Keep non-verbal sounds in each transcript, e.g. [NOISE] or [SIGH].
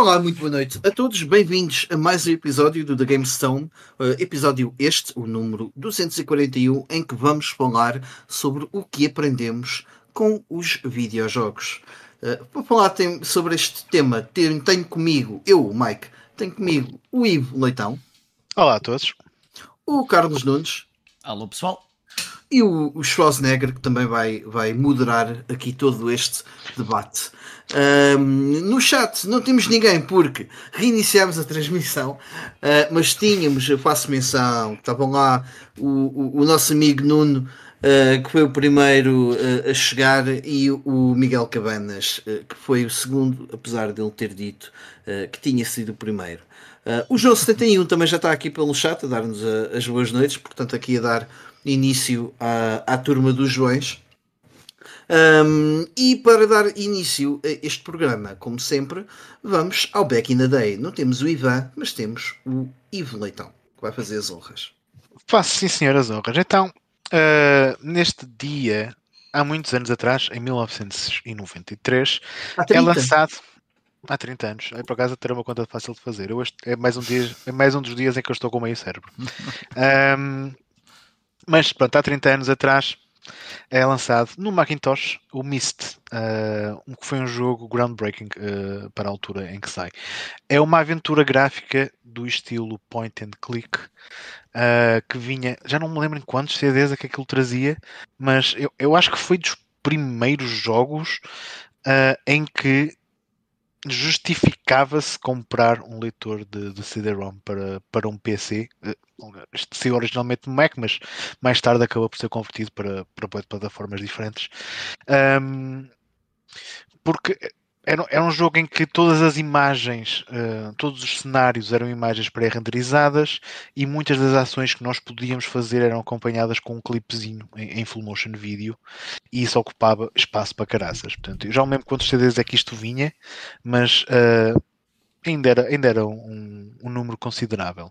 Olá, muito boa noite a todos. Bem-vindos a mais um episódio do The Game Stone. Uh, episódio este, o número 241, em que vamos falar sobre o que aprendemos com os videojogos. Uh, para falar tem, sobre este tema, tenho, tenho comigo, eu, o Mike, tenho comigo o Ivo Leitão. Olá a todos. O Carlos Nunes. Alô, pessoal. E o, o Schwarzenegger, que também vai, vai moderar aqui todo este debate. No chat não temos ninguém porque reiniciámos a transmissão, uh, mas tínhamos, eu faço menção, estavam lá o, o, o nosso amigo Nuno, uh, que foi o primeiro uh, a chegar, e o Miguel Cabanas, que foi o segundo, apesar de ele ter dito que tinha sido o primeiro. o João 71 também já está aqui pelo chat a dar-nos as boas noites, portanto, aqui a dar início à, à turma dos Joões. Um, e para dar início a este programa, como sempre, vamos ao Back in the Day. Não temos o Ivan, mas temos o Ivo Leitão, que vai fazer as honras. Faço sim, senhor, as honras. Então, uh, neste dia, há muitos anos atrás, em 1993, é lançado. Há 30 anos. Aí, por acaso, terá uma conta fácil de fazer. Eu, é, mais um dia, é mais um dos dias em que eu estou com meio cérebro. [LAUGHS] um, mas, pronto, há 30 anos atrás, é lançado no Macintosh o Myst, uh, que foi um jogo groundbreaking uh, para a altura em que sai. É uma aventura gráfica do estilo point and click uh, que vinha, já não me lembro em quantos CDs é que aquilo trazia, mas eu, eu acho que foi dos primeiros jogos em que justificava-se comprar um leitor de, de CD-ROM para, para um PC. Este saiu originalmente no Mac, mas mais tarde acabou por ser convertido para, para plataformas diferentes. Um, porque era, era um jogo em que todas as imagens, uh, todos os cenários eram imagens pré-renderizadas e muitas das ações que nós podíamos fazer eram acompanhadas com um clipezinho em, em full motion video e isso ocupava espaço para caraças. Portanto, eu já me lembro quantos CDs é que isto vinha, mas uh, ainda era, ainda era um, um número considerável.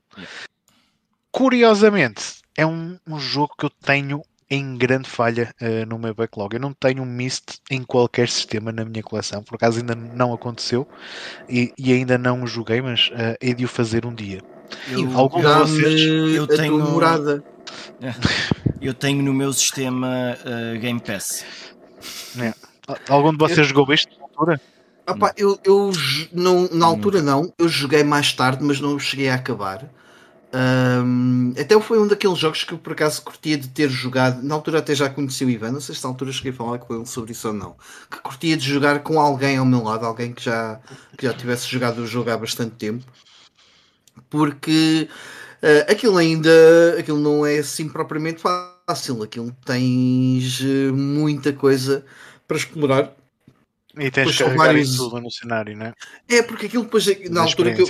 Curiosamente, é um, um jogo que eu tenho em grande falha uh, no meu backlog. Eu não tenho um Mist em qualquer sistema na minha coleção, por acaso ainda não aconteceu e, e ainda não o joguei, mas uh, hei de o fazer um dia. Eu, Algum de vocês eu tenho morada. Eu tenho no meu sistema uh, Game Pass. É. Algum de vocês eu... jogou isto na altura? Opa, eu, eu não, na altura não, eu joguei mais tarde, mas não cheguei a acabar. Um, até foi um daqueles jogos que eu por acaso curtia de ter jogado. Na altura até já conheci o Ivan, não sei se na altura cheguei a falar com ele sobre isso ou não. Que curtia de jogar com alguém ao meu lado, alguém que já, que já tivesse jogado o jogo há bastante tempo. Porque uh, aquilo ainda aquilo não é assim propriamente fácil. Aquilo tens eh, muita coisa para explorar. E tens que vários... tudo no cenário, não é? É, porque aquilo depois, na altura que eu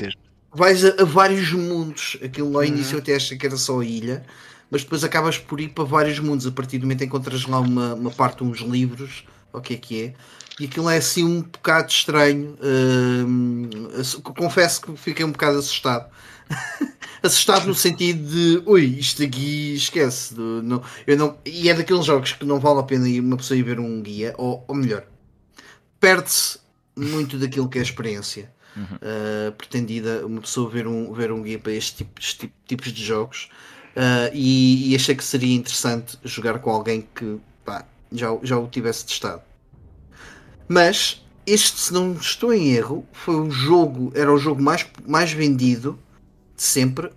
vais a, a, vários mundos. Aquilo lá uhum. início até acha que era só a ilha, mas depois acabas por ir para vários mundos. A partir do momento encontras lá uma, uma parte, uns livros, o que é que é. E aquilo é assim um bocado estranho. Uh, confesso que fiquei um bocado assustado. [LAUGHS] assustado no sentido de ui, isto aqui esquece. De, não, eu não, e é daqueles jogos que não vale a pena uma pessoa ir ver um guia, ou, ou melhor, perde-se muito daquilo que é a experiência uhum. uh, pretendida uma pessoa ver um, ver um guia para estes tipos, tipo, tipos de jogos uh, e, e, achei que seria interessante jogar com alguém que pá, já, já o tivesse testado. Mas este, se não estou em erro, foi o jogo, era o jogo mais, mais vendido de sempre,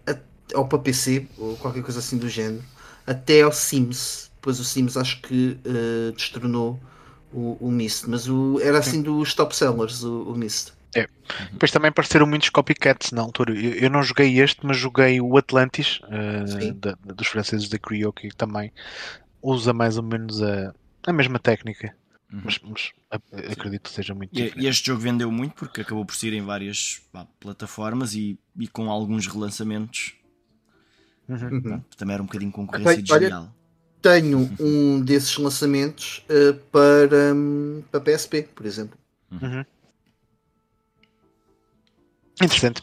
ou para PC, ou qualquer coisa assim do género, até ao Sims. Depois o Sims acho que uh, destronou o, o Mist, mas o, era assim dos top sellers, o, o Mist. É. Depois também apareceram muitos copycats na altura. Eu, eu não joguei este, mas joguei o Atlantis uh, da, dos franceses da Creo, que também usa mais ou menos a, a mesma técnica. Uhum. Mas, mas, acredito que seja muito e, e, este jogo vendeu muito porque acabou por sair em várias pá, plataformas e, e, com alguns relançamentos. Uhum. também era um bocadinho concorrência desleal. Tenho um desses lançamentos uh, para, um, para PSP, por exemplo. Uhum. Interessante.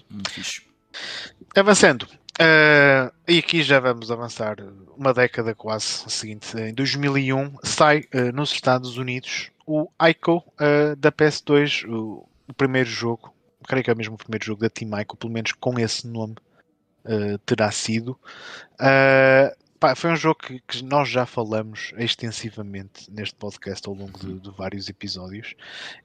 Avançando. Uh, e aqui já vamos avançar uma década quase seguinte. Em 2001 sai uh, nos Estados Unidos o Ico uh, da PS2, o, o, primeiro jogo creio que é mesmo o primeiro jogo da Team Ico, pelo menos com esse nome terá sido. Pá, foi um jogo que, que, nós já falamos extensivamente neste podcast ao longo de, de, vários episódios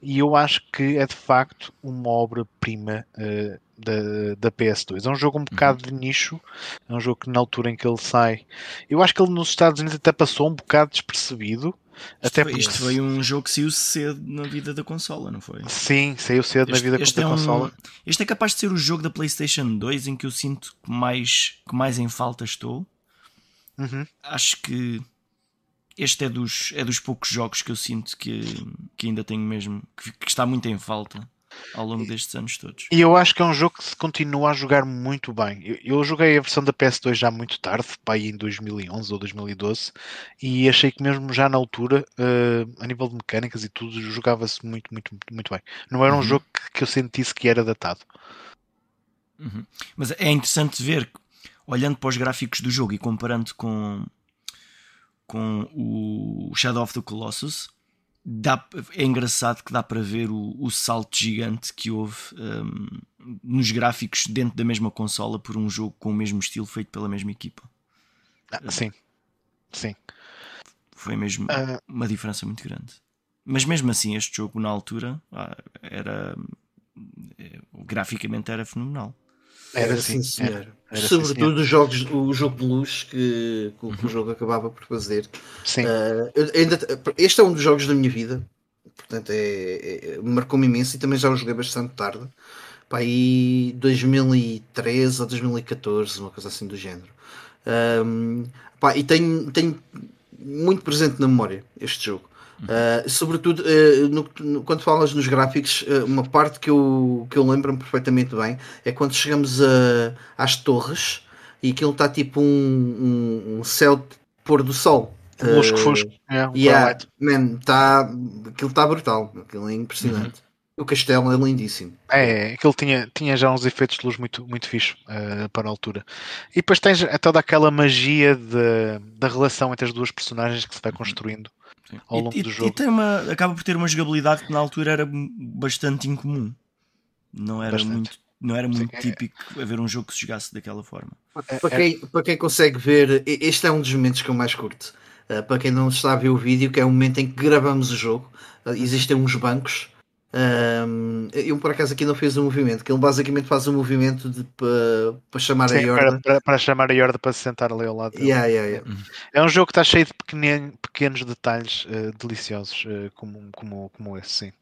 e eu acho que é de facto uma obra-prima uh, da, da PS2. É um jogo um bocado uhum. de nicho, é um jogo que na altura em que ele sai, eu acho que ele nos Estados Unidos até passou um bocado despercebido. Isto, até foi, porque... isto foi um jogo que saiu cedo na vida da consola, não foi? Sim, saiu cedo este, na vida da é consola. Um, este é capaz de ser o jogo da PlayStation 2 em que eu sinto que mais, que mais em falta estou. Uhum. Acho que este é dos, é dos poucos jogos que eu sinto que, que ainda tenho mesmo, que, que está muito em falta ao longo destes anos todos. E eu acho que é um jogo que se continua a jogar muito bem. Eu, eu joguei a versão da PS2 já muito tarde, para aí em 2011 ou 2012, e achei que mesmo já na altura, uh, a nível de mecânicas e tudo, jogava-se muito, muito, muito bem. Não era um uhum. jogo que, que, eu sentisse que era datado. Uhum. Mas é interessante ver, olhando para os gráficos do jogo e comparando com, com o Shadow of the Colossus, dá, é engraçado que dá para ver o, o salto gigante que houve um, nos gráficos dentro da mesma consola por um jogo com o mesmo estilo feito pela mesma equipa. Ah, sim, sim. Foi mesmo uh... uma diferença muito grande. Mas mesmo assim, este jogo na altura ah, era eh, graficamente era fenomenal. Era, sim, senhor. Era, Sobretudo os jogos, o jogo de luz que, que uhum. o jogo acabava por fazer. Sim. Uh, ainda, este é um dos jogos da minha vida, portanto é, é marcou-me imenso e também já o joguei bastante tarde. Para aí 2013 ou 2014, uma coisa assim do género. Um, pá, e tenho, tenho muito presente na memória este jogo. Uh, sobretudo, uh, no, no, quando falas nos gráficos, uh, uma parte que eu, que eu lembro-me perfeitamente bem é quando chegamos a, às torres e aquilo está tipo um, um, um, céu de pôr do sol. Lusco fusco. É, yeah, man, tá, aquilo está brutal, aquilo é impressionante. Uhum. O castelo é lindíssimo. É, aquilo tinha, tinha já uns efeitos de luz muito, muito fixe para a altura. E depois tens toda aquela magia de, da relação entre as duas personagens que se vai construindo ao longo e, do jogo. E tem uma, acaba por ter uma jogabilidade que na altura era bastante incomum. Não era bastante. muito, não era muito Sim, é. típico é... haver um jogo que se jogasse daquela forma. Para quem, para quem consegue ver, este é um dos momentos que eu mais curto. Uh, para quem não está a ver o vídeo, que é o momento em que gravamos o jogo, uh, existem uns bancos um, eu por acaso aqui não fez um movimento, que ele basicamente faz um movimento de, para, para chamar Sim, a Yorda. Para, para, para, chamar a Yorda para se sentar ali ao lado. Yeah, yeah, yeah. É um jogo que está cheio de pequenos, pequenos detalhes uh, deliciosos, uh, como, como, como esse, sim.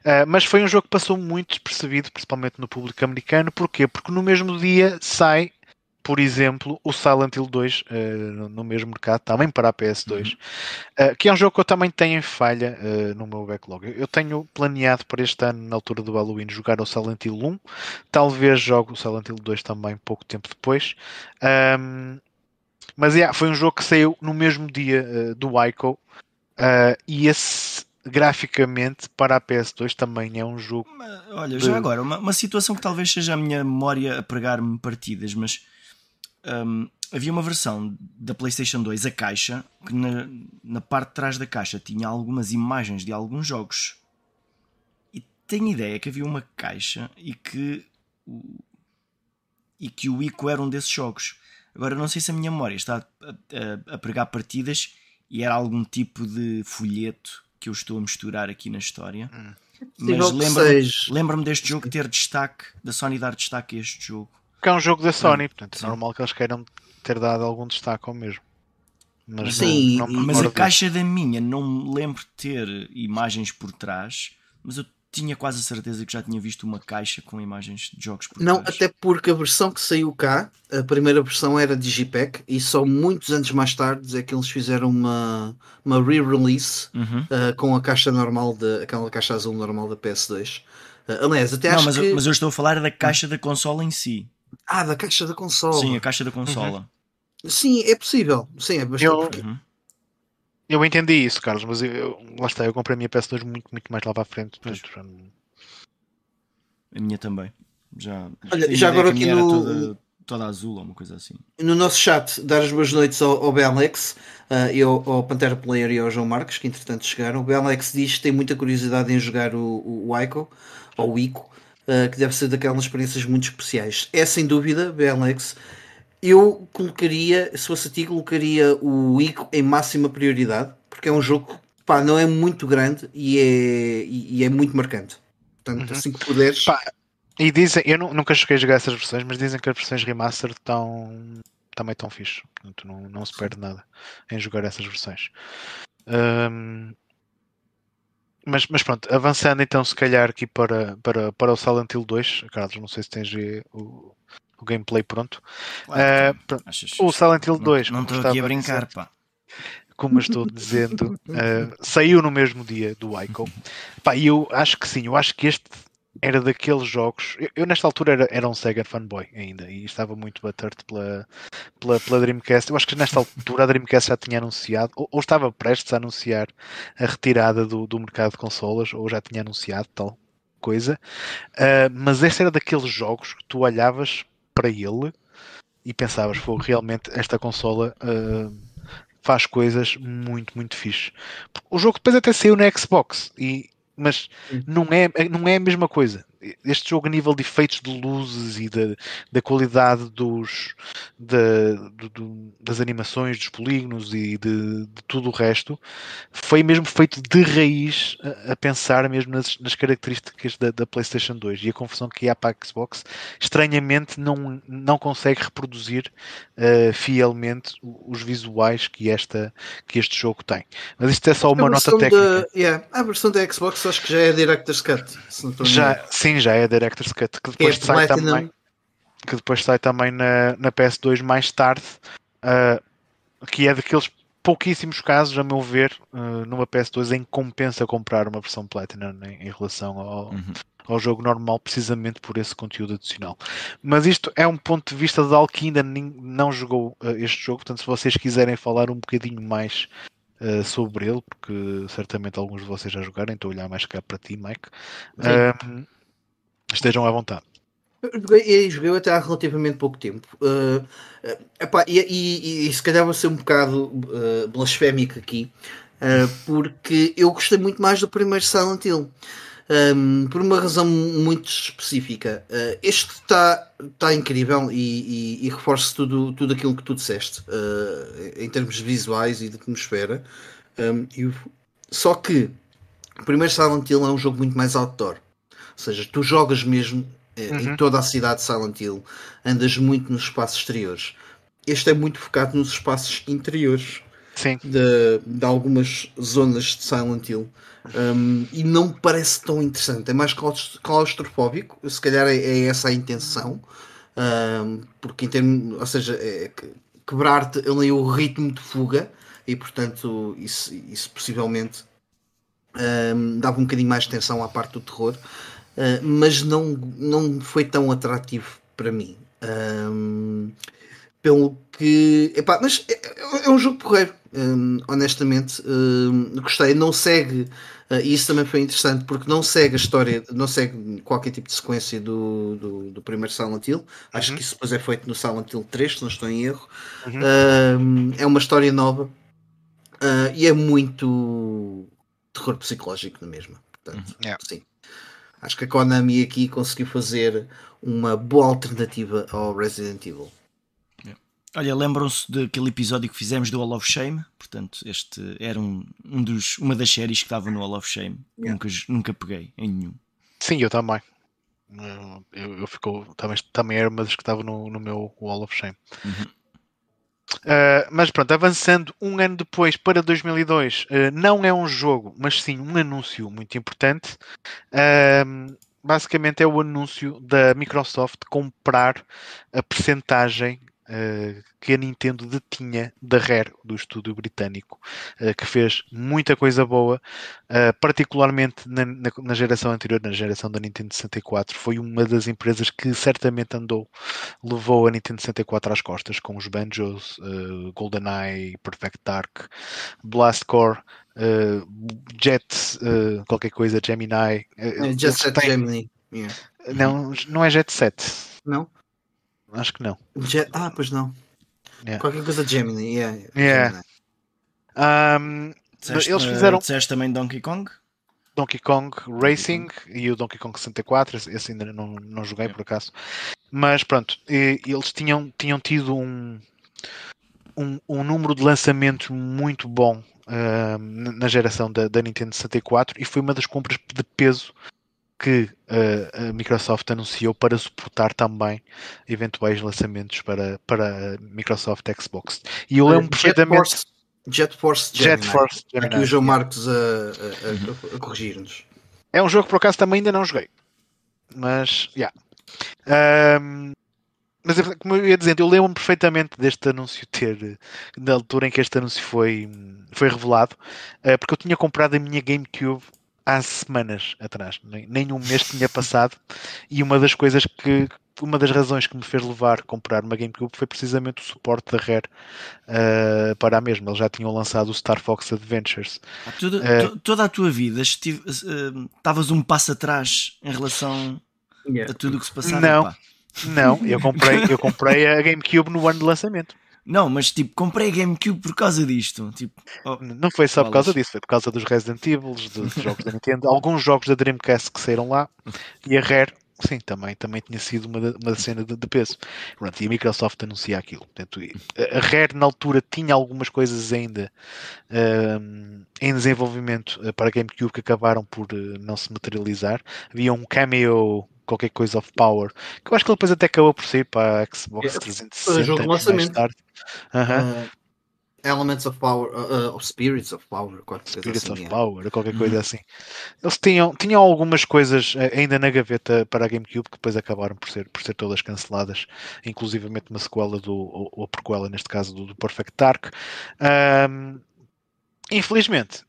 Uh, mas foi um jogo que passou muito despercebido, principalmente no público americano. Porquê? Porque no mesmo dia sai por exemplo, o Silent Hill 2 uh, no, no, mesmo mercado, também para a PS2, uhum. uh, que é um jogo que eu também tenho em falha uh, no meu backlog. Eu tenho planeado para este ano, na altura do Halloween, jogar o Silent Hill 1, talvez jogue o Silent Hill 2 também pouco tempo depois. Um, mas yeah, foi um jogo que saiu no mesmo dia do Ico e esse graficamente para a PS2 também é um jogo. Olha, de... já agora, uma, uma situação que talvez seja a minha memória a pregar-me partidas, mas um, havia uma versão da PlayStation 2, a caixa, que na, na parte de trás da caixa tinha algumas imagens de alguns jogos. E tenho ideia que havia uma caixa e que o, e que o Ico era um desses jogos. Agora não sei se a minha memória está a, a, a pregar partidas e era algum tipo de folheto que eu estou a misturar aqui na história. Hum. Mas lembra-me lembra deste jogo ter destaque, da Sony dar destaque a este jogo. Porque é um jogo da Sony, portanto é normal que eles queiram ter dado algum destaque ao mesmo. Mas, Sim, não, não mas a caixa da minha não me lembro de ter imagens por trás, mas eu tinha quase a certeza que já tinha visto uma caixa com imagens de jogos por não, trás. Não, até porque a versão que saiu cá, a primeira versão era Digipack e só muitos anos mais tarde é que eles fizeram uma, uma re-release uhum. uh, com a caixa normal, de, aquela caixa azul normal da PS2. Uh, eh, aliás, até não, acho mas, que... Eu, mas eu estou a falar da caixa da consola em si. Ah, da caixa da consola. Sim, a caixa da consola. Uhum. Sim, é possível. Sim, é bastante. Eu, uhum. eu entendi isso, Carlos, mas eu, eu, lá está, eu comprei a minha PS2 muito, muito mais lá para a frente. Portanto, já... A minha também. Já, Olha, já agora aqui no. Toda, toda, azul ou uma coisa assim. No nosso chat, dar as boas noites ao, ao Belex uh, e ao, ao, Pantera Player e ao João Marques, que entretanto chegaram. O Belex diz que tem muita curiosidade em jogar o, o, o Ico, ou o Ico. Uh, que deve ser daquelas experiências muito especiais. É sem dúvida, BLX. Eu colocaria, se fosse a ti, colocaria o ICO em máxima prioridade, porque é um jogo pá, não é muito grande e é, e, e é muito marcante. Portanto, uhum. assim que puderes. Pá, e dizem, eu nunca cheguei a jogar essas versões, mas dizem que as versões remaster estão também tão fixe. Portanto, não, não se perde nada em jogar essas versões. Um, mas, mas pronto, avançando então se calhar aqui para, para, para o Silent Hill 2, Carlos, não sei se tens o, o gameplay pronto. Claro, uh, o Silent Hill 2. Não estou aqui a brincar, pá. Como estou dizendo, uh, saiu no mesmo dia do Ico. [LAUGHS] Pá, e eu acho que sim, eu acho que este era daqueles jogos. Eu, eu, nesta altura era, era um Sega fanboy ainda e estava muito baterte pela, pela, pela, Dreamcast. Eu acho que nesta altura a Dreamcast já tinha anunciado, ou, ou estava prestes a anunciar a retirada do, do mercado de consolas, ou já tinha anunciado tal coisa. Uh, mas este era daqueles jogos que tu olhavas para ele e pensavas, foi realmente esta consola. Uh, faz coisas muito, muito fixe. O jogo depois até saiu na Xbox e mas não é, não é a mesma coisa. Este jogo, a nível de efeitos de luzes e da, da qualidade dos, do, do, das animações, dos polígonos e de, de, tudo o resto, foi mesmo feito de raiz a, a pensar mesmo nas, nas características da, da, PlayStation 2 e a confusão que há para a Xbox, estranhamente não, não consegue reproduzir uh, fielmente os visuais que, esta, que este jogo tem. Mas isto é só uma nota técnica. De, yeah, a versão da Xbox acho que já é Director's Cut. Já, sim, já é Director's Cut, que depois sai também que depois sai também na, na PS2 mais tarde, uh, que é daqueles pouquíssimos casos, a meu ver, uh, numa PS2 em que compensa comprar uma versão Platinum em, em relação ao, uhum. ao jogo normal, precisamente por esse conteúdo adicional. Mas isto é um ponto de vista de alguém que ainda não jogou uh, este jogo, portanto, se vocês quiserem falar um bocadinho mais Uh, sobre ele, porque certamente alguns de vocês já jogaram, estou a olhar mais cá para ti, Mike. Estejam à vontade. Joguei, joguei até há relativamente pouco tempo. Uh, epá, e, e, e, se calhar vou ser um bocado uh, blasfémico aqui, uh, porque eu gostei muito mais do primeiro Silent Hill. Um, por uma razão muito específica. Uh, este está tá incrível e, e, e, reforça tudo, tudo aquilo que tu disseste uh, em termos visuais e de atmosfera. Um, e, só que o primeiro Silent Hill é um jogo muito mais outdoor. Ou seja, tu jogas mesmo eh, uhum. em toda a cidade de Silent Hill, andas muito nos espaços exteriores. Este é muito focado nos espaços interiores de, de, algumas zonas de Silent Hill. Um, e não parece tão interessante. É mais claustrofóbico, se calhar é, é essa a intenção. Um, porque em termos, ou seja, é, quebrar-te ali o ritmo de fuga e portanto isso, isso possivelmente um, dava um bocadinho mais de atenção à parte do terror. Uh, mas não, não foi tão atrativo para mim. Um, pelo que. Epá, mas é, é um jogo porreiro, um, honestamente. Um, gostei. Não segue. Uh, e isso também foi interessante porque não segue a história, não segue qualquer tipo de sequência do, do, do primeiro Silent Hill. Acho uhum. que isso depois é feito no Silent Hill 3, se não estou em erro. Uhum. é uma história nova uh, e é muito terror psicológico na mesma. Portanto, uhum. sim. Acho que a Konami aqui conseguiu fazer uma boa alternativa ao Resident Evil. Olha, lembram-se daquele episódio que fizemos do Hall of Shame? Portanto, este era um, um dos, uma das séries que estava no Hall of Shame. Yeah. Nunca, nunca peguei em nenhum. Sim, eu também. Eu, eu ficou, também, também era uma das que estava no, no meu Wall of Shame. Uhum. Uh, mas pronto, avançando um ano depois para 2002, uh, ah, não é um jogo, mas sim um anúncio muito importante. Uh, basicamente é o anúncio da Microsoft comprar a percentagem uh, que a Nintendo detinha da Rare, do estúdio britânico, uh, que fez muita coisa boa, uh, particularmente na, na, na, geração anterior, na geração da Nintendo 64. Foi uma das empresas que certamente andou, levou a Nintendo 64 às costas, com os Banjos, GoldenEye, Perfect Dark, Blast Core. Jet, qualquer coisa, Gemini. Jet Set Gemini. Yeah. Não, não é Jet Set. Não? Acho que não. ah, pois não. Yeah. Qualquer coisa de Gemini, yeah. yeah. Um, disseste, eles fizeram. Disseste também Donkey Kong? Donkey Kong Racing e o Donkey Kong 64, esse ainda não, não joguei por acaso. Mas pronto, eles tinham, tinham tido um, um, um número de lançamentos muito bom uh, na geração da, da, Nintendo 64 e foi uma das compras de peso que uh, a Microsoft anunciou para suportar também eventuais lançamentos para, para Microsoft Xbox. E eu lembro perfeitamente. Jet Force Gemini. Jet Force Gemini. Aqui o João Marcos a, a, a, a corrigir-nos. É um jogo que por acaso também ainda não joguei. Mas, já. Yeah. Um, mas como eu ia dizendo, eu lembro-me perfeitamente deste anúncio ter, da altura em que este anúncio foi, foi revelado, uh, porque eu tinha comprado a minha GameCube há semanas atrás, nem, nem um mês tinha passado, e uma das coisas que, uma das razões que me fez levar a comprar uma GameCube foi precisamente o suporte da Rare uh, para a mesma. Eles já tinham lançado o Star Fox Adventures. Ah, toda, uh, toda a tua vida estavas uh, um passo atrás em relação yeah. a tudo o que se passava? Não, pá. não eu, comprei, eu comprei a GameCube no ano de lançamento. Não, mas tipo, comprei a GameCube por causa disto. Tipo, oh, não foi só por causa disso, foi por causa dos Resident Evil, dos jogos da Nintendo, alguns jogos da Dreamcast que saíram lá e a Rare sim, também, também tinha sido uma, uma cena de, de peso. Pronto, e a Microsoft anuncia aquilo. Portanto, a Rare na altura tinha algumas coisas ainda um, em desenvolvimento eh, para a GameCube que acabaram por uh, não se materializar. Havia um cameo qualquer coisa of Power, que eu acho que ele depois até acabou por sair para a Xbox 360. É, jogo de lançamento. Uh Elements of Power, uh, uh, Spirits of Power, Spirits assim, of é. Power, qualquer coisa uhum. assim. Eles tinham, tinham algumas coisas eh, ainda na gaveta para a GameCube que depois acabaram por ser, por ser todas canceladas, inclusivamente uma sequela do, ou, ou prequela, neste caso, do, do Perfect Dark. Um, infelizmente,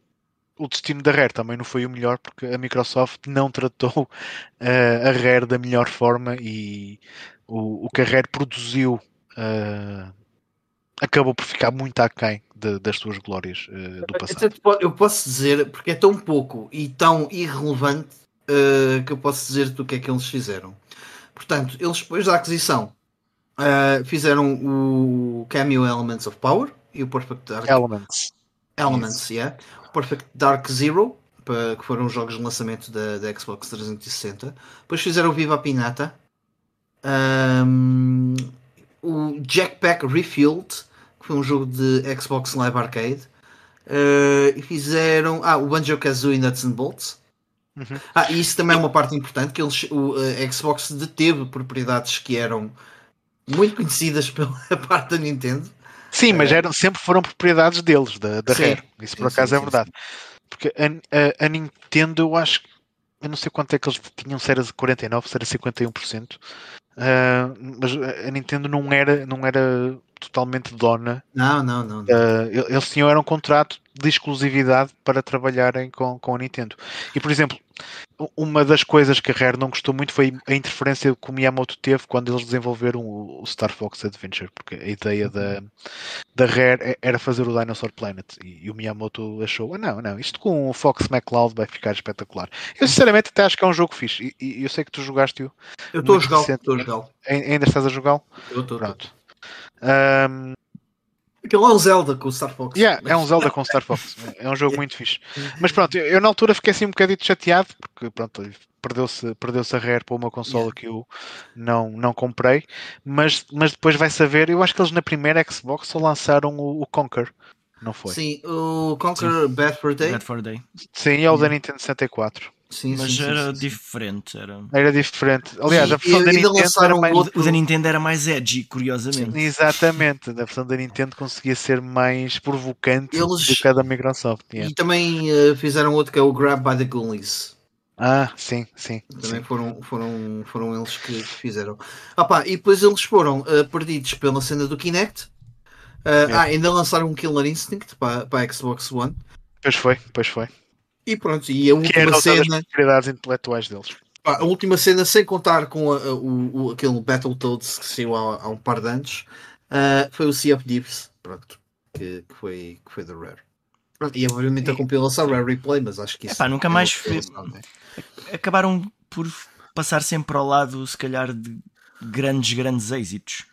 o destino da Rare também não foi o melhor porque a Microsoft não tratou uh, a Rare da melhor forma e o, o que a Rare produziu. Uh, acabou por ficar muito aquém de, das suas glórias uh, do passado. Eu posso dizer, porque é tão pouco e tão irrelevante uh, que eu posso dizer do que é que eles fizeram. Portanto, eles depois da aquisição uh, fizeram o Cameo Elements of Power e o Perfect Dark Elements. Elements, yes. yeah. Perfect Dark Zero, que foram os jogos de lançamento da, da Xbox 360. Depois fizeram o Viva Pinata. Um, o Jackpack Refilled, que foi um jogo de Xbox Live Arcade. Uh, e fizeram. Ah, o Banjo Kazooie Nuts and Bolts. Uhum. Ah, e isso também é uma parte importante: que eles, o uh, Xbox deteve propriedades que eram muito conhecidas [LAUGHS] pela parte da Nintendo. Sim, mas eh, eram, sempre foram propriedades deles, da, da sim, Rare. Isso por sim, acaso sim, é verdade. Porque a, a, a, Nintendo, eu acho eu não sei quanto é que eles tinham, se era 49, se era 51%. Uh, mas a Nintendo não era, não era totalmente dona. Não, não, não. Uh, eles tinham era um contrato de exclusividade para trabalharem com, com a Nintendo. E por exemplo, uma das coisas que a Rare não gostou muito foi a interferência que o Miyamoto teve quando eles desenvolveram o, Star Fox Adventure, porque a ideia da, da Rare era fazer o Dinosaur Planet e, e o Miyamoto achou: ah, não, não, isto com o Fox McCloud vai ficar espetacular. Eu sinceramente até acho que é um jogo fixe e, e eu sei que tu jogaste-o. Eu estou a jogá-lo. Jogá Ainda estás a jogá-lo? Eu estou. Pronto. Um, Aquilo é um Zelda com o Star Fox. Yeah, É um Zelda com o Star Fox. É um jogo yeah. muito fixe. Mas pronto, eu, eu, na altura fiquei assim um bocadinho chateado porque pronto, perdeu-se perdeu a rare para uma consola yeah. que eu não, não comprei. Mas, mas depois vai saber, eu acho que eles na primeira Xbox só lançaram o, o Conquer. Não foi? Sim, o Conquer Bad for Day. Bad for Day. Sim, é o da Nintendo 64. Sim, mas sim, era sim, diferente. Era... era diferente. Aliás, a versão da Nintendo era mais... o da Nintendo era mais edgy, curiosamente. Exatamente, a versão da Nintendo conseguia ser mais provocante Eles... do que a da Microsoft. Yeah. E também uh, fizeram outro que é o Grab by the Goonies. Ah, sim, sim. Também sim. Foram, foram, foram eles que fizeram. Ah, pá, e depois eles foram uh, perdidos pela cena do Kinect. Uh, Ah, ainda lançaram um Killer Instinct para, para a Xbox One. Pois foi, pois foi. E pronto, e a última que cena. As intelectuais deles. A última cena, sem contar com a, a, o, aquele Battletoads que saiu há, há, um par de anos, uh, foi o Sea of Thieves, pronto, que, que, foi, que foi da Rare. E obviamente a compilação Rare Replay, mas acho que isso. Epá, nunca mais foi... acabaram por passar sempre ao lado, se calhar, de grandes, grandes êxitos.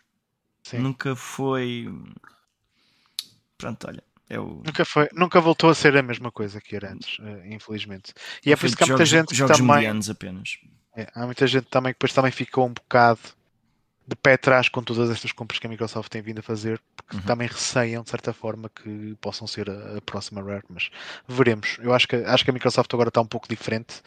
Sim. Nunca foi. Pronto, olha. É o... nunca, foi, nunca voltou a ser a mesma coisa que era antes, uh, infelizmente. E é por isso que há muita jogos, gente jogos que também. apenas. É, há muita gente também que depois também ficou um bocado de pé atrás com todas estas compras que a Microsoft tem vindo a fazer, porque uhum. também receiam de certa forma que possam ser a, a, próxima Rare, mas veremos. Eu acho que, acho que a Microsoft agora está um pouco diferente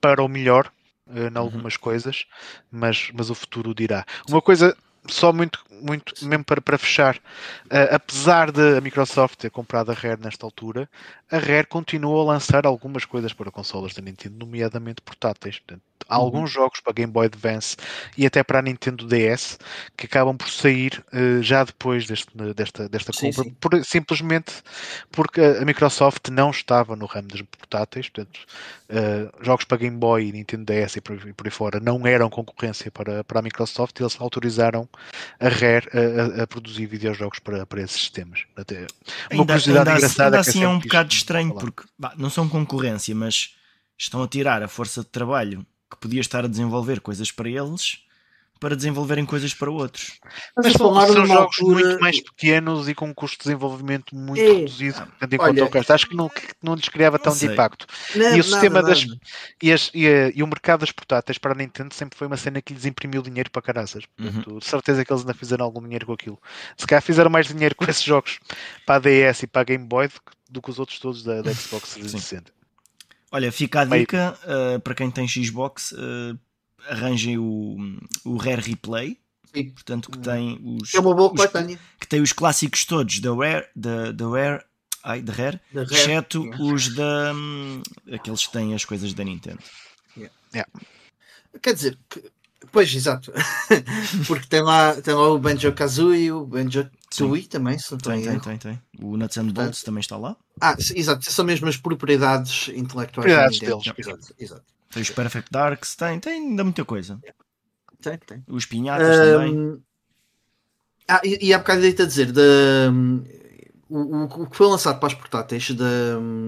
para o melhor uh, em uhum. algumas uhum. coisas, mas, mas o futuro dirá. Uma coisa só muito, muito mesmo para, para fechar, uh, apesar de a Microsoft ter comprado a Rare nesta altura, a Rare continuou a lançar algumas coisas para consolas da Nintendo, nomeadamente portáteis. Portanto, há uhum. alguns jogos para Game Boy Advance e até para a Nintendo DS que acabam por sair uh, já depois deste, desta, desta compra, sim, sim. Por, simplesmente porque a Microsoft não estava no ramo dos portáteis, portanto, uh, jogos para Game Boy e Nintendo DS e por, e por aí fora não eram concorrência para, para a Microsoft e eles autorizaram a Rare a, a, produzir videojogos para, para esses sistemas. Até uma ainda, curiosidade ainda, engraçada. Ainda assim é um bocado estranho, falar. porque bah, não são concorrência, mas estão a tirar a força de trabalho que podia estar a desenvolver coisas para eles para desenvolverem coisas para outros. Mas, Mas são, são jogos altura... muito mais pequenos e com um custo de desenvolvimento muito é. reduzido enquanto ao resto. Acho que não, que não lhes criava tão de impacto. Não, e o sistema nada, das. Nada. E, as, e, a, e, o mercado das portáteis para a Nintendo sempre foi uma cena que lhes imprimiu dinheiro para caraças. Uhum. De certeza que eles ainda fizeram algum dinheiro com aquilo. Se calhar fizeram mais dinheiro [LAUGHS] com esses jogos para a DS e para a Game Boy do que os outros todos da, da Xbox 360. Olha, fica a dica uh, para quem tem Xbox, uh, arranjem o, o Rare Replay. Sim. Portanto, que tem os, é uma boa os, que tem os clássicos todos da Rare, da, da Rare, ai, da Rare, Rare. exceto yeah. os da um, aqueles que têm as coisas da Nintendo. Yeah. Yeah. Quer dizer, pois exato, [LAUGHS] porque tem lá, tem lá o Banjo Kazooie, o Banjo Tui também, se não tem, tem, tem, tem, O Nuts and Bolts também está lá. Ah, exato, são mesmo as propriedades intelectuais propriedades deles. Exato, exato. Tem os Perfect Darks, tem, tem ainda muita coisa. Tem, tem. Os pinhatas um... também. Ah, e, e há bocado a dizer, de, o, o, que foi lançado para as portáteis da,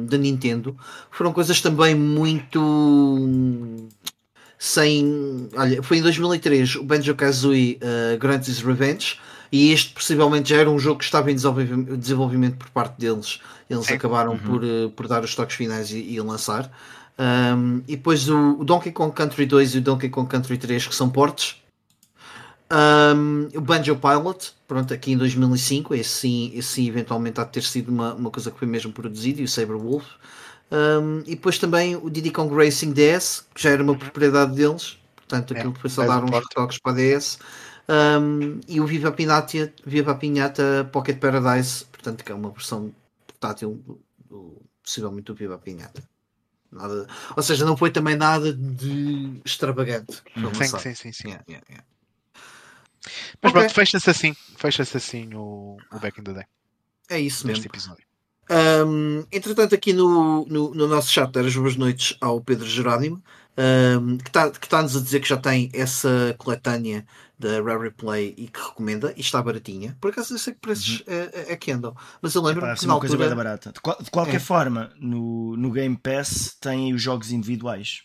da Nintendo foram coisas também muito sem. Olha, foi em 2003 o Banjo Kazooie uh, Grant's Revenge e este possivelmente já era um jogo que estava em desenvolvimento por parte deles. Eles Sim. acabaram uhum. por, uh, por dar os toques finais e, e lançar. Um, e depois o, o, Donkey Kong Country 2 e o Donkey Kong Country 3 que são portes. Um, o Banjo Pilot, pronto, aqui em 2005, esse sim, esse sim eventualmente há de ter sido uma, uma coisa que foi mesmo produzido, e o Saber Wolf. Um, e depois também o Diddy Kong Racing DS, que já era uma uhum. propriedade deles, portanto aquilo é, foi só dar uns retoques para a DS. E o Viva Pinata, Viva Pinata Pocket Paradise, portanto que é uma versão portátil do, do, possivelmente do Viva Pinata. Nada, ou seja, não foi também nada de extravagante. Sim, sim, sim, sim. Yeah, yeah, yeah. Mas okay. pronto, fecha-se assim, fecha-se assim o, o Back in the Day. É isso mesmo. episódio. Um, entretanto, aqui no, no, no, nosso chat, as boas noites ao Pedro Jerónimo, um, que está-nos tá a dizer que já tem essa coletânea da Rare Replay e que recomenda e está baratinha. Por acaso eu sei que preços uhum. é, é, que andam, mas eu lembro que é uma altura... coisa bem barata. De, qual, de qualquer é. forma, no, no Game Pass tem os jogos individuais,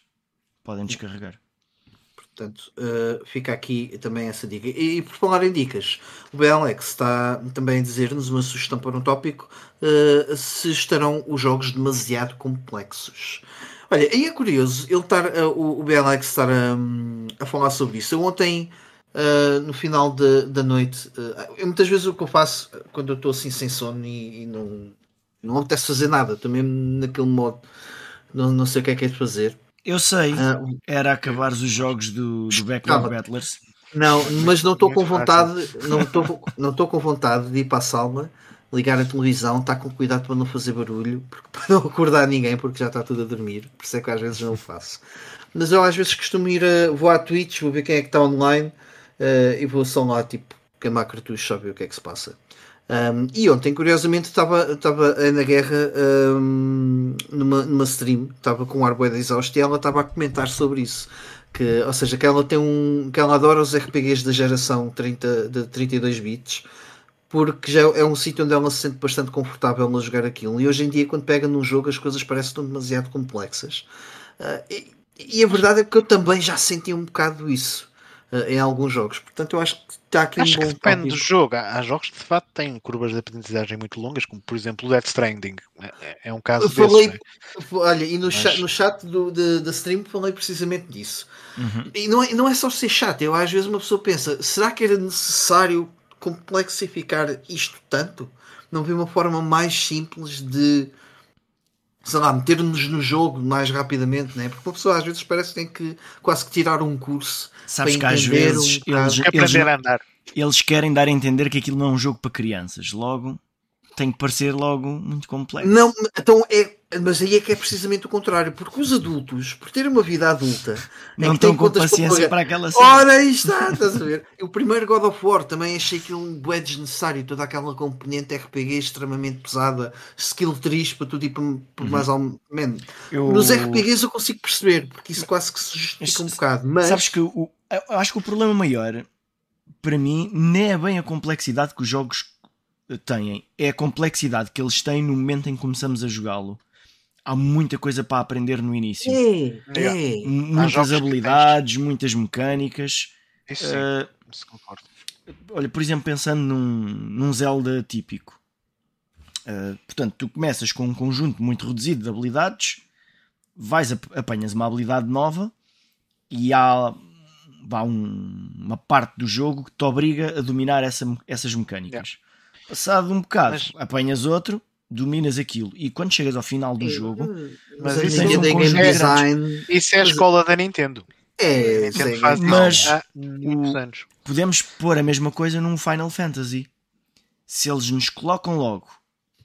podem descarregar. Portanto, uh, fica aqui também essa dica. E, e por falar em dicas, o BLX está também a dizer-nos uma sugestão para um tópico uh, se estarão os jogos demasiado complexos. Olha, aí é curioso ele estar, uh, o, o BLX estar um, a falar sobre isso. Eu ontem Uh, no final de, da noite. Uh, eu, muitas vezes o que eu faço quando eu estou assim sem sono e, e não, não apetece fazer nada, estou mesmo naquele modo, não, não sei o que é que é de fazer. Eu sei, uh, era acabar os jogos do, do Backlog Battlers. Não, mas não estou com vontade, não estou não estou com vontade de ir para a sala, ligar a televisão, estar com cuidado para não fazer barulho, [LAUGHS] para não acordar ninguém, porque já está tudo a dormir, por isso é que às vezes não faço. Mas eu às vezes costumo ir a, vou à Twitch, vou ver quem é que está online uh, e vou só lá tipo queimar cartuchos só ver o que é que se passa. Um, e ontem, curiosamente, estava, estava na guerra um, numa, numa stream, estava com um ar de exausto e ela estava a comentar sobre isso. Que, ou seja, que ela tem um. que ela adora os RPGs da geração 30, de 32 bits, porque já é um sítio onde ela se sente bastante confortável a jogar aquilo. E hoje em dia, quando pega num jogo, as coisas parecem demasiado complexas. Uh, e, e, a verdade é que eu também já senti um bocado isso. uh, em alguns jogos. Portanto, eu acho que está aqui acho um bom. Que depende do jogo. Há jogos que de facto têm curvas de aprendizagem muito longas, como por exemplo o Death Stranding. É, é, é um caso eu falei, desses, né? Olha, e no, Mas... chat, no chat do, de, da stream falei precisamente disso. Uhum. E não é, não é só ser chato, eu às vezes uma pessoa pensa: será que era necessário complexificar isto tanto? Não havia uma forma mais simples de sei lá, meter-nos no jogo mais rapidamente, né? porque uma pessoa às vezes parece que tem que quase que tirar um curso. Sabes que às vezes um eles, eles, eles, querem dar a entender que aquilo não é um jogo para crianças, logo tem que parecer logo muito complexo. Não, então é mas aí é que é precisamente o contrário, porque os adultos, por terem uma vida adulta, não estão com paciência para, aquela cena. Ora, aí está, estás a ver? O primeiro God of War também achei que um bué desnecessário, toda aquela componente RPG extremamente pesada, skill triste para tudo e para, para uhum. mais ao man. Eu... Nos RPGs eu consigo perceber, porque isso quase que se justifica um bocado. Mas... Sabes que o, eu acho que o problema maior para mim nem é bem a complexidade que os jogos têm, é a complexidade que eles têm no momento em que começamos a jogá-lo há muita coisa para aprender no início. É, é. Muitas habilidades, muitas mecânicas. Isso sim, uh, isso concordo. Olha, por exemplo, pensando num, num Zelda típico. Uh, portanto, tu começas com um conjunto muito reduzido de habilidades, vais apanhas uma habilidade nova e há, há um, uma parte do jogo que te obriga a dominar essa, essas mecânicas. Yeah. Passado um bocado, Mas... apanhas outro dominas aquilo. E quando chegas ao final do jogo mas, mas isso, é um game design. isso é a escola da Nintendo. É, Nintendo faz mas há muitos anos. podemos pôr a mesma coisa num Final Fantasy. Se eles nos colocam logo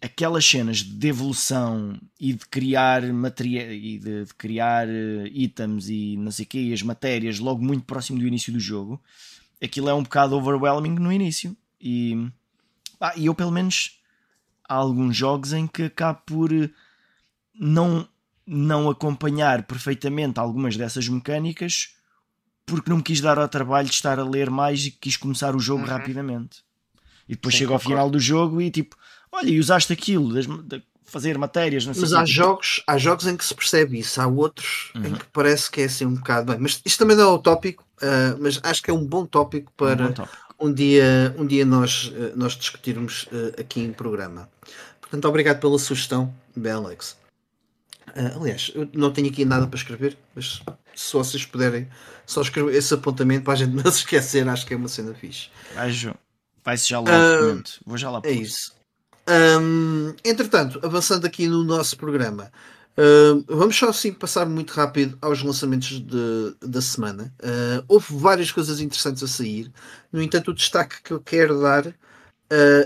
aquelas cenas de evolução e de criar material e de, de, criar uh, itens e não sei o que, e as matérias logo muito próximo do início do jogo, aquilo é um bocado overwhelming no início. E, ah, e eu pelo menos há alguns jogos em que acabo por eh, não, não acompanhar perfeitamente algumas dessas mecânicas porque não me quis dar ao trabalho de estar a ler mais e quis começar o jogo uhum. rapidamente. E depois Sim, chego ao final do jogo e tipo, olha, e usaste aquilo, de fazer matérias, não sei Mas há jogos, há jogos em que se percebe isso, há outros uhum. em que parece que é assim um bocado bem. Mas isto também não é o tópico, uh, mas acho que é um bom tópico para um, tópico. Um dia, um dia nós, uh, nós discutirmos uh, aqui em programa. Portanto, obrigado pela sugestão, Alex. Uh, aliás, eu não tenho aqui nada para escrever, mas se vocês puderem só escrever esse apontamento para a gente [LAUGHS] não se esquecer, acho que é uma cena fixe. Vai-se já lá uh, Vou já lá É isso. Um, entretanto, avançando aqui no nosso programa, uh, vamos só assim passar muito rápido aos lançamentos de, da semana. Uh, houve várias coisas interessantes a sair. No entanto, o destaque que eu quero dar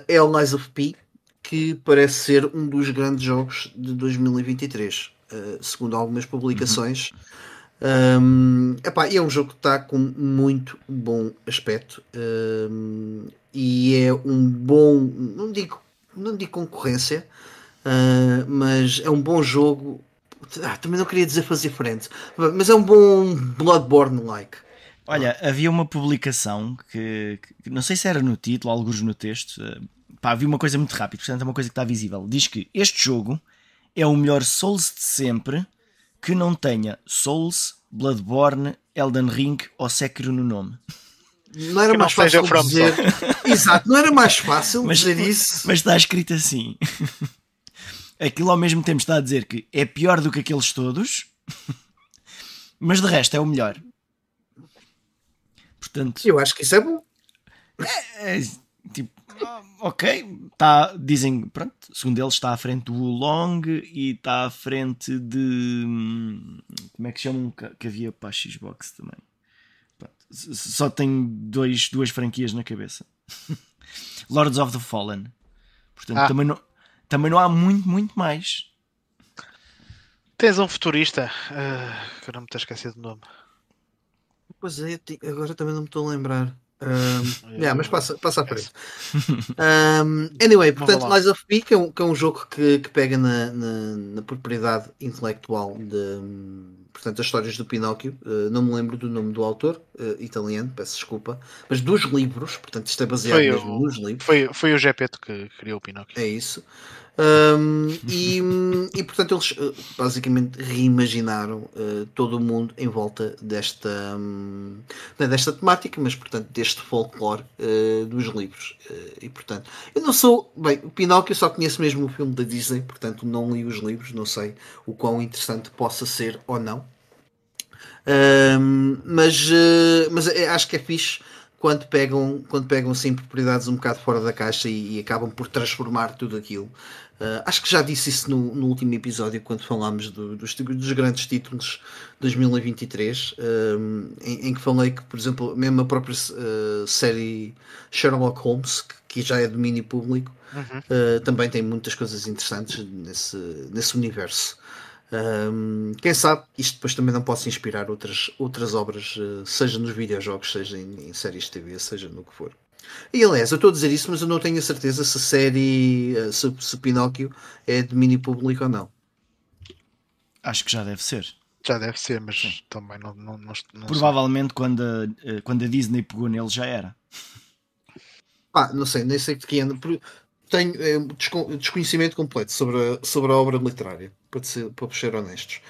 é o Lies of P, que parece ser um dos grandes jogos de 2023, uh, segundo algumas publicações. Uhum. Um, epá, é um jogo que está com muito bom aspecto um, e é um bom, não digo, não digo concorrência, uh, mas é um bom jogo. Ah, também não queria dizer fazer frente, mas é um bom Bloodborne-like. Olha, havia uma publicação que, que, não sei se era no título, alguns no texto, pá, vi uma coisa muito rápida, portanto é uma coisa que está visível. Diz que este jogo é o melhor Souls de sempre que não tenha Souls, Bloodborne, Elden Ring ou Sekiro no nome. Não era que mais fácil dizer. Exato, não era mais fácil mas, dizer isso. Mas está escrito assim. Aquilo ao mesmo tempo está a dizer que é pior do que aqueles todos, [LAUGHS] mas de resto é o melhor. Portanto, eu acho que isso é bom. É, é, tipo, ok, tá, dizem, pronto, segundo eles está à frente do Long e está à frente de como é que chamam que havia para a Xbox também. Pronto, só tem dois, duas franquias na cabeça. [LAUGHS] Lords of the Fallen. Portanto, ah. também, não, também não há muito, muito mais. Tens um futurista uh, que eu não me estou a esquecer do nome. Pois é, agora também não me estou a lembrar. Um, yeah, mas passa, passa à frente. Um, [LAUGHS] anyway, portanto, Lies of P, que é um, que é um jogo que, que pega na, na, na, propriedade intelectual de portanto, as histórias do Pinóquio. Uh, não me lembro do nome do autor, uh, italiano, peço desculpa, mas dos livros, portanto, isto é baseado foi mesmo o, nos livros. Foi, foi o Gepeto que criou o Pinóquio. É isso. Um, e, e portanto eles uh, basicamente reimaginaram uh, todo o mundo em volta desta, um, é desta temática, mas portanto deste folclore uh, dos livros. Uh, e portanto, eu não sou. Bem, o Pinóquio só conheço mesmo o filme da Disney, portanto não li os livros, não sei o quão interessante possa ser ou não. Um, mas, mas acho que é fixe quando pegam, quando pegam sim propriedades um bocado fora da caixa e, e acabam por transformar tudo aquilo. Uh, acho que já disse isso no, no último episódio, quando falámos do, dos, dos, grandes títulos de 2023, um, em, em, que falei que, por exemplo, mesmo a própria uh, série Sherlock Holmes, que, que, já é domínio público, uhum. uh, também tem muitas coisas interessantes nesse, nesse universo. Um, quem sabe isto depois também não possa inspirar outras, outras obras, uh, seja nos videojogos, seja em, em, séries de TV, seja no que for. E aliás, eu estou a dizer isso, mas eu não tenho a certeza se a série, uh, se, se Pinóquio é de domínio público ou não. Acho que já deve ser. Já deve ser, mas Sim. também não, não, não, não Provavelmente quando a, eh, quando a Disney pegou nele já era. Ah, não sei, nem sei de que ano tenho é, desconhecimento completo sobre a, sobre a obra literária, para, ser, para ser honestos.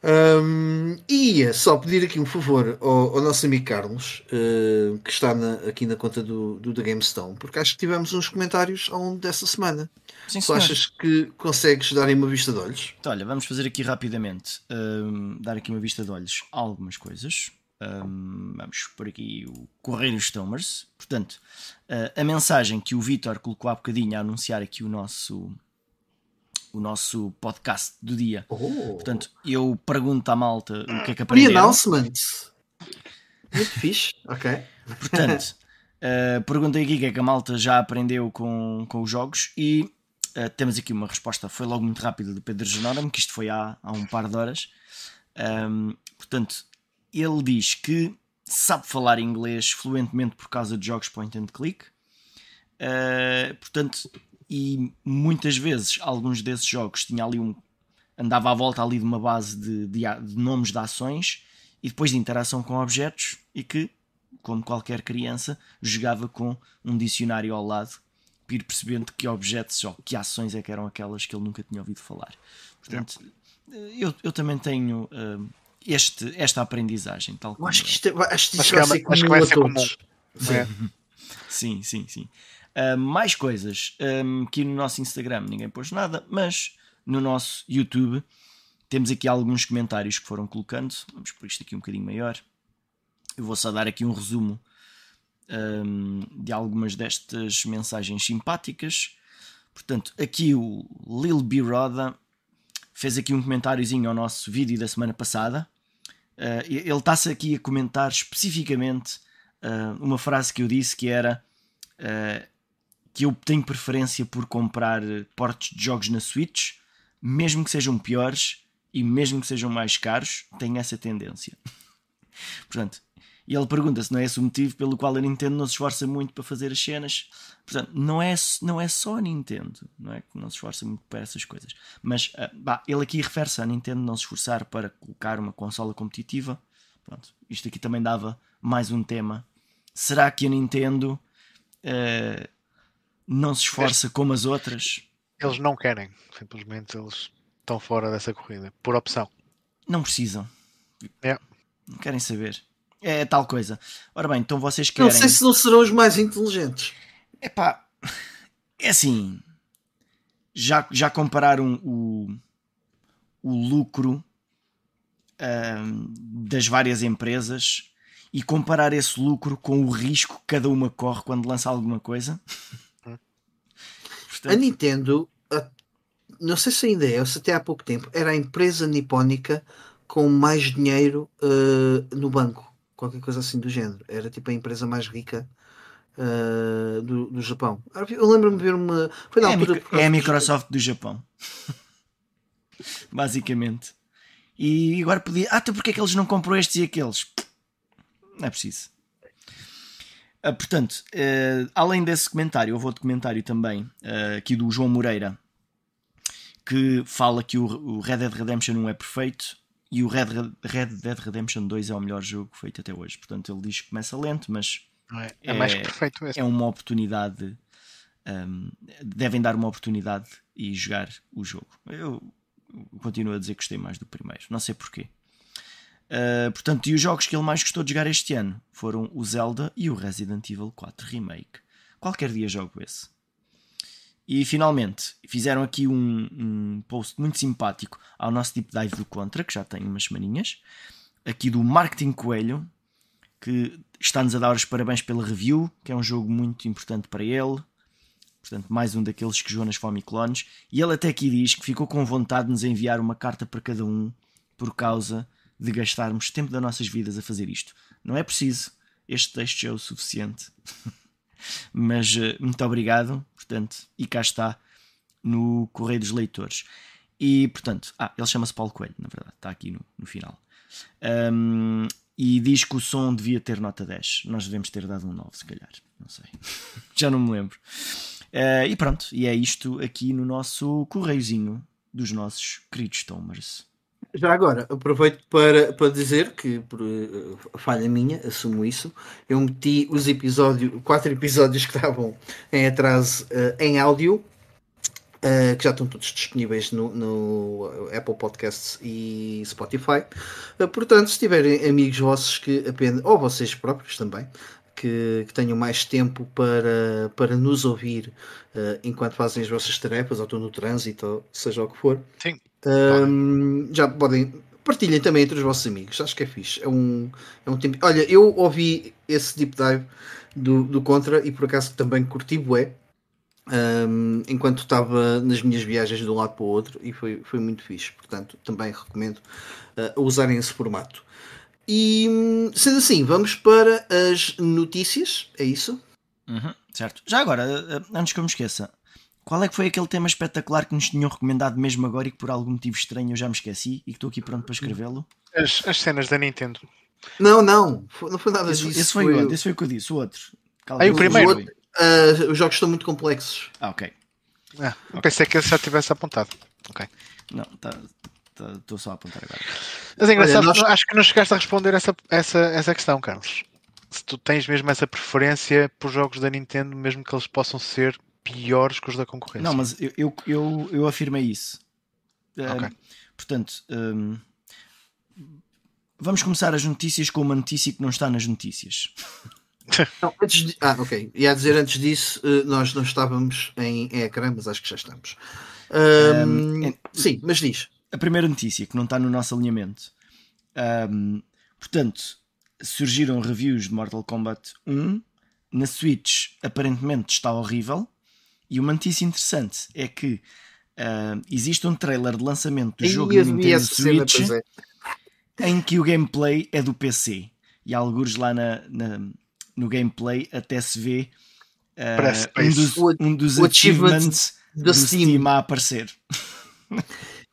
Um, ia só pedir aqui um favor ao, ao nosso amigo Carlos, uh, que está na, aqui na conta do, do The GameStone, porque acho que tivemos uns comentários ao longo dessa semana. Sim, tu achas que consegues dar uma vista de olhos? Então, olha, vamos fazer aqui rapidamente, um, dar aqui uma vista de olhos a algumas coisas. Um, vamos por aqui o Correio Stomers. Portanto, uh, a mensagem que o Vitor colocou há bocadinho a anunciar aqui o nosso o nosso podcast do dia. Oh. Portanto, eu pergunto à malta o que é que aprenderam. Pre-announcement. Muito fixe. Ok. Portanto, uh, perguntei aqui o que é que a malta já aprendeu com, com os jogos e uh, temos aqui uma resposta. Foi logo muito rápida do Pedro Genónimo, que isto foi há, há um par de horas. Um, portanto, ele diz que sabe falar inglês fluentemente por causa de jogos point and click. Uh, portanto, e muitas vezes alguns desses jogos tinha ali um andava à volta ali de uma base de, de, de, nomes de ações e depois de interação com objetos e que, como qualquer criança, jogava com um dicionário ao lado para ir percebendo que objetos ou que ações é que eram aquelas que ele nunca tinha ouvido falar. Portanto, eu, eu também tenho uh, este, esta aprendizagem. Tal como acho que isto, é- acho que isto vai, ser comum vai ser comum. Sim. É. sim, sim, sim. Uh, mais coisas um, que no nosso Instagram ninguém pôs nada, mas no nosso YouTube temos aqui alguns comentários que foram colocando. Vamos por isto aqui um bocadinho maior. Eu vou só dar aqui um resumo um, de algumas destas mensagens simpáticas. Portanto, aqui o Lil B. Roda fez aqui um comentáriozinho ao nosso vídeo da semana passada. Uh, ele está-se aqui a comentar especificamente uh, uma frase que eu disse que era uh, que eu tenho preferência por comprar portos de jogos na Switch, mesmo que sejam piores e mesmo que sejam mais caros, tenho essa tendência. [LAUGHS] Portanto, e ele pergunta se não é esse o motivo pelo qual a Nintendo não se esforça muito para fazer as cenas. Portanto, não é, não é só a Nintendo, não é que não se esforça muito para essas coisas. Mas uh, bah, ele aqui refere-se à Nintendo não se esforçar para colocar uma consola competitiva. Pronto, isto aqui também dava mais um tema. Será que a Nintendo uh, não se esforça como as outras? Eles não querem, simplesmente eles estão fora dessa corrida, por opção. Não precisam. É. Não querem saber. É tal coisa. Ora bem, então vocês querem. Não sei se não serão os mais inteligentes. É pá, é assim. Já, já compararam o, o lucro um, das várias empresas e comparar esse lucro com o risco que cada uma corre quando lança alguma coisa? Portanto... A Nintendo, não sei se ainda é, ou se até há pouco tempo, era a empresa nipónica com mais dinheiro uh, no banco qualquer coisa assim do género. Era tipo a empresa mais rica uh, do, do Japão. Eu lembro-me de ver uma. Foi na é, altura a, é a Microsoft do Japão. [LAUGHS] Basicamente. E agora podia. Ah, então porque é que eles não compram estes e aqueles? Não é preciso. Uh, portanto, uh, além desse comentário, houve outro comentário também uh, aqui do João Moreira que fala que o, o Red Dead Redemption 1 é perfeito e o Red, Red Dead Redemption 2 é o melhor jogo feito até hoje. Portanto, ele diz que começa lento, mas é, é, mais que perfeito é uma oportunidade um, devem dar uma oportunidade e jogar o jogo. Eu continuo a dizer que gostei mais do primeiro, não sei porquê. Uh, portanto, e os jogos que ele mais gostou de jogar este ano foram o Zelda e o Resident Evil 4 Remake. Qualquer dia jogo esse. E finalmente fizeram aqui um, um, post muito simpático ao nosso deep dive do Contra, que já tem umas semaninhas, aqui do Marketing Coelho, que está-nos a dar os parabéns pela review, que é um jogo muito importante para ele. Portanto, mais um daqueles que jogou nas Famiclones. E ele até aqui diz que ficou com vontade de nos enviar uma carta para cada um por causa de gastarmos tempo das nossas vidas a fazer isto. Não é preciso. Este texto é o suficiente. [LAUGHS] Mas uh, muito obrigado, portanto, e cá está no Correio dos Leitores. E portanto, ah, ele chama-se Paulo Coelho, na verdade, está aqui no, no final. Um, e diz que o som devia ter nota 10. Nós devemos ter dado um 9, se calhar. Não sei. [LAUGHS] Já não me lembro. Uh, e pronto, e é isto aqui no nosso correiozinho dos nossos queridos Tomers. Já agora, aproveito para, para dizer que, por uh, falha minha, assumo isso, eu meti os episódios, quatro episódios que estavam em atraso uh, em áudio, uh, que já estão todos disponíveis no, no Apple Podcasts e Spotify. portanto, se tiverem amigos vossos que apenas, ou vocês próprios também, que, que, tenham mais tempo para, para nos ouvir uh, enquanto fazem as vossas tarefas, ou estão no trânsito, ou seja o que for. Sim. Um, já podem. Partilhem também entre os vossos amigos, acho que é fixe. É um, é um tempo. Olha, eu ouvi esse deep dive do, do Contra e por acaso também curti bué. Um, enquanto estava nas minhas viagens de um lado para o outro e foi, foi muito fixe. Portanto, também recomendo uh, usarem esse formato. E sendo assim, vamos para as notícias, é isso? Uhum, certo. Já agora, eh, antes que eu me esqueça, qual é que foi aquele tema espetacular que nos tinham recomendado mesmo agora e que por algum motivo estranho eu já me esqueci e que estou aqui pronto para escrevê-lo? As, as cenas da Nintendo. Não, não, não foi nada esse, disso. Esse foi, foi o outro, esse foi o que eu disse, o outro. Aí o primeiro. Outro, uh, os jogos estão muito complexos. Ah, ok. Ah, pensei que ele já tivesse apontado. Ok. Não, tá, estou só a apontar agora. Mas é engraçado, Olha, nós... acho que não chegaste a responder essa, essa, essa questão, Carlos. Se tu tens mesmo essa preferência por jogos da Nintendo, mesmo que eles possam ser piores que os da concorrência. Não, mas eu, eu, eu, eu afirmei isso. Okay. portanto, um, vamos começar as notícias com uma notícia que não está nas notícias. [LAUGHS] Não, antes de, ah, ok. Ia dizer antes disso, eh, nós não estávamos em ecrã, mas acho que já estamos. Um, um, sim, mas diz. A primeira notícia que não está no nosso alinhamento. Um, portanto, surgiram reviews de Mortal Kombat 1. Na Switch, aparentemente está horrível. E uma notícia interessante é que uh, existe um trailer de lançamento do e jogo do Nintendo Switch é. em que o gameplay é do PC. E alguns lá na, na, no gameplay até se vê uh, um dos, um dos achievements do Steam. Steam a aparecer.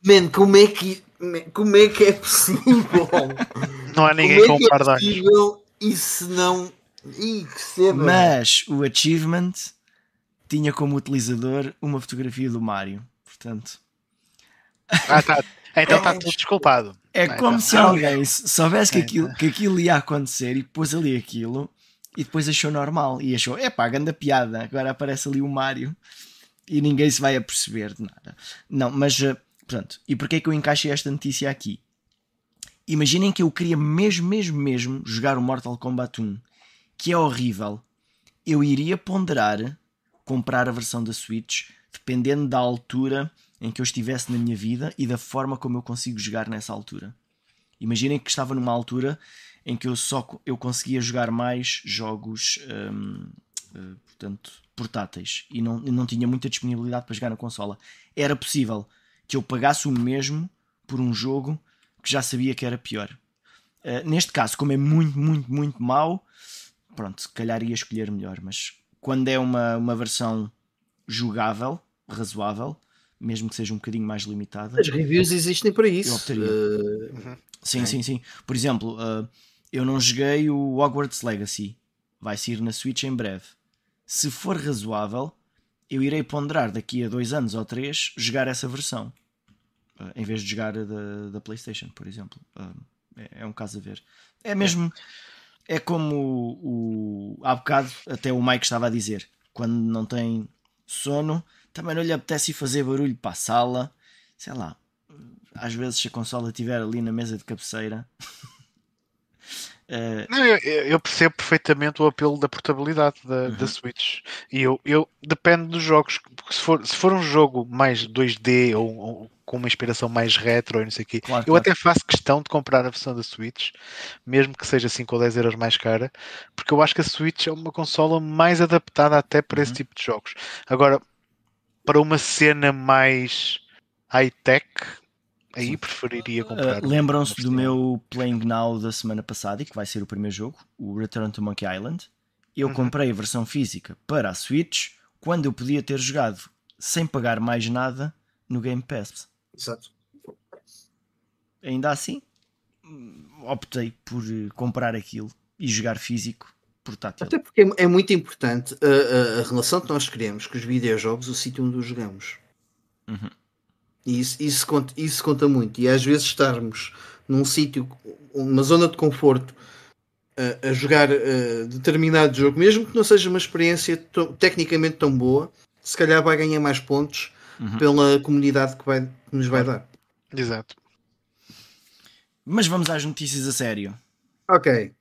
Man, como é que, como é, que é possível? Não há ninguém como é com par é Isso não. Ih, Mas o achievement tinha como utilizador uma fotografia do Mario. Portanto. Ah, tá. Então está é, tudo desculpado. É ah, como então. se alguém [LAUGHS] soubesse que aquilo, que aquilo ia acontecer e pôs ali aquilo e depois achou normal e achou, é pá, grande piada, agora aparece ali o Mario e ninguém se vai aperceber de nada. Não, mas, eh, portanto, e porquê é que eu encaixei esta notícia aqui? Imaginem que eu queria mesmo, mesmo, mesmo jogar o Mortal Kombat 1, que é horrível. Eu iria ponderar comprar a versão da Switch, dependendo da altura em que eu estivesse na minha vida e da forma como eu consigo jogar nessa altura. Imaginem que estava numa altura em que eu só eu conseguia jogar mais jogos hum, eh, portanto, portáteis e não, não tinha muita disponibilidade para jogar na consola. Era possível que eu pagasse o mesmo por um jogo que já sabia que era pior. Uh, neste caso, como é muito, muito, muito mau, pronto, se calhar ia escolher melhor, mas quando é uma, uma versão jogável, razoável, mesmo que seja um bocadinho mais limitada. As reviews existem para isso. Uh... Sim, é. sim, sim. Por exemplo, uh, eu não joguei o Hogwarts Legacy. Vai sair na Switch em breve. Se for razoável, eu irei ponderar daqui a dois anos ou três jogar essa versão. Uh, em vez de jogar a da, da PlayStation, por exemplo. É, é, um caso a ver. É mesmo. É é como o, o, há bocado até o Mike estava a dizer, quando não tem sono, também não lhe apetece fazer barulho para a sala, sei lá. Às vezes, se a consola estiver ali na mesa de cabeceira. Uh... [LAUGHS] Não, eu, eu, percebo perfeitamente o apelo da portabilidade da, uhum. da Switch. E eu, eu depende dos jogos. Se for, se for um jogo mais 2D ou, ou com uma inspiração mais retro e não sei o quê, claro, eu claro. até faço questão de comprar a versão da Switch, mesmo que seja 5 ou 10 euros mais cara, porque eu acho que a Switch é uma consola mais adaptada até para uhum. esse tipo de jogos. Agora, para uma cena mais high-tech, Aí preferiria comprar. Uh, Lembram-se do meu Playing Now da semana passada, e que vai ser o primeiro jogo, o Return to Monkey Island. Eu uhum. comprei a versão física para a Switch quando eu podia ter jogado sem pagar mais nada no Game Pass. Exato. Ainda assim, optei por eh, comprar aquilo e jogar físico portátil. Até porque é, é muito importante a, a, a, relação que nós queremos com os videojogos, o sítio onde os jogamos. Uhum. E isso, isso, conta, isso conta muito. E às vezes estarmos num sítio, uma zona de conforto, a, a jogar determinado jogo, mesmo que não seja uma experiência tecnicamente tão boa, se calhar vai ganhar mais pontos uhum. pela comunidade que, vai, que nos vai dar. Exato. Mas vamos às notícias a sério. Ok.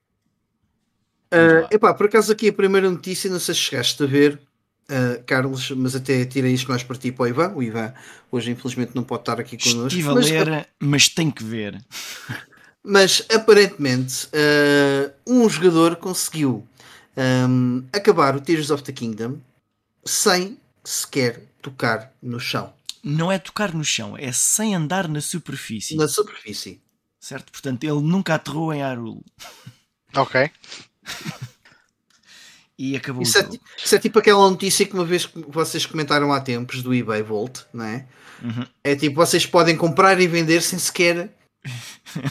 Uh, epá, por acaso aqui a primeira notícia, não sei se chegaste a ver, Uh, Carlos, mas até tirei isto mais para ti para o Ivan. O Ivan hoje infelizmente não pode estar aqui connosco. Estive a mas, ler, mas tem que ver. Mas aparentemente uh, um jogador conseguiu um, acabar o Tears of the Kingdom sem sequer tocar no chão. Não é tocar no chão, é sem andar na superfície. Na superfície. Certo? Portanto, ele nunca aterrou em Arul. [LAUGHS] Ok. [LAUGHS] e acabou isso, é, isso é, tipo aquela notícia que uma vez vocês comentaram há tempos do eBay Volt, não é? Uhum. É tipo, vocês podem comprar e vender sem sequer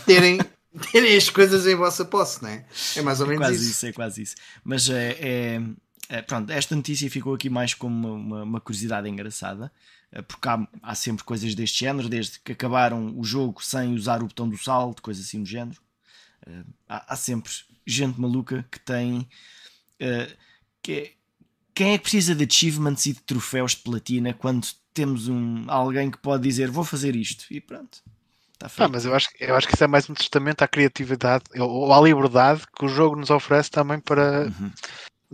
terem, [LAUGHS] terem as coisas em vossa posse, não é? É mais ou é menos é quase isso. isso. É quase isso. Mas é, é, é, pronto, esta notícia ficou aqui mais como uma, uma, uma curiosidade engraçada, eh, porque há, há, sempre coisas deste género, desde que acabaram o jogo sem usar o botão do salto, coisas assim do género. Eh, há, há sempre gente maluca que tem eh, que, quem é que precisa de achievements e de troféus de platina quando temos um, alguém que pode dizer vou fazer isto e pronto. Tá ah, mas eu acho, eu acho que isso é mais um testamento à criatividade ou à liberdade que o jogo nos oferece também para uhum.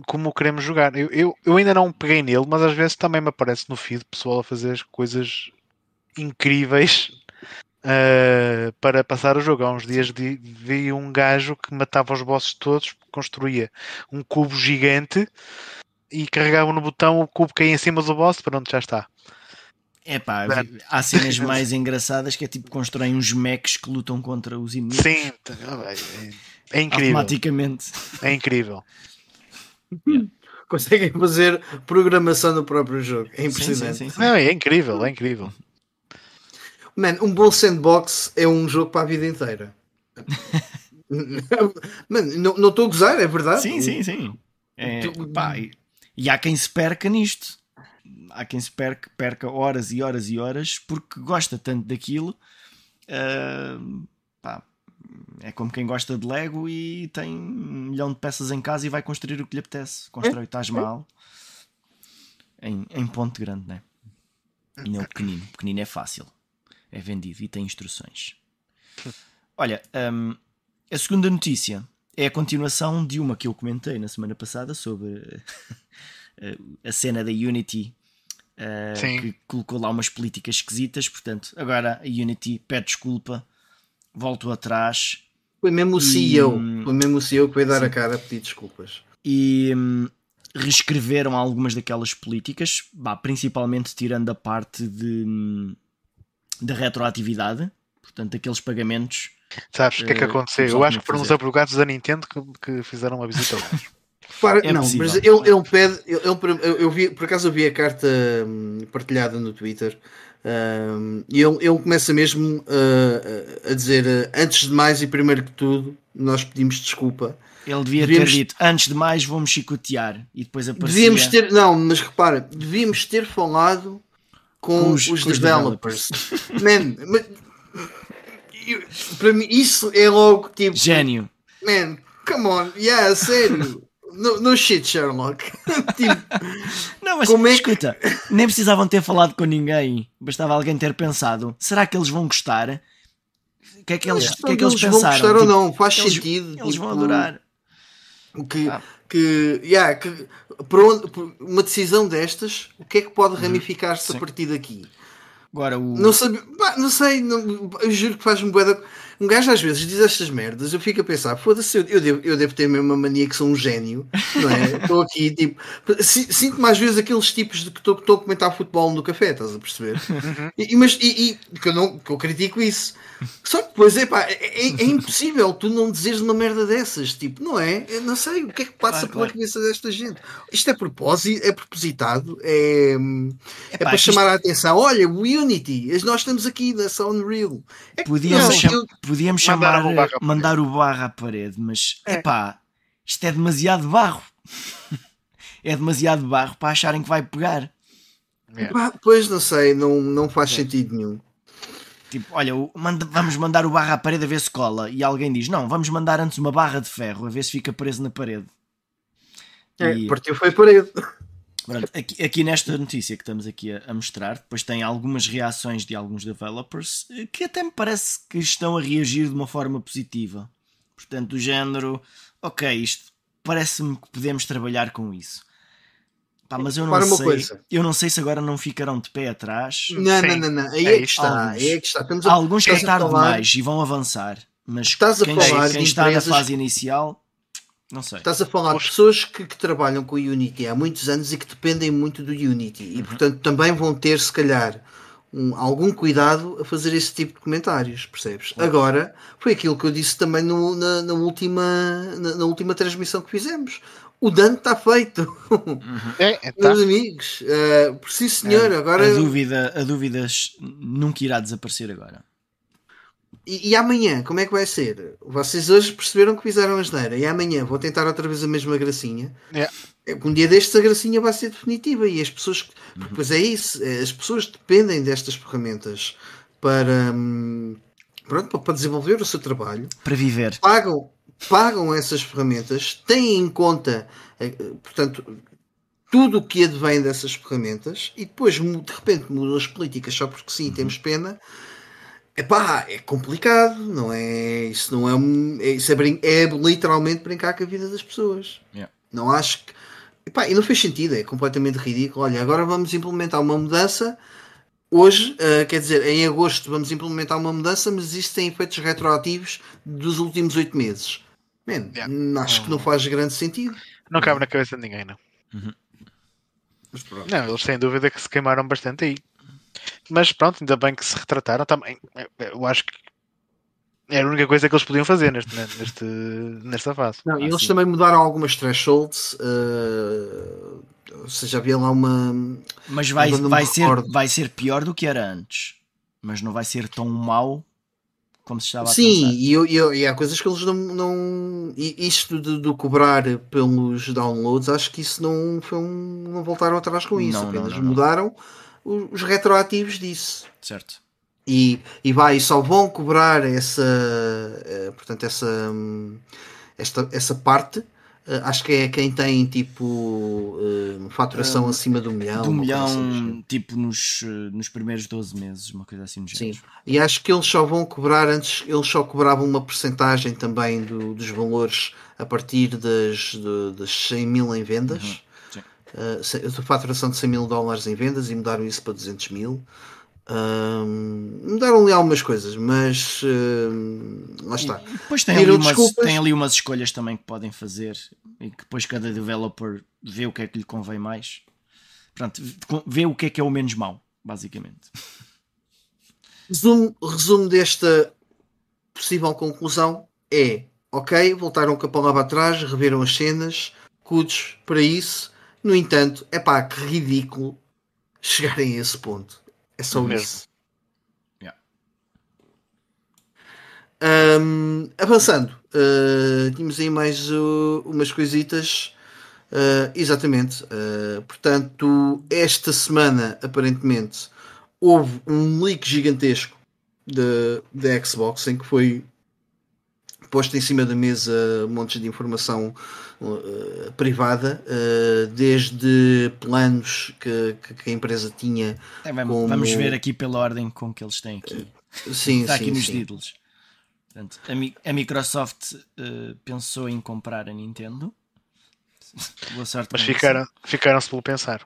Como queremos jogar. Eu, eu, eu, ainda não peguei nele, mas às vezes também me aparece no feed pessoal a fazer coisas incríveis uh, [LAUGHS] para passar o jogo. Há uns dias vi um gajo que matava os bosses todos, construía um cubo gigante e carregava no botão, o cubo caía em cima do boss, pronto, já está. É pá, há cenas mais engraçadas que é tipo constroem uns mechs que lutam contra os inimigos. Sim, é, é incrível. Automaticamente. É incrível. [LAUGHS] Conseguem fazer programação no próprio jogo. É impressionante. Sim, sim, sim, Não, é incrível, é incrível. Man, um bom sandbox é um jogo para a vida inteira. [LAUGHS] Mano, não estou a gozar, é verdade. Sim, sim, sim. É, pá, e, e há quem se perca nisto. Há quem se perca, perca horas e horas e horas porque gosta tanto daquilo. Uh, pá, é como quem gosta de Lego e tem um milhão de peças em casa e vai construir o que lhe apetece. Constrói o Taj Mahal em, em ponto grande, né? E não pequenino. Pequenino é fácil é vendido e tem instruções. Olha, um, a segunda notícia é a continuação de uma que eu comentei na semana passada sobre [LAUGHS] a cena da Unity uh, que colocou lá umas políticas esquisitas. Portanto, agora a Unity pede desculpa, voltou atrás. Foi mesmo o CEO, hum, foi mesmo o CEO que veio dar sim. a cara a pedir desculpas. E um, reescreveram algumas daquelas políticas, bah, principalmente tirando a parte de hum, de retroatividade, portanto, aqueles pagamentos. Sabes o que é que eh, aconteceu? Eu acho que foram os advogados da Nintendo que, que fizeram uma visita ao [LAUGHS] Para, é não, possível. mas ele, ele pede. Ele, eu, eu vi, por acaso eu vi a carta hum, partilhada no Twitter um, e ele, ele começa mesmo uh, a dizer: uh, antes de mais e primeiro que tudo, nós pedimos desculpa. Ele devia devíamos... ter dito: antes de mais, vamos chicotear e depois aparecia. Devíamos ter, não, mas repara, devíamos ter falado com os, os, developers. Man, mas, para mim isso é logo tipo. Gênio. Man, come on, yeah, sério. No, no shit, Sherlock. [LAUGHS] tipo, não, mas como é escuta, que... nem precisavam ter falado com ninguém. Bastava alguém ter pensado: será que eles vão gostar? O que é que eles, que é que eles, eles pensaram? Vão gostar tipo, ou não? Faz eles, sentido. Eles tipo, vão adorar. O que, ah. que, yeah, que por, onde, por uma decisão destas, o que é que pode uhum. ramificar-se a partir daqui? Agora o. Não, sabe, não sei, não, eu juro que faz-me boeda. Um gajo às vezes diz estas merdas, eu fico a pensar, foda-se, eu, eu, devo, eu devo ter mesmo uma mania que sou um gênio, não é? [LAUGHS] Estou aqui, tipo, sinto-me às vezes aqueles tipos de que estou a comentar futebol no café, estás a perceber? Uhum. E, mas, e, e, que, eu não, que eu critico isso. Só que depois, epá, é, é, é impossível tu não dizeres uma merda dessas, tipo, não é? Eu não sei, o que é que passa claro, pela claro. cabeça desta gente? Isto é propósito, é propositado, é, é para chamar a atenção. Olha, o Unity, nós estamos aqui nessa Unreal. É, Podíamos não, podíamos chamar, mandar o barra, mandar o barra à parede, mas é pá, isto é demasiado barro. [LAUGHS] é demasiado barro para acharem que vai pegar. É. pois não sei, não, não faz é. sentido nenhum. Tipo, olha, manda, vamos mandar o barra à parede a ver se cola. E alguém diz: Não, vamos mandar antes uma barra de ferro a ver se fica preso na parede. É, e... partiu foi parede. Pronto, aqui, aqui, nesta notícia que estamos aqui a, a, mostrar, depois tem algumas reações de alguns developers eh, que até me parece que estão a reagir de uma forma positiva. Portanto, do género, ok, isto parece-me que podemos trabalhar com isso. Pá, mas eu não sei. Coisa. Eu não sei se agora não ficarão de pé atrás. Não, não, não, não. Aí é, é que está. Alguns, aí é que está. Temos a, alguns que tarde demais e vão avançar. Mas estás a quem, falar quem está empresas... na fase inicial não sei. Estás a falar de pessoas que, que, trabalham com o Unity há muitos anos e que dependem muito do Unity e, uhum. portanto, também vão ter, se calhar, um, algum cuidado a fazer esse tipo de comentários, percebes? Uhum. Agora, foi aquilo que eu disse também no, na, na, última, na, na, última transmissão que fizemos. O dano está feito, uhum. é, é, tá. meus amigos. Uh, por si, senhor. É, agora a dúvida, a dúvida nunca irá desaparecer agora. E, e, amanhã, como é que vai ser? Vocês hoje perceberam que fizeram a geneira e amanhã vou tentar outra vez a mesma gracinha. Yeah. É. Um dia destes a gracinha vai ser definitiva e as pessoas, uhum. pois é isso, é, as pessoas dependem destas ferramentas para, hum, pronto, para desenvolver o seu trabalho, para viver, pagam, pagam essas ferramentas, têm em conta, eh, portanto, tudo o que advém dessas ferramentas e depois de repente mudam as políticas só porque sim, uhum. temos pena Epá, é complicado, não é? Isso não é. É, isso é, é literalmente brincar com a vida das pessoas. Yeah. Não acho que. Epá, e não fez sentido, é completamente ridículo. Olha, agora vamos implementar uma mudança. Hoje, uh, quer dizer, em agosto vamos implementar uma mudança, mas isto tem efeitos retroativos dos últimos oito meses. Man, yeah. acho que não faz grande sentido. Não cabe na cabeça de ninguém, não. Uhum. Não, eles sem dúvida que se queimaram bastante aí. Mas pronto, ainda bem que se retrataram também. Eu acho que era a única coisa que eles podiam fazer neste, neste, nesta fase. Não, e eles também mudaram algumas thresholds. Uh, ou seja, havia lá uma. Mas vai, vai, ser, vai ser pior do que era antes. Mas não vai ser tão mau como se estava Sim, a. Sim, e, e, há coisas que eles não. não isto de, de, cobrar pelos downloads, acho que isso não foi um, não voltaram atrás com isso. Não, apenas não, não, mudaram os retroativos disso. Certo. E, e vai, só vão cobrar essa, uh, portanto, essa, um, esta, essa parte. Uh, acho que é quem tem tipo uh, faturação acima do milhão. Do milhão, assim, tipo nos, nos primeiros 12 meses, uma coisa assim Sim. E acho que eles só vão cobrar antes, eles só cobravam uma porcentagem também do, dos valores a partir das, de, das 100 mil em vendas. Uhum uh, faturação de 100 mil dólares em vendas e mudaram isso para 200 mil. Um, mudaram ali algumas coisas, mas lá está. E depois tem ali, umas, tem ali, umas, escolhas também que podem fazer e que depois cada developer vê o que é que lhe convém mais. Pronto, vê o que é que é o menos mau, basicamente. Resumo, resumo desta possível conclusão é ok, voltaram com a palavra atrás, reveram as cenas, cudos para isso, no entanto, é pá, que ridículo chegarem a esse ponto. É só Mesmo. isso. Yeah. Um, avançando, uh, tínhamos aí mais uh, umas coisitas. Uh, exatamente. portanto, esta semana, aparentemente, houve um leak gigantesco da Xbox em que foi posto em cima da mesa montes de informação uh, privada, uh, desde planos que, que, a empresa tinha. É, vamos, como... vamos, ver aqui pela ordem com que eles têm aqui. Sim, Está sim, aqui nos sim. títulos. Portanto, a, a Microsoft pensou em comprar a Nintendo. [LAUGHS] Boa sorte Mas ficaram, ficaram-se pelo pensar.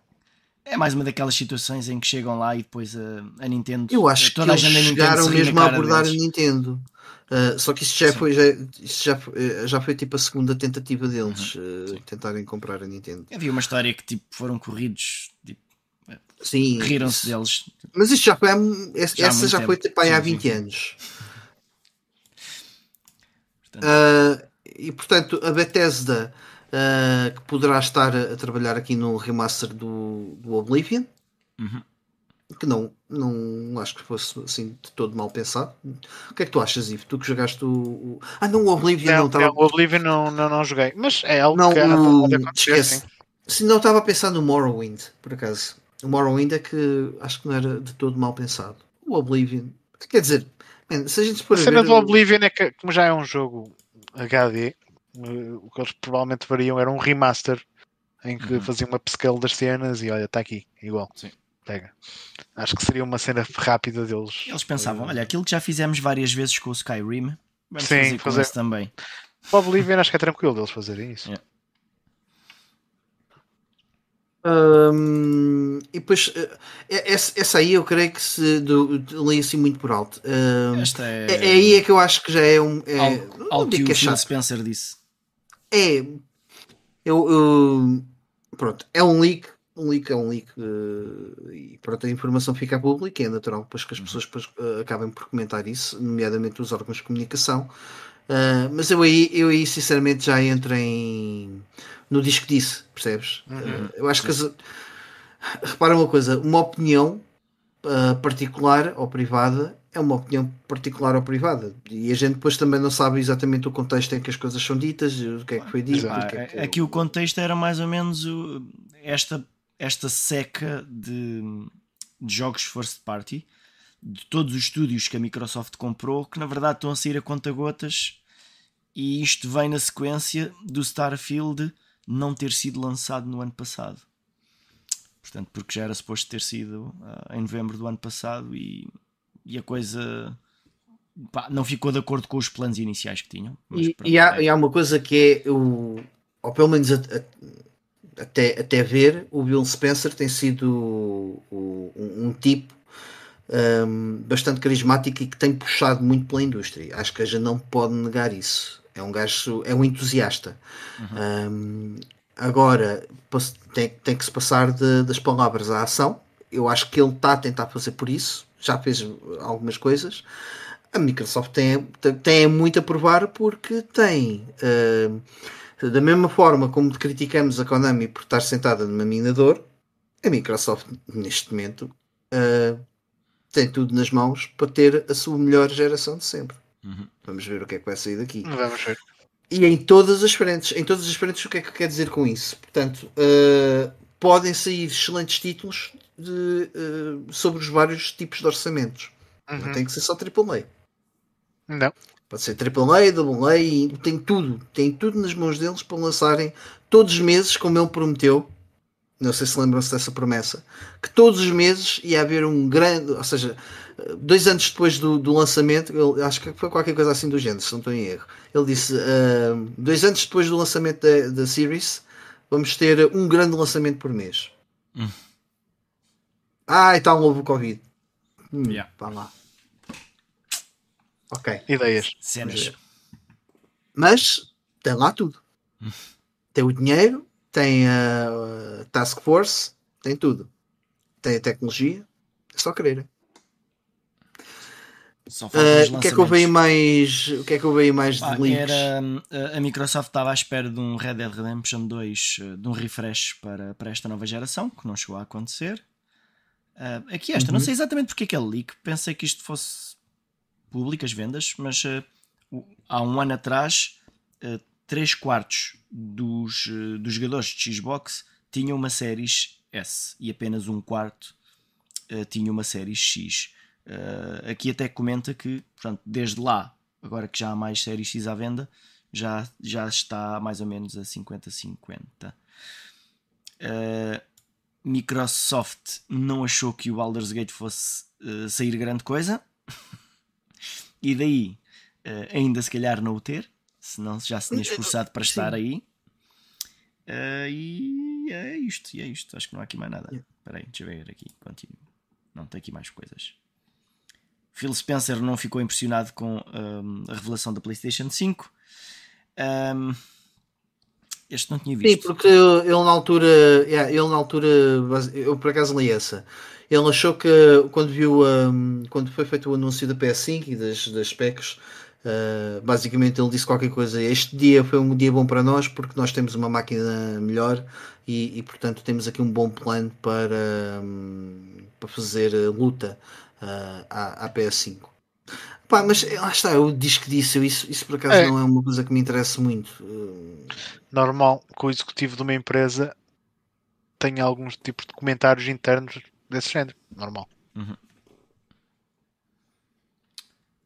É mais uma daquelas situações em que chegam lá e depois a, a Nintendo. Eu acho toda que a gente chegaram mesmo a abordar deles. a Nintendo. Uh, só que isso já foi, já, isso já, eh, já foi tipo a segunda tentativa deles uhum. uh, tentarem comprar a Nintendo. Havia uma história que tipo, foram corridos, tipo, sim, riram-se deles. Mas isto já foi, essa já, essa já foi tipo, há 20 sim. anos. Portanto. Uh, e portanto, a Bethesda uh, que poderá estar a, a, trabalhar aqui no remaster do, do Oblivion. Uhum. Que não, não acho que fosse assim de todo mal pensado. O que é que tu achas, Ivo? Tu que jogaste o. o... Ah, não, o Oblivion não, não estava. O Oblivion não, não, não joguei, mas é algo não, que o... esquece. Se não estava a pensar no Morrowind, por acaso. O Morrowind é que acho que não era de todo mal pensado. O Oblivion, quer dizer, man, se a gente for a cena ver, do Oblivion é que, como já é um jogo HD, o que eles provavelmente fariam era um remaster em que uhum. faziam uma upscale das cenas e olha, está aqui, igual. Sim. Pega. Acho que seria uma cena rápida deles. Eles pensavam, olha, aquilo que já fizemos várias vezes com o Skyrim, vamos Sim, fazer com fazer... também. O Oblivion acho que é tranquilo deles fazerem isso. Yeah. Um, e depois essa, essa, aí eu creio que se li assim muito por alto. Um, Esta é... é... É, aí é que eu acho que já é um. É, algo, algo que, que o Phil Spencer disse. É. Eu, eu, pronto, é um leak. Um leak é um leak. Uh, e pronto, a informação fica pública. É natural depois que as uhum. pessoas depois, uh, acabem por comentar isso, nomeadamente os órgãos de comunicação. Uh, mas eu aí, eu aí sinceramente já entro em, no disco disse, percebes? Uhum. eu acho que as, repara uma coisa, uma opinião particular ou privada é uma opinião particular ou privada. E a gente depois também não sabe exatamente o contexto em que as coisas são ditas, o que é que foi dito. Ah, que é que... Aqui o contexto era mais ou menos o, esta, esta seca de, de jogos first party de todos os estúdios que a Microsoft comprou, que na verdade estão a sair a conta gotas, e isto vem na sequência do Starfield não ter sido lançado no ano passado. Portanto, porque já era suposto ter sido uh, em novembro do ano passado e e a coisa pá, não ficou de acordo com os planos iniciais que tinham. E, pronto, e, há, é. e, há, uma coisa que é o, ou pelo menos a, a, até, até ver, o Bill Spencer tem sido o, um, um, tipo um, bastante carismático e que tem puxado muito pela indústria. Acho que a gente não pode negar isso. É um gajo, é um entusiasta. Uhum. Um, agora tem, tem que se passar de, das palavras à ação. Eu acho que ele está a tentar fazer por isso já fez algumas coisas. A Microsoft tem, tem muito a provar porque tem, uh, da mesma forma como criticamos a Konami por estar sentada numa minador, a Microsoft neste momento uh, tem tudo nas mãos para ter a sua melhor geração de sempre. Uhum. Vamos ver o que é que vai sair daqui. Vamos ver. E em todas as frentes, em todas as frentes, o que é que quer dizer com isso? Portanto, uh, podem sair excelentes títulos de, uh, sobre os vários tipos de orçamentos. Uhum. Não tem que ser só AAA. Não. Pode ser AAA, AA, tem tudo. Tem tudo nas mãos deles para lançarem todos os meses, como ele prometeu. Não sei se lembram-se dessa promessa. Que todos os meses ia haver um grande. Ou seja, dois anos depois do, do lançamento, ele, acho que foi qualquer coisa assim do género, se não estou em erro. Ele disse: uh, dois anos depois do lançamento da, da Series, vamos ter um grande lançamento por mês. Hum. Ah, então houve o Covid. Hum, yeah. Vá lá. Ok. Ideias. Cenas. Mas tem lá tudo. Tem o dinheiro, tem a Task Force, tem tudo. Tem a tecnologia. É só querer. Uh, o que é que eu veio mais o que é que eu veio mais de leaks? Era, a Microsoft estava à espera de um Red Dead Redemption 2 de um refresh para, para esta nova geração que não chegou a acontecer Uh, aqui esta, uhum. não sei exatamente porque é que é leak, pensei que isto fosse público as vendas, mas uh, há um ano atrás, uh, 3 quartos dos, dos jogadores de Xbox tinham uma série S e apenas um quarto tinha uma série X. aqui até comenta que, portanto, desde lá agora que já há mais séries X à venda, já, já está mais ou menos a 50-50. Uh, Microsoft não achou que o Baldur's Gate fosse uh, sair grande coisa [LAUGHS] e daí uh, ainda se calhar não o ter, senão já se tinha esforçado para estar Sim. aí. Uh, e é isto, e é isto. Acho que não há aqui mais nada. Espera aí, deixa eu ver aqui. Continuo. Não tem aqui mais coisas. Phil Spencer não ficou impressionado com um, a revelação da PlayStation 5. Um, este não tinha visto. Sim, porque ele na altura, yeah, ele na altura, eu por acaso li essa. Ele achou que quando viu um, quando foi feito o anúncio da PS5 e das, das specs, uh, basicamente ele disse qualquer coisa. Este dia foi um dia bom para nós porque nós temos uma máquina melhor e, e portanto temos aqui um bom plano para, um, para fazer luta uh, à, à PS5. Pá, mas lá está, eu disse que disse, isso, isso por acaso é. não é uma coisa que me interessa muito. Normal que o executivo de uma empresa tenha alguns tipos de comentários internos desse género. Normal. Uhum.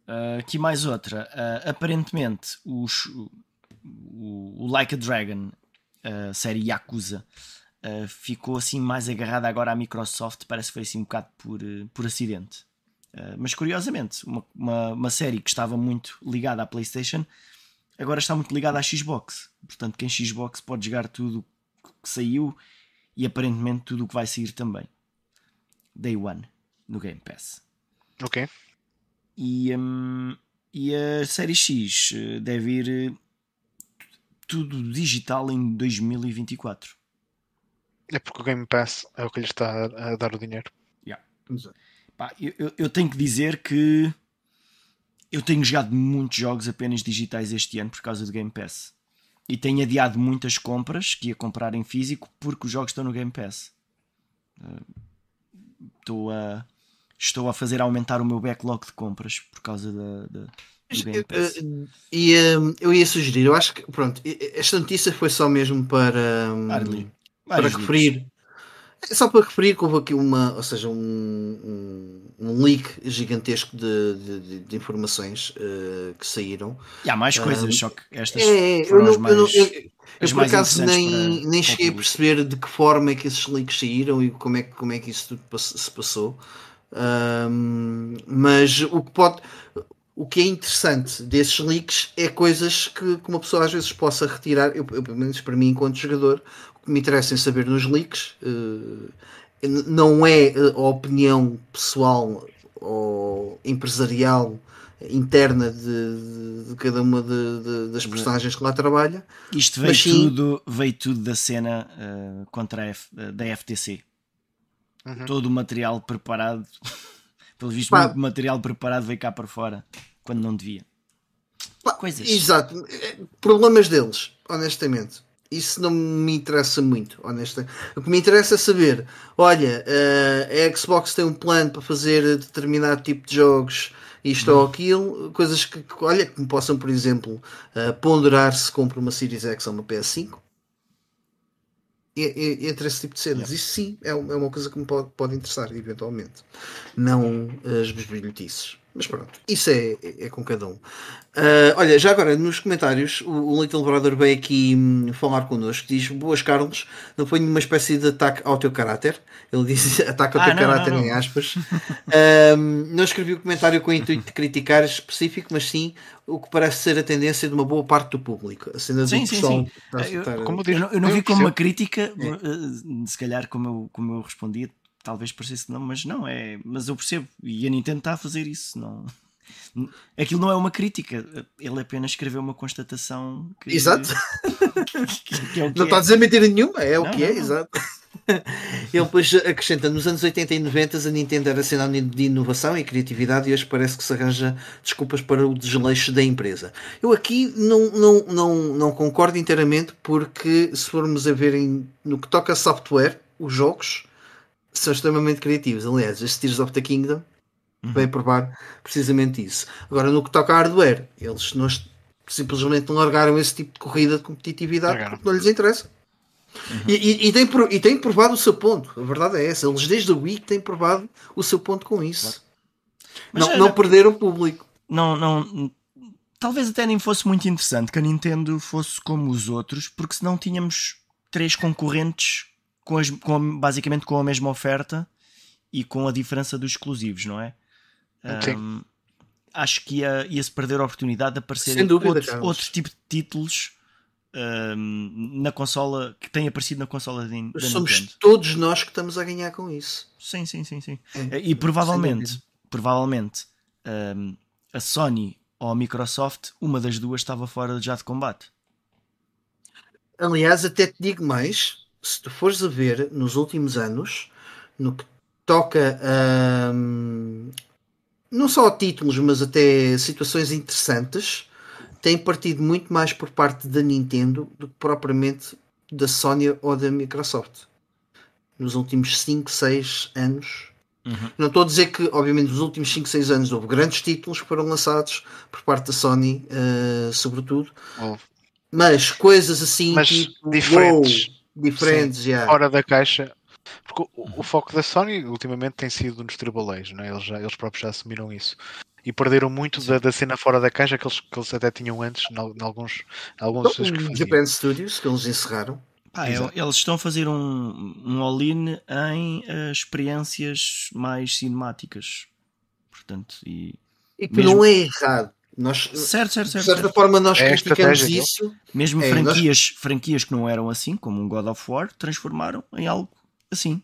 Uh, aqui mais outra. Uh, aparentemente, os, o, o, Like a Dragon, a série Yakuza, uh, ficou assim mais agarrada agora à Microsoft. Parece que foi assim um bocado por, por acidente. Mas curiosamente, uma, uma, uma, série que estava muito ligada à PlayStation agora está muito ligada à Xbox. Portanto, quem Xbox pode jogar tudo que saiu e aparentemente tudo o que vai sair também. Day One no Game Pass. Ok. E, um, e a série X eh, deve ir eh, tudo digital em 2024. É porque o Game Pass é o que lhe está a, dar o dinheiro. Yeah. Pá, eu, eu tenho que dizer que eu tenho jogado muitos jogos apenas digitais este ano por causa do Game Pass. E tenho adiado muitas compras que ia comprar em físico porque os jogos estão no Game Pass. Estou a, estou a fazer aumentar o meu backlog de compras por causa da, da do Game Pass. E um, eu ia sugerir, eu acho que pronto, esta notícia foi só mesmo para, um, para referir. É só para referir que houve aqui uma, ou seja, um, um, um leak gigantesco de, de, de informações uh, que saíram. E há mais coisas, só que estas é, foram eu não, mais. Eu, eu, eu por acaso nem, nem cheguei a perceber de que forma é que esses leaks saíram e como é, como é que isso tudo se passou. Um, mas o que pode. O que é interessante desses leaks é coisas que, que uma pessoa às vezes possa retirar, eu, pelo menos para mim, enquanto jogador, me interessa em saber nos leaks uh, não é a opinião pessoal ou empresarial interna de, de, de cada uma de, das personagens que lá trabalha. Isto veio, sim, tudo, veio tudo da cena uh, contra a F, da FTC. Uhum. Todo o material preparado, [LAUGHS] pelo visto, Pá, muito material preparado veio cá para fora quando não devia. Pá, Coisas. Exato. Problemas deles, honestamente. Isso não me interessa muito, honestamente. O que me interessa é saber: olha, uh, a Xbox tem um plano para fazer determinado tipo de jogos isto ou aquilo, coisas que, olha, que me possam, por exemplo, uh, ponderar se compro uma Series X ou uma PS5. E, e, entre esse tipo de cenas. Isso sim é, é uma coisa que me pode, pode interessar, eventualmente. Não as bisbilhotices. Mas pronto, isso é, é com cada um. Uh, olha, já agora nos comentários, o, o Little Brother veio aqui hum, falar connosco. Diz: Boas, Carlos, não foi nenhuma espécie de ataque ao teu caráter. Ele diz: [LAUGHS] ataque ao ah, teu não, caráter, não, não. em aspas. uh, não escrevi o comentário com o intuito de criticar específico, mas sim o que parece ser a tendência de uma boa parte do público. A cena sim, do sim, sim. Eu, como eu, eu, não vi como uma crítica, é. Eh, se calhar, como eu, como eu respondi, talvez parecesse que não, mas não, é. Mas eu percebo, e a Nintendo está a fazer isso, não. Aquilo não é uma crítica, ele apenas escreveu uma constatação que, Exato. Que, é não está é. a dizer mentira nenhuma, é não, o que é, não, é, não. exato. Ele depois acrescenta: nos anos 80 e 90 a Nintendo era sinónimo de inovação e criatividade e hoje parece que se arranja desculpas para o desleixo da empresa. Eu aqui não, não, não, não concordo inteiramente porque se formos a ver em, no que toca a software, os jogos são extremamente criativos. Aliás, este Tears of the Kingdom uhum. vem provar precisamente isso. Agora, no que toca a hardware, eles não, simplesmente largaram esse tipo de corrida de competitividade largaram. porque não lhes interessa. Uhum. E, e, e, tem, e tem provado o seu ponto. A verdade é essa. Eles desde o Wii têm provado o seu ponto com isso. Mas não, não perderam o público. Não, não, talvez até nem fosse muito interessante que a Nintendo fosse como os outros, porque senão tínhamos três concorrentes com, as, com basicamente com a mesma oferta e com a diferença dos exclusivos, não é? Um, acho que ia, ia se perder a oportunidade de aparecer outro, outro tipo de títulos um, na consola que tem aparecido na consola da, da Somos Nintendo. todos nós que estamos a ganhar com isso. Sim, sim, sim, sim. É. E provavelmente, provavelmente um, a Sony ou a Microsoft, uma das duas estava fora já de combate. Aliás, até te digo mais, se tu fores a ver nos últimos anos, no que toca a um, não só títulos, mas até situações interessantes, tem partido muito mais por parte da Nintendo do que propriamente da Sony ou da Microsoft. Nos últimos 5, 6 anos. Uhum. Não estou a dizer que, obviamente, nos últimos 5, 6 anos houve grandes títulos que foram lançados por parte da Sony, uh, sobretudo. Oh. Mas coisas assim, mas tipo, diferentes, wow, diferentes Sim, yeah. fora da caixa. Porque o, o, foco da Sony ultimamente tem sido nos AAAs, não é? eles, já, eles próprios já assumiram isso e perderam muito da, da, cena fora da caixa que eles, que eles até tinham antes em alguns, alguns então, que Japan Studios que eles encerraram. Ah, eles estão a fazer um, um all-in em uh, experiências mais cinemáticas. Portanto, e, e que mesmo... não é errado. Nós, certo, certo, certo, de certa certo. forma, nós é criticamos isso. Mesmo é, franquias, nós... franquias que não eram assim, como um God of War, transformaram em algo assim.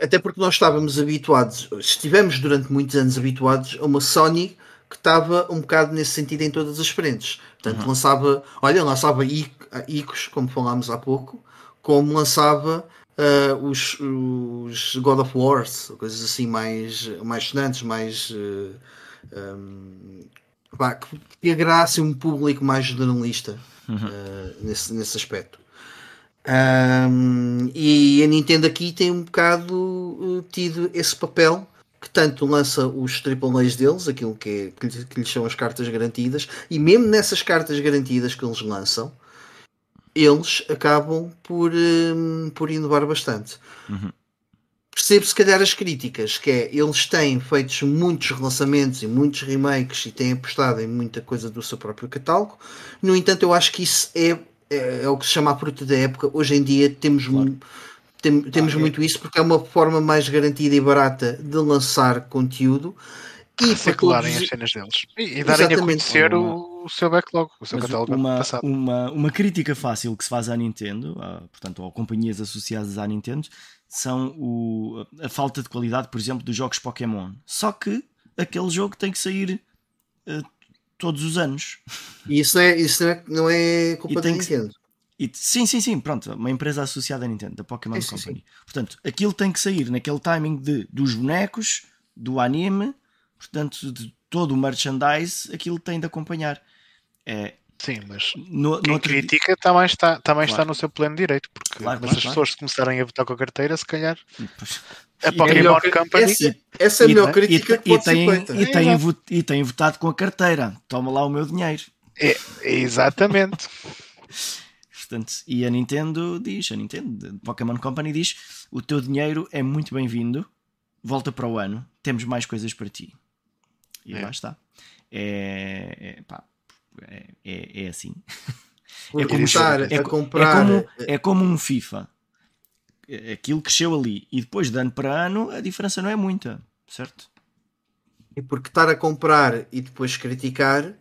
Até porque nós estávamos habituados, estivemos durante muitos anos habituados a uma Sony que estava um bocado nesse sentido em todas as frentes. Portanto, uhum. lançava, olha, lançava icos, como falámos há pouco, como lançava uh, os, os, God of Wars, coisas assim mais, mais sonantes, mais. Uh, um, pá, que agradasse um público mais jornalista uhum. uh, nesse, nesse aspecto. Um, e a Nintendo aqui tem um bocado uh, tido esse papel que tanto lança os AAAs deles, aquilo que, é, que, lhes, que lhes são as cartas garantidas, e mesmo nessas cartas garantidas que eles lançam, eles acabam por, um, por inovar bastante. Uhum. Percebo se calhar as críticas, que é eles têm feito muitos relançamentos e muitos remakes e têm apostado em muita coisa do seu próprio catálogo. No entanto, eu acho que isso é é, é, o que se chama a fruta da época. Hoje em dia temos, claro. tem, temos ah, muito é. isso porque é uma forma mais garantida e barata de lançar conteúdo e circularem todos... as cenas deles e, e darem a conhecer o, o, seu backlog, o seu catálogo uma, passado. Uma, uma crítica fácil que se faz à Nintendo, a, portanto, a companhias associadas à Nintendo, são o, a falta de qualidade, por exemplo, dos jogos Pokémon. Só que aquele jogo tem que sair uh, todos os anos. E isso não é, isso não é, não é culpa da Nintendo. E, sim, sim, sim, pronto, uma empresa associada à Nintendo, da Pokémon sim, Company. Sim. Portanto, aquilo tem que sair naquele timing de, dos bonecos, do anime, portanto, de todo o merchandise, aquilo tem de acompanhar. É, Sim, mas no, quem no crítica também, está, também claro. está no seu pleno direito, porque claro, claro, as pessoas começarem a votar com a carteira, se calhar pois. a Pokémon é Company. Essa, essa é a melhor crítica e, que pode tem, E têm, e têm votado com a carteira. Toma lá o meu dinheiro. É, exatamente. [LAUGHS] Portanto, e a Nintendo diz, a Nintendo, a Pokémon Company diz: o teu dinheiro é muito bem-vindo, volta para o ano, temos mais coisas para ti. E é. lá está. É, é, pá, é, é, é assim. É como, é, a comprar. É como, é como um FIFA. Aquilo cresceu ali e depois de ano para ano a diferença não é muita, certo? E porque estar a comprar e depois criticar,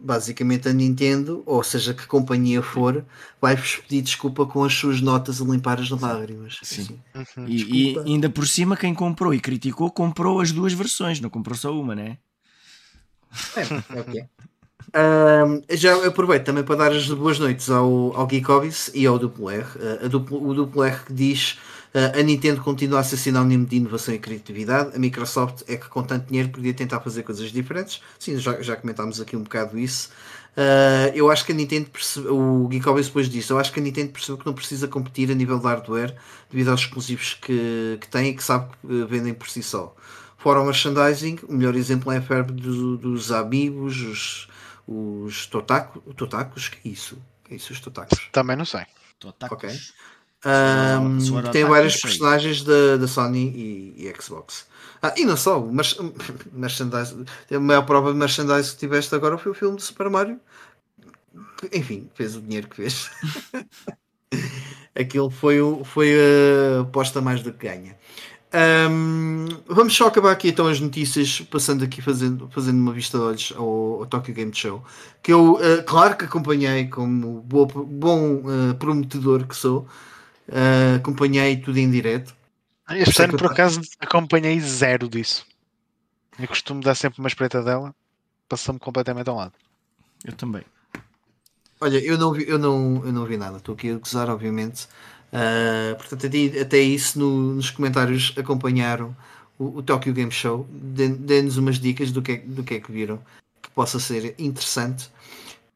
basicamente a Nintendo, ou seja, que companhia for, vai-vos pedir desculpa com as suas notas a limpar as lágrimas. Sim. Uhum. E, e, ainda por cima, quem comprou e criticou, comprou as duas versões, não comprou só uma, né? É, ok. [LAUGHS] Um, já aproveito também para dar as boas noites ao, ao Geekovis e ao Duplo R. Uh, duplo, o Duplo R que diz uh, a Nintendo continua a ser sinónimo de inovação e criatividade, a Microsoft é que com tanto dinheiro podia tentar fazer coisas diferentes. Sim, já, já comentámos aqui um bocado isso. Uh, eu acho que a Nintendo percebe, o Geekovis depois disso, eu acho que a Nintendo percebeu que não precisa competir a nível de hardware devido aos exclusivos que, que tem e que sabe que vendem por si só. Fora o merchandising, o melhor exemplo é a febre do, dos amigos, os os totaku, totacos, que é isso? Que é isso, os totacos? Também não sei. Totacos. Ok. Um, tem vários personagens da, da Sony e, e Xbox. Ah, e não só, mas [LAUGHS] merchandise, a maior prova de merchandise que tiveste agora foi o filme de Super Mario. Enfim, fez o dinheiro que fez. [LAUGHS] Aquilo foi, foi a aposta mais do que ganha. Um, vamos só acabar aqui então as notícias, passando aqui fazendo, fazendo uma vista de olhos ao, ao Tokyo Game Show, que eu, uh, claro que acompanhei como bom, bom uh, prometedor que sou, uh, acompanhei tudo em direto. Este ano, por acaso, acompanhei zero disso. Eu costumo dar sempre uma espreita dela, passou-me completamente ao lado. Eu também. Olha, eu não vi, eu não, eu não vi nada, estou aqui a gozar, obviamente. Uh, portanto, até, até isso no, nos comentários acompanharam o, o Tokyo Game Show. Dê-nos umas dicas do que, é, do que é que viram que possa ser interessante,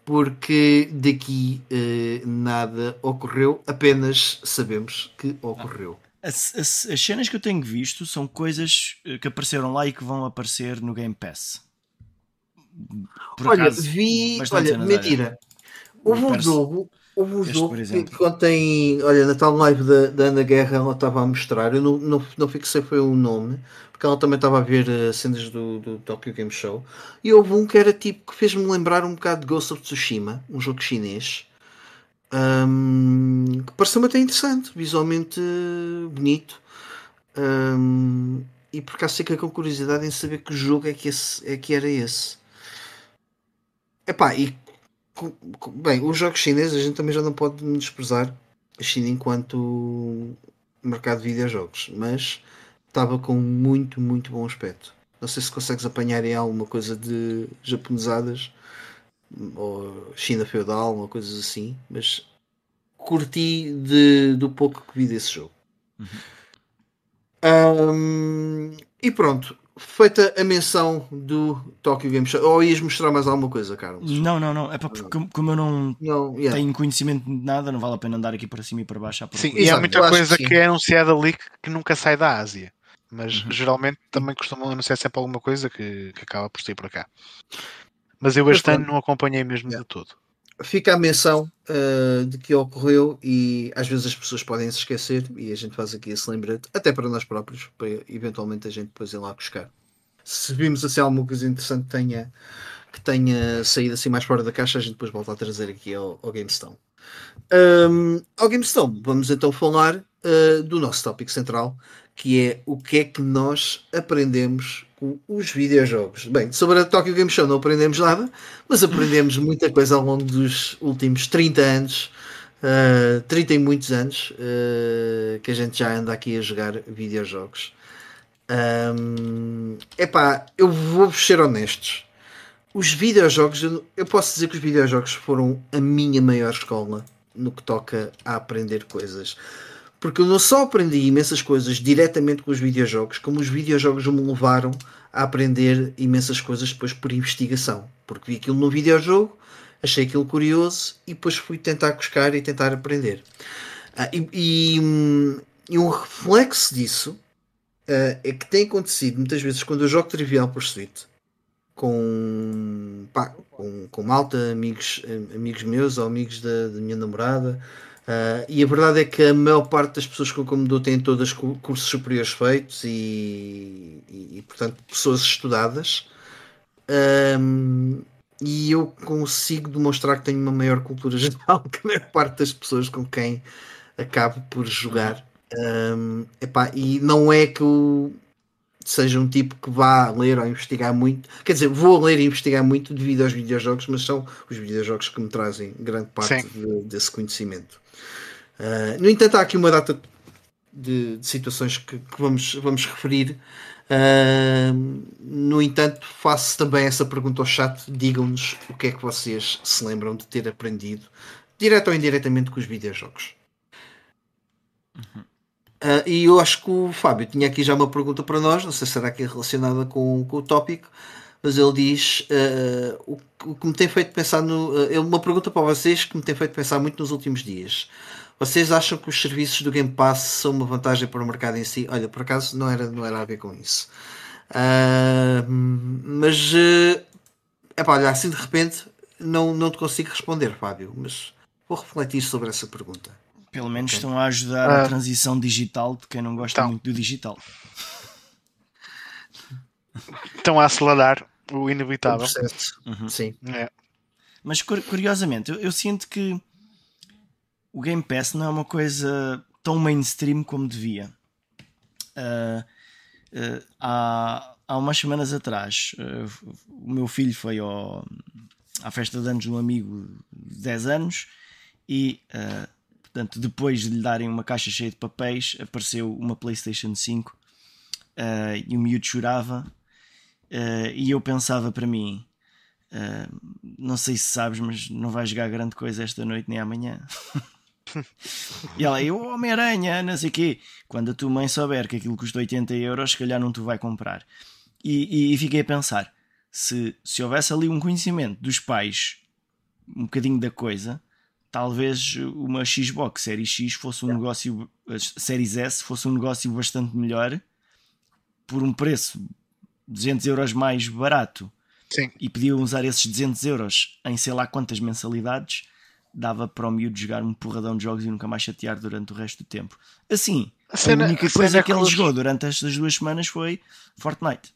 porque daqui uh, nada ocorreu, apenas sabemos que ocorreu. As, as, as, cenas que eu tenho visto são coisas eh, que apareceram lá e que vão aparecer no Game Pass. Por olha, acaso, vi. Olha, mentira. Houve um jogo Houve um jogo que, que ontem, olha, na tal live da, da Ana Guerra ela estava a mostrar, eu não, não, não fixei foi o nome, porque ela também estava a ver uh, cenas do, do Tokyo Game Show, e houve um que era tipo, que fez-me lembrar um bocado de Ghost of Tsushima, um jogo chinês, um, que pareceu-me até interessante, visualmente bonito, um, e por acaso fiquei com curiosidade em saber que jogo é que, esse, é que era esse. Epá, e Bem, os jogos chineses a gente também já não pode desprezar a China enquanto mercado de videojogos, mas estava com muito, muito bom aspecto. Não sei se consegues apanhar em alguma coisa de japonesadas ou China feudal, uma coisa assim, mas curti de, do pouco que vi desse jogo. Uhum. Um, e pronto, feita a menção do Tokyo Game Show, ou ias mostrar mais alguma coisa, Carlos? Não, não, não. É para porque, como eu não, não yeah. tenho conhecimento de nada, não vale a pena andar aqui para cima e para baixo. Sim, e há muita coisa que, que, é anunciada ali que, que, nunca sai da Ásia. Mas uhum. geralmente também costumam anunciar sempre alguma coisa que, que acaba por sair para cá. Mas eu este ano não acompanhei mesmo yeah. de todo fica a menção uh, de que ocorreu e às vezes as pessoas podem se esquecer e a gente faz aqui esse lembrete, até para nós próprios, para eventualmente a gente depois ir lá buscar. Se vimos assim alguma coisa interessante que tenha, que tenha saído assim mais fora da caixa, a gente depois volta a trazer aqui ao, ao GameStone. Um, ao GameStone, vamos então falar uh, do nosso tópico central, que é o que é que nós aprendemos com os videojogos. Bem, sobre a Tokyo Game Show não aprendemos nada, mas aprendemos [LAUGHS] muita coisa ao longo dos últimos 30 anos, uh, 30 e muitos anos, uh, que a gente já anda aqui a jogar videojogos. Um, epá, eu vou ser honestos. Os videojogos, eu, eu posso dizer que os videojogos foram a minha maior escola no que toca a aprender coisas porque eu não só aprendi imensas coisas diretamente com os videojogos, como os videojogos me levaram a aprender imensas coisas depois por investigação. Porque vi aquilo no videojogo, achei aquilo curioso e depois fui tentar buscar e tentar aprender. Ah, e, e, e, um reflexo disso ah, é que tem acontecido muitas vezes quando eu jogo Trivial Pursuit com, pá, com, com malta, amigos, amigos meus ou amigos da, da minha namorada Uh, e a verdade é que a maior parte das pessoas com como dou têm todas cursos superiores feitos e, e, e portanto, pessoas estudadas. Um, e eu consigo demonstrar que tenho uma maior cultura [LAUGHS] geral que a maior parte das pessoas com quem acabo por jogar. Um, epá, e não é que eu seja um tipo que vá ler ou investigar muito. Quer dizer, vou ler e investigar muito devido aos videojogos, mas são os videojogos que me trazem grande parte de, desse conhecimento. Uh, no entanto, há aqui uma data de, de situações que, que, vamos, vamos referir. Uh, no entanto, faço também essa pergunta ao chat. Digam-nos o que é que vocês se lembram de ter aprendido, direto ou indiretamente, com os videojogos. Uhum. Uh, e eu acho que o Fábio tinha aqui já uma pergunta para nós, não sei se será que é relacionada com, com o tópico, mas ele diz uh, o, o, que me tem feito pensar no. Uh, uma pergunta para vocês que me tem feito pensar muito nos últimos dias. Vocês acham que os serviços do Game Pass são uma vantagem para o mercado em si? Olha, por acaso não era, não era a ver com isso. Uh, mas, uh, epá, olha, assim de repente não, não te consigo responder, Fábio, mas vou refletir sobre essa pergunta. Pelo menos okay. estão a ajudar a ah. transição digital de quem não gosta então, muito do digital. Estão a acelerar o inevitável. O uhum. Sim. É. Mas curiosamente, eu, eu, sinto que o Game Pass não é uma coisa tão mainstream como devia. Uh, uh, há, há umas semanas atrás, uh, o meu filho foi ao, à festa de anos de um amigo de 10 anos e, portanto, depois de lhe darem uma caixa cheia de papéis, apareceu uma PlayStation 5 e o miúdo chorava. e eu pensava para mim, não sei se sabes, mas não vais jogar grande coisa esta noite nem amanhã. [LAUGHS] e ela, eu Homem-Aranha, não sei o quê. Quando a tua mãe souber que aquilo custa 80 euros, se calhar não tu vai comprar. E, e, e, fiquei a pensar: se, se houvesse ali um conhecimento dos pais, um bocadinho da coisa, talvez uma Xbox Series X fosse um negócio, a Series S fosse um negócio bastante melhor por um preço 200 euros mais barato. Sim. E podiam usar esses 200 euros em sei lá quantas mensalidades dava para o miúdo jogar um porradão de jogos e nunca mais chatear durante o resto do tempo. Assim, a, cena, a única a coisa que ele jogou durante estas duas semanas foi Fortnite.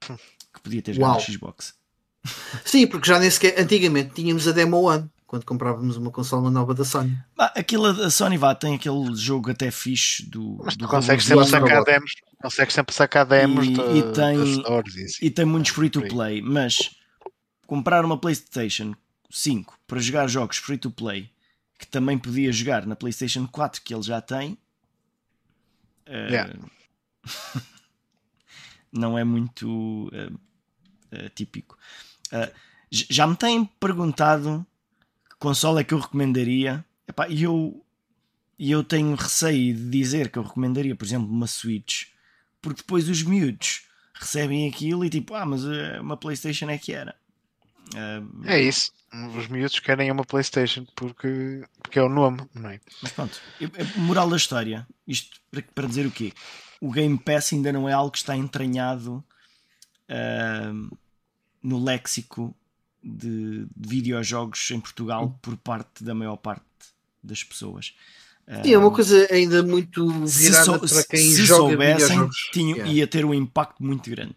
Que podia ter jogado no Xbox. [LAUGHS] Sim, porque já nem sequer antigamente tínhamos a Demo One quando comprávamos uma consola nova da Sony. Ah, aquilo, a Sony vá, tem aquele jogo até fixe do. Mas tu consegues sempre sacar demos, consegues sempre sacar demos e, de, e tem, e, e tem muitos free to play, mas comprar uma PlayStation 5 para jogar jogos free to play que também podia jogar na PlayStation 4 que ele já tem. Uh, yeah. [LAUGHS] não é muito uh, uh, típico. já me têm perguntado que console é que eu recomendaria. E eu, eu tenho receio de dizer que eu recomendaria, por exemplo, uma Switch, porque depois os miúdos recebem aquilo e tipo, ah, mas uma PlayStation é que era. É isso os miúdos querem uma Playstation porque, porque é o nome, não é? Mas pronto, moral da história, isto para, para dizer o quê? O Game Pass ainda não é algo que está entranhado uh, no léxico de, de videojogos em Portugal por parte da maior parte das pessoas. Uh, e é uma coisa ainda muito virada sou, para quem se joga soubessem, videojogos. Tinha, yeah. ia ter um impacto muito grande.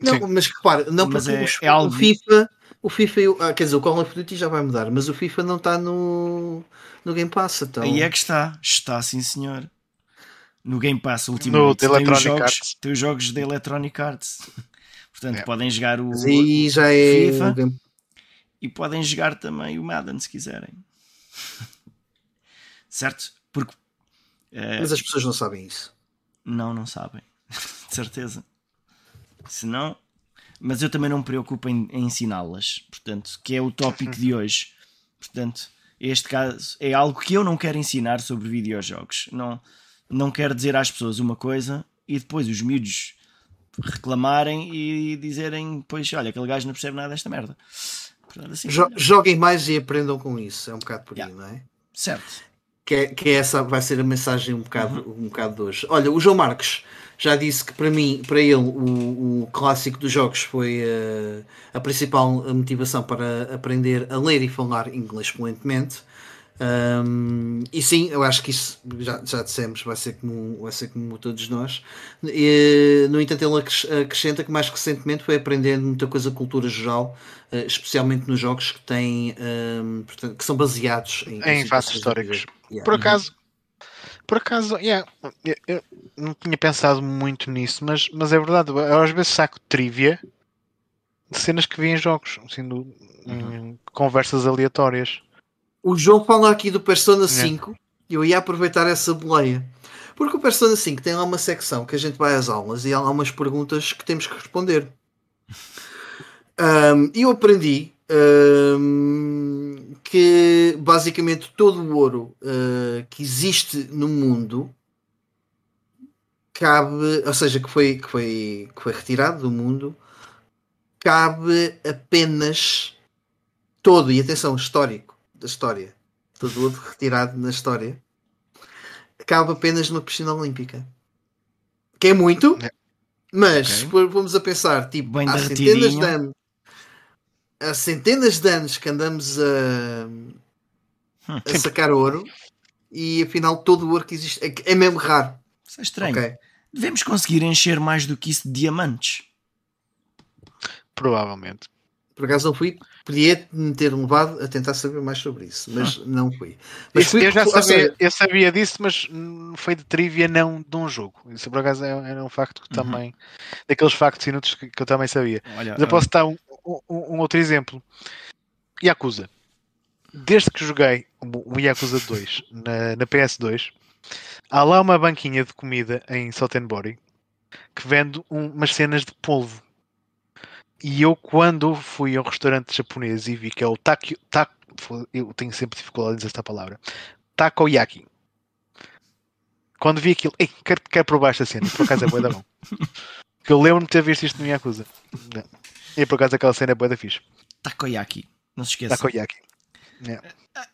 Não, Sim. mas repara, não mas porque é, é algo... o FIFA o FIFA, ah, quer dizer, o Call of Duty já vai mudar, mas o FIFA não está no, no Game Pass. Então... Aí é que está, está sim senhor. No Game Pass ultimamente no, tem, os jogos, tem os jogos da Electronic Arts. Portanto, é. podem jogar o, já é FIFA o game... e podem jogar também o Madden se quiserem. [LAUGHS] certo? Porque. Uh... Mas as pessoas não sabem isso. Não, não sabem. [LAUGHS] De certeza. Se não, mas eu também não me preocupo em, em ensiná-las, portanto, que é o tópico de hoje. Portanto, este caso é algo que eu não quero ensinar sobre videojogos. Não, não quero dizer às pessoas uma coisa e depois os miúdos reclamarem e dizerem, pois olha, aquele gajo não percebe nada desta merda. Portanto, assim, Joguem mais e aprendam com isso. É um bocado por yeah. aí, não é? Certo. Que, é, que é essa vai ser a mensagem um bocado, uhum. um bocado de hoje. Olha, o João Marques já disse que para mim, para ele, o, o clássico dos jogos foi uh, a principal motivação para aprender a ler e falar inglês fluentemente. Um, e sim, eu acho que isso já, já dissemos, vai ser como, vai ser como todos nós. E, no entanto, ele acrescenta que mais recentemente foi aprendendo muita coisa cultura geral, uh, especialmente nos jogos que têm um, portanto, que são baseados em, em fatos históricos. Yeah. Por acaso, por acaso, yeah, eu não tinha pensado muito nisso, mas, mas é verdade. Eu às vezes saco trivia de cenas que vi em jogos, assim, do, uhum. em conversas aleatórias. O João fala aqui do Persona 5 e eu ia aproveitar essa boleia. Porque o Persona 5 tem lá uma secção que a gente vai às aulas e há lá umas perguntas que temos que responder. [LAUGHS] Um, e eu aprendi um, que basicamente todo o ouro uh, que existe no mundo cabe, ou seja, que foi, que foi, que foi retirado do mundo, cabe apenas todo, e atenção, histórico da história, todo o ouro retirado na história, cabe apenas numa piscina olímpica. Que é muito, é. mas okay. vamos a pensar, tipo, Bem há centenas de anos há centenas de anos que andamos a, hum, a sacar ouro e afinal todo o ouro que existe é, é mesmo raro. Isso é estranho. Okay. Devemos conseguir encher mais do que isso de diamantes. Provavelmente. Por acaso não fui, podia me ter levado a tentar saber mais sobre isso, mas ah. não fui. Mas fui eu já sabia, eu sabia disso, mas foi de trivia, não de um jogo. Isso por acaso era é, é um facto que uhum. também, daqueles factos inúteis que, que, eu também sabia. Olha, mas eu posso dar um, um, um, outro exemplo. Yakuza. Desde que joguei o Yakuza 2 na, na PS2, há lá uma banquinha de comida em Sotenbori que vende um, umas cenas de polvo e eu, quando fui a um restaurante japonês e vi que é o Taki, tak, eu tenho sempre dificuldade em dizer esta palavra, Takoyaki. Quando vi aquilo, ei, quero, quero provar esta cena, por acaso é boa da bom. [LAUGHS] Porque eu lembro-me de ter visto isto no Yakuza. E por acaso aquela cena é boa da fixe. Takoyaki, não se esqueça. Takoyaki. Yeah.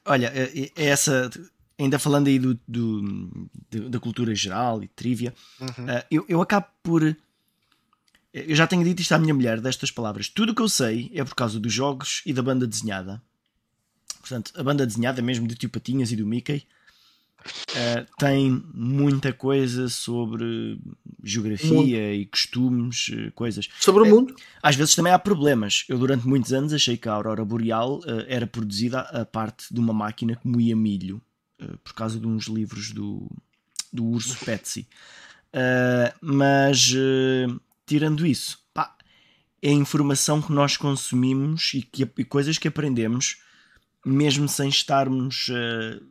Olha, é, é essa, ainda falando aí do, do, da cultura geral e trivia, uhum. uh, eu, eu acabo por eu já tenho dito isto à minha mulher destas palavras. Tudo o que eu sei é por causa dos jogos e da banda desenhada. Portanto, a banda desenhada, mesmo do Tio Patinhas e do Mickey, uh, tem muita coisa sobre geografia e costumes, uh, coisas. Sobre o eh, mundo. às vezes também há problemas. Eu, durante muitos anos, achei que a Aurora Boreal uh, era produzida a parte de uma máquina que moía milho, por causa de uns livros do, do urso Petsy. mas tirando isso, pá, é informação que nós consumimos e, que, e coisas que aprendemos, mesmo sem estarmos uh,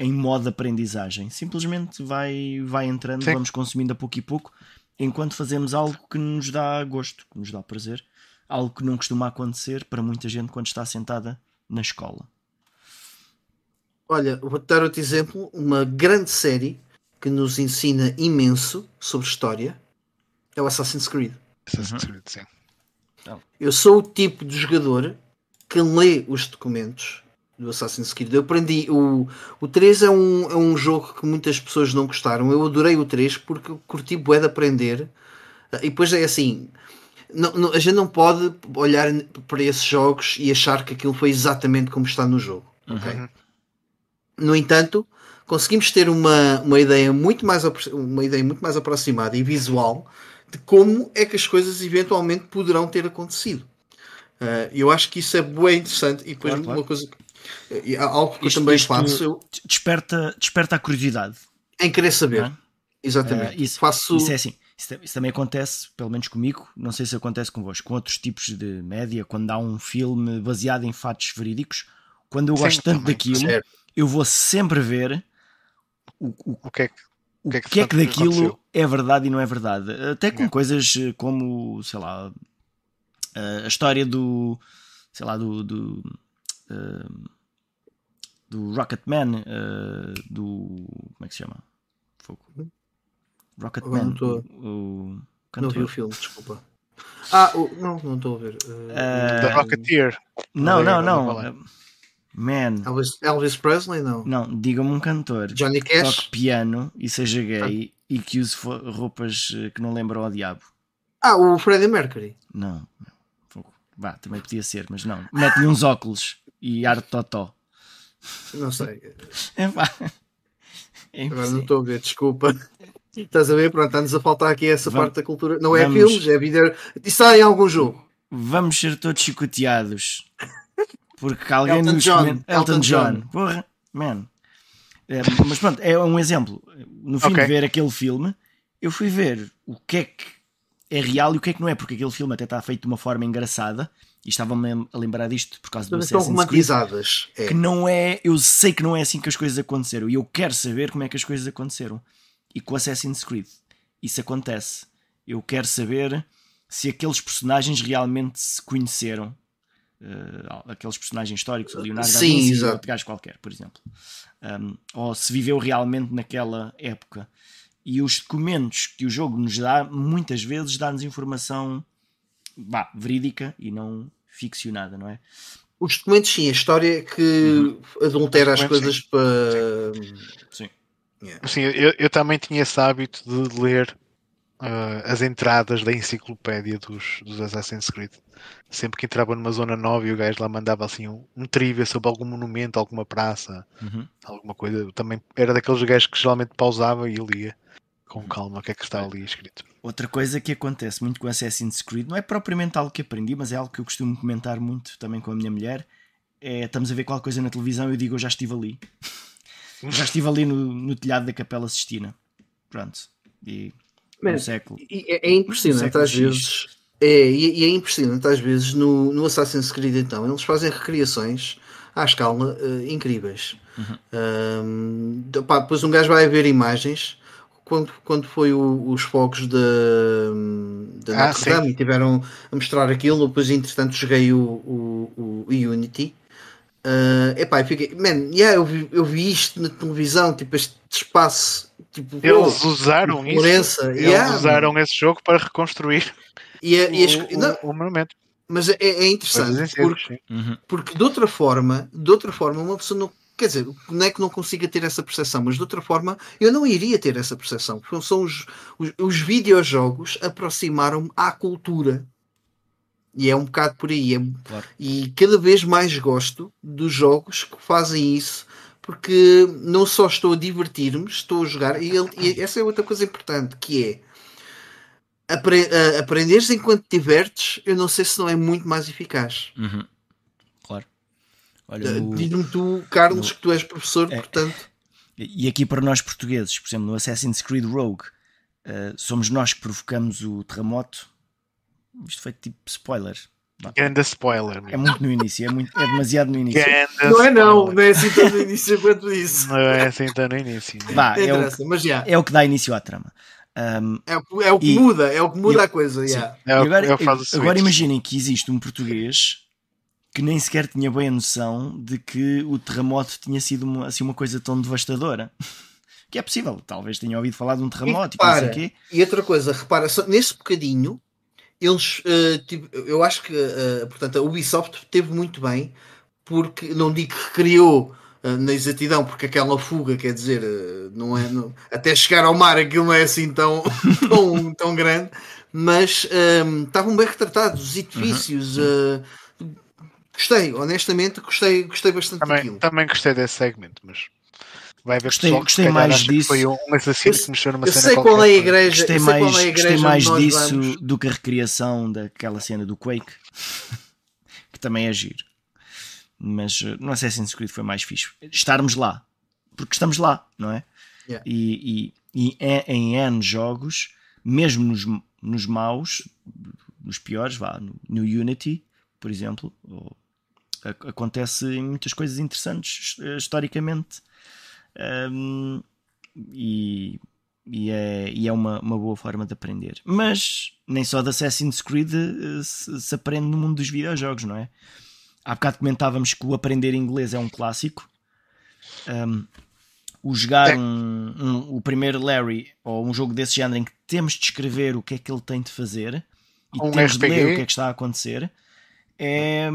em modo de aprendizagem. Simplesmente vai, vai entrando, Sim. vamos consumindo a pouco e pouco, enquanto fazemos algo que nos dá gosto, que nos dá prazer. Algo que não costuma acontecer para muita gente quando está sentada na escola. Olha, vou-te dar outro exemplo. Uma grande série que nos ensina imenso sobre história é o Assassin's Creed. Assassin's Creed, sim. Eu sou o tipo de jogador que lê os documentos do Assassin's Creed. Eu aprendi. O, o 3 é um, é um jogo que muitas pessoas não gostaram. Eu adorei o 3 porque curti bué de aprender. E depois é assim. Não, não, a gente não pode olhar para esses jogos e achar que aquilo foi exatamente como está no jogo. Uhum. Okay? No entanto, conseguimos ter uma, uma, ideia muito mais, uma ideia muito mais aproximada e visual de como é que as coisas eventualmente poderão ter acontecido. Uh, eu acho que isso é bem interessante e depois claro, claro. uma coisa que, algo que isto, eu também faço eu, desperta, desperta a curiosidade em querer saber é? exatamente uh, isso, faço... isso é assim isso, isso, também acontece, pelo menos comigo, não sei se acontece convosco, com outros tipos de média, quando há um filme baseado em fatos verídicos, quando eu Sim, gosto tanto também, daquilo, certo. eu vou sempre ver o, o, o que é que o que é que, que, é que daquilo aconteceu? é verdade e não é verdade. Até com é. coisas eh, como, sei lá, a história do, sei lá, do, do, uh, do Rocketman, uh, do, como é que se chama? Fogo. Rocketman. Não, o, o não vi o filme, desculpa. Ah, o, não, não estou a ver. Uh, The Rocketeer. Não, não, não. Man. Elvis, Elvis Presley, não? Não, diga-me um cantor Johnny que Cash? toque piano e seja gay ah. e que use roupas eh, que não lembram ao diabo. Ah, o Freddie Mercury. Não. Vá, também podia ser, mas não. Mete-lhe uns óculos e ar de totó. Não sei. É pá. É Agora não estou a ver, desculpa. Estás a ver? Pronto, está-nos a faltar aqui essa Vamos, parte da cultura. Não é filmes, é vida. Isso está em algum jogo. Vamos ser todos chicoteados porque [LAUGHS] alguém Elton nos John. Elton, Elton John. John. Porra, man. É, mas pronto, é um exemplo. No fim okay. de ver aquele filme, eu fui ver o que é que é real e o que é que não é, porque aquele filme até está feito de uma forma engraçada e estava-me a lembrar disto por causa do Assassin's romantizadas. Creed, é. que não é, eu sei que não é assim que as coisas aconteceram e eu quero saber como é que as coisas aconteceram. E com Assassin's Creed isso acontece. Eu quero saber se aqueles personagens realmente se conheceram uh, aqueles personagens históricos, o Leonardo Sim, da Vinci, outro gajo qualquer, por exemplo. Um, ou se viveu realmente naquela época. E os documentos que o jogo nos dá, muitas vezes dá-nos informação bah, verídica e não ficcionada, não é? Os documentos, sim, a história é que uhum. adultera as coisas sim. para. Sim. Yeah. Sim, eu, eu também tinha esse hábito de ler uh, as entradas da enciclopédia dos, dos Assassin's Creed. Sempre que entrava numa zona nova e o gajo lá mandava assim um, um trivia sobre algum monumento, alguma praça, uhum. alguma coisa. Também era daqueles gajos que geralmente pausava e lia com calma o que é que está ali escrito. Outra coisa que acontece muito com Assassin's Creed, não é propriamente algo que aprendi, mas é algo que eu costumo comentar muito também com a minha mulher. É, estamos a ver qualquer coisa na televisão e eu digo eu já estive ali. [LAUGHS] já estive ali no, no telhado da Capela Sistina. Pronto. E Man, século. É, é impressionante às vezes. É, e é impressionante às vezes no, no Assassin's Creed então. Eles fazem recriações à escala uh, incríveis. Uhum. Um, pá, depois um gajo vai ver imagens quando, quando foi o, os fogos da, da ah, Notre Dame e tiveram a mostrar aquilo, depois entretanto joguei o, o, o Unity. Uh, epá, eu fiquei, man, yeah, eu, vi, eu vi isto na televisão, tipo este espaço. Tipo, eles oh, usaram isso. Eles yeah, usaram esse jogo para reconstruir e, é, e o, não, o, monumento. Mas é, é interessante porque, uhum. porque de outra forma, de outra forma, uma pessoa não quer dizer, não é que não consiga ter essa percepção, mas de outra forma eu não iria ter essa percepção, porque são os, os, os videojogos aproximaram-me à cultura. E é um bocado por aí. É, claro. E cada vez mais gosto dos jogos que fazem isso, porque não só estou a divertir-me, estou a jogar. E, ele, e, essa é outra coisa importante, que é apre, aprenderes enquanto te divertes, eu não sei se não é muito mais eficaz. Uhum. Claro. Uh, Diz-me tu, Carlos, no... que tu és professor, é, portanto. E aqui para nós portugueses, por exemplo, no Assassin's Creed Rogue, uh, somos nós que provocamos o terremoto. Isto foi tipo spoiler. Ganda spoiler. É muito no início, é, muito, é demasiado no início. Ganda não é não, não é assim tão no início quanto isso. Não é assim tão no início. Vá, é, o, mas já. é o que dá início à trama. Um, é, o, é o que e, muda, é o que muda eu, a coisa. Yeah. É o, agora, é agora imaginem que existe um português que nem sequer tinha bem a noção de que o terremoto tinha sido uma, assim, uma coisa tão devastadora. [LAUGHS] que é possível, talvez tenha ouvido falar de um terremoto e, repara, e, e outra coisa, repara, só, nesse bocadinho eles uh, tipo, eu acho que uh, portanto a Ubisoft teve muito bem porque não digo que criou uh, na exatidão porque aquela fuga quer dizer não é não, até chegar ao mar aquilo não é assim tão [LAUGHS] tão, tão grande mas um, estavam bem retratados os edifícios uhum. Gostei honestamente gostei gostei bastante também, daquilo também gostei desse segmento mas Vai haver gostei, gostei mais disso. Foi um assassino eu, que mexeu numa eu cena sei qual é a igreja. Gostei mais, é gostei mais disso vamos. do que a recriação daquela cena do Quake, [LAUGHS] que também é giro. Mas eh, no Assassin's Creed foi mais fixe. Estarmos lá, porque estamos lá, não é? Yeah. E, e, e é, em N jogos, mesmo nos, nos maus, nos piores, vá, no, no Unity, por exemplo, ou, acontece muitas coisas interessantes historicamente um, e, e, é, e é uma, uma boa forma de aprender. Mas nem só de Assassin's Creed eh, se, se aprende no mundo dos videojogos, não é? Há bocado comentávamos que o aprender inglês é um clássico. Um, o jogar um, um, o primeiro Larry ou um jogo desse género em que temos de escrever o que é que ele tem de fazer e um temos RPG. de ler o que é que está a acontecer é,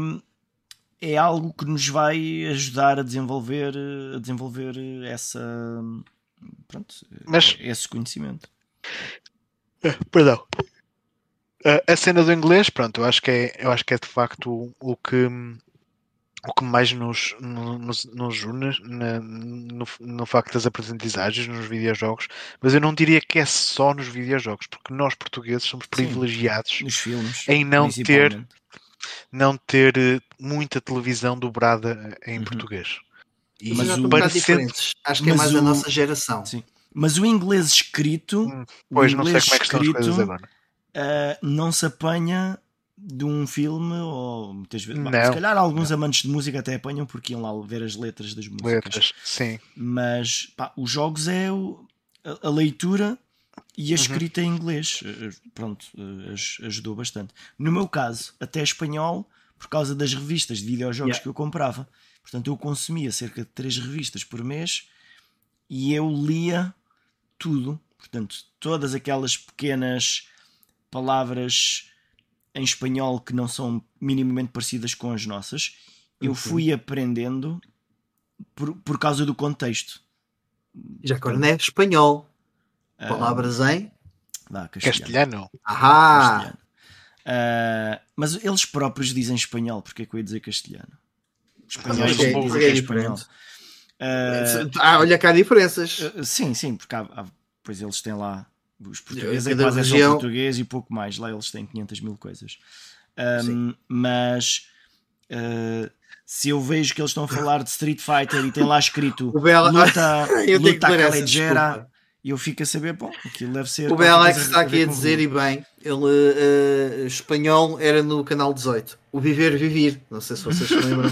é algo que nos vai ajudar a desenvolver, a desenvolver essa, pronto, Mas, esse conhecimento. Eh, perdão. A cena do inglês, pronto, eu acho que é, eu acho que é de facto o que o que mais nos, nos, nos une no, no facto das aprendizagens nos videojogos, mas eu não diria que é só nos videojogos, porque nós portugueses somos privilegiados Sim, filmes, em não ter não ter eh, muita televisão dobrada eh, em uhum. português. E mas o, parecendo... Acho que é mais o... a nossa geração. Sim. Mas o inglês escrito, hum, pois, o inglês não sei como é que escrito, agora. Uh, não se apanha de um filme ou muitas vezes, não, se calhar alguns não. amantes de música até apanham porque iam lá ver as letras das músicas. Letras, sim. Mas pá, os jogos é o, a, a leitura e a uhum. escrita uhum. em inglês, eh, pronto, eh, ajudou bastante. No meu caso, até espanhol, por causa das revistas de videojogos yeah. que eu comprava. Portanto, eu consumia cerca de três revistas por mês e eu lia tudo. Portanto, todas aquelas pequenas palavras em espanhol que não são minimamente parecidas com as nossas, eu uhum. fui aprendendo por, por causa do contexto. Já agora não é espanhol. Palavras em? Lá, castelhano. castelhano. Ahá! Castelhano. Uh, mas eles próprios dizem espanhol, porque é que eu ia dizer castelhano? Espanhol, Mas é- é, isso é espanhol. Uh, Ah, olha cá há diferenças. uh, sim, sim, porque há, há- pois eles têm lá os portugueses é quase é só região- português e pouco mais. Lá eles têm 500 mil coisas. Um, mas uh, se eu vejo que eles estão a falar de Street Fighter e tem lá escrito O Bela- luta, [LAUGHS] Eu tenho que luta calejera desculpa. E eu fico a saber, bom, aquilo deve ser. O Belex está aqui a dizer, e bem, ele eh, espanhol era no canal 18. O Viver Vivir, não sei se vocês se lembram,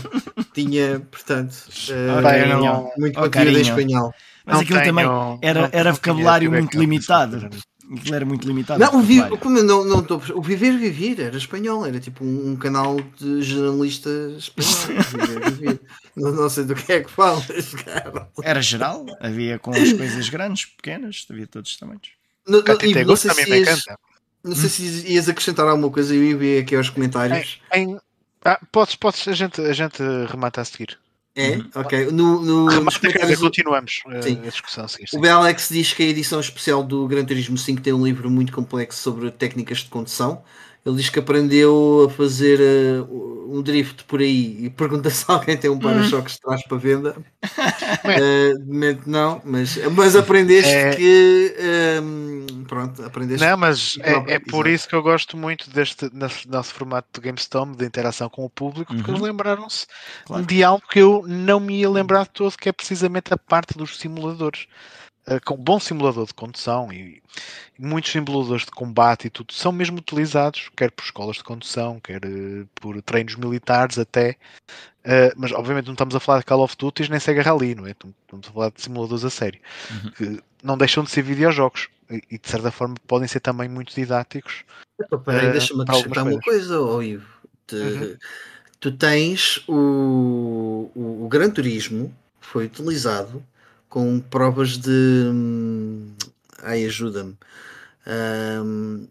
tinha, portanto, eh, Oh, carinho. não- muito Oh, conteúdo em espanhol. Mas Não aquilo tenho- também era, era vocabulário muito limitado. Aquilo era muito limitado. Não, o, vi, como eu não, não perceber, o Viver Vivir era espanhol, era tipo um, um canal de jornalista espanhol. [LAUGHS] Viver Vivir. Não, não sei do que é que falas, cara. Era geral, havia com as coisas grandes, pequenas, havia todos os tamanhos. Não, ti e não sei se ias, não sei se ias acrescentar alguma coisa, eu ia ver aqui aos comentários. Em- ah, podes, podes, a gente, a gente remata a seguir. É? Ok. No, no, dizer, comentários, continuamos uh, Sim. a discussão a seguir. O sim. Belex diz que a edição especial do Gran Turismo 5 tem um livro muito complexo sobre técnicas de condução. Ele diz que aprendeu a fazer uh, um drift por aí e pergunta se [LAUGHS] alguém tem um para-choques de trás para venda. Uh, [LAUGHS] de momento não, mas, mas aprendeste É. que. um, pronto, aprendeste. Não, mas é, é por isso que eu gosto muito deste nosso, nosso formato do GameStorm, de interação com o público, porque Uhum. eles lembraram-se Claro. de algo que eu não me ia lembrar de todo, que é precisamente a parte dos simuladores. Uh, com bom simulador de condução e, muitos simuladores de combate e tudo são mesmo utilizados, quer por escolas de condução, quer uh, por treinos militares até. Uh, mas obviamente não estamos a falar de Call of Duty nem Sega Rally, não é? Estamos a falar de simuladores a sério, Uhum. que não deixam de ser videojogos e, e, de certa forma podem ser também muito didáticos. Então, peraí, Eh, deixa-me para acrescentar uma coisa, ó Ivo. Te- Uhum. Tu tens o, o, o Gran Turismo foi utilizado com provas de. hum, Ai, ajuda-me. Hum,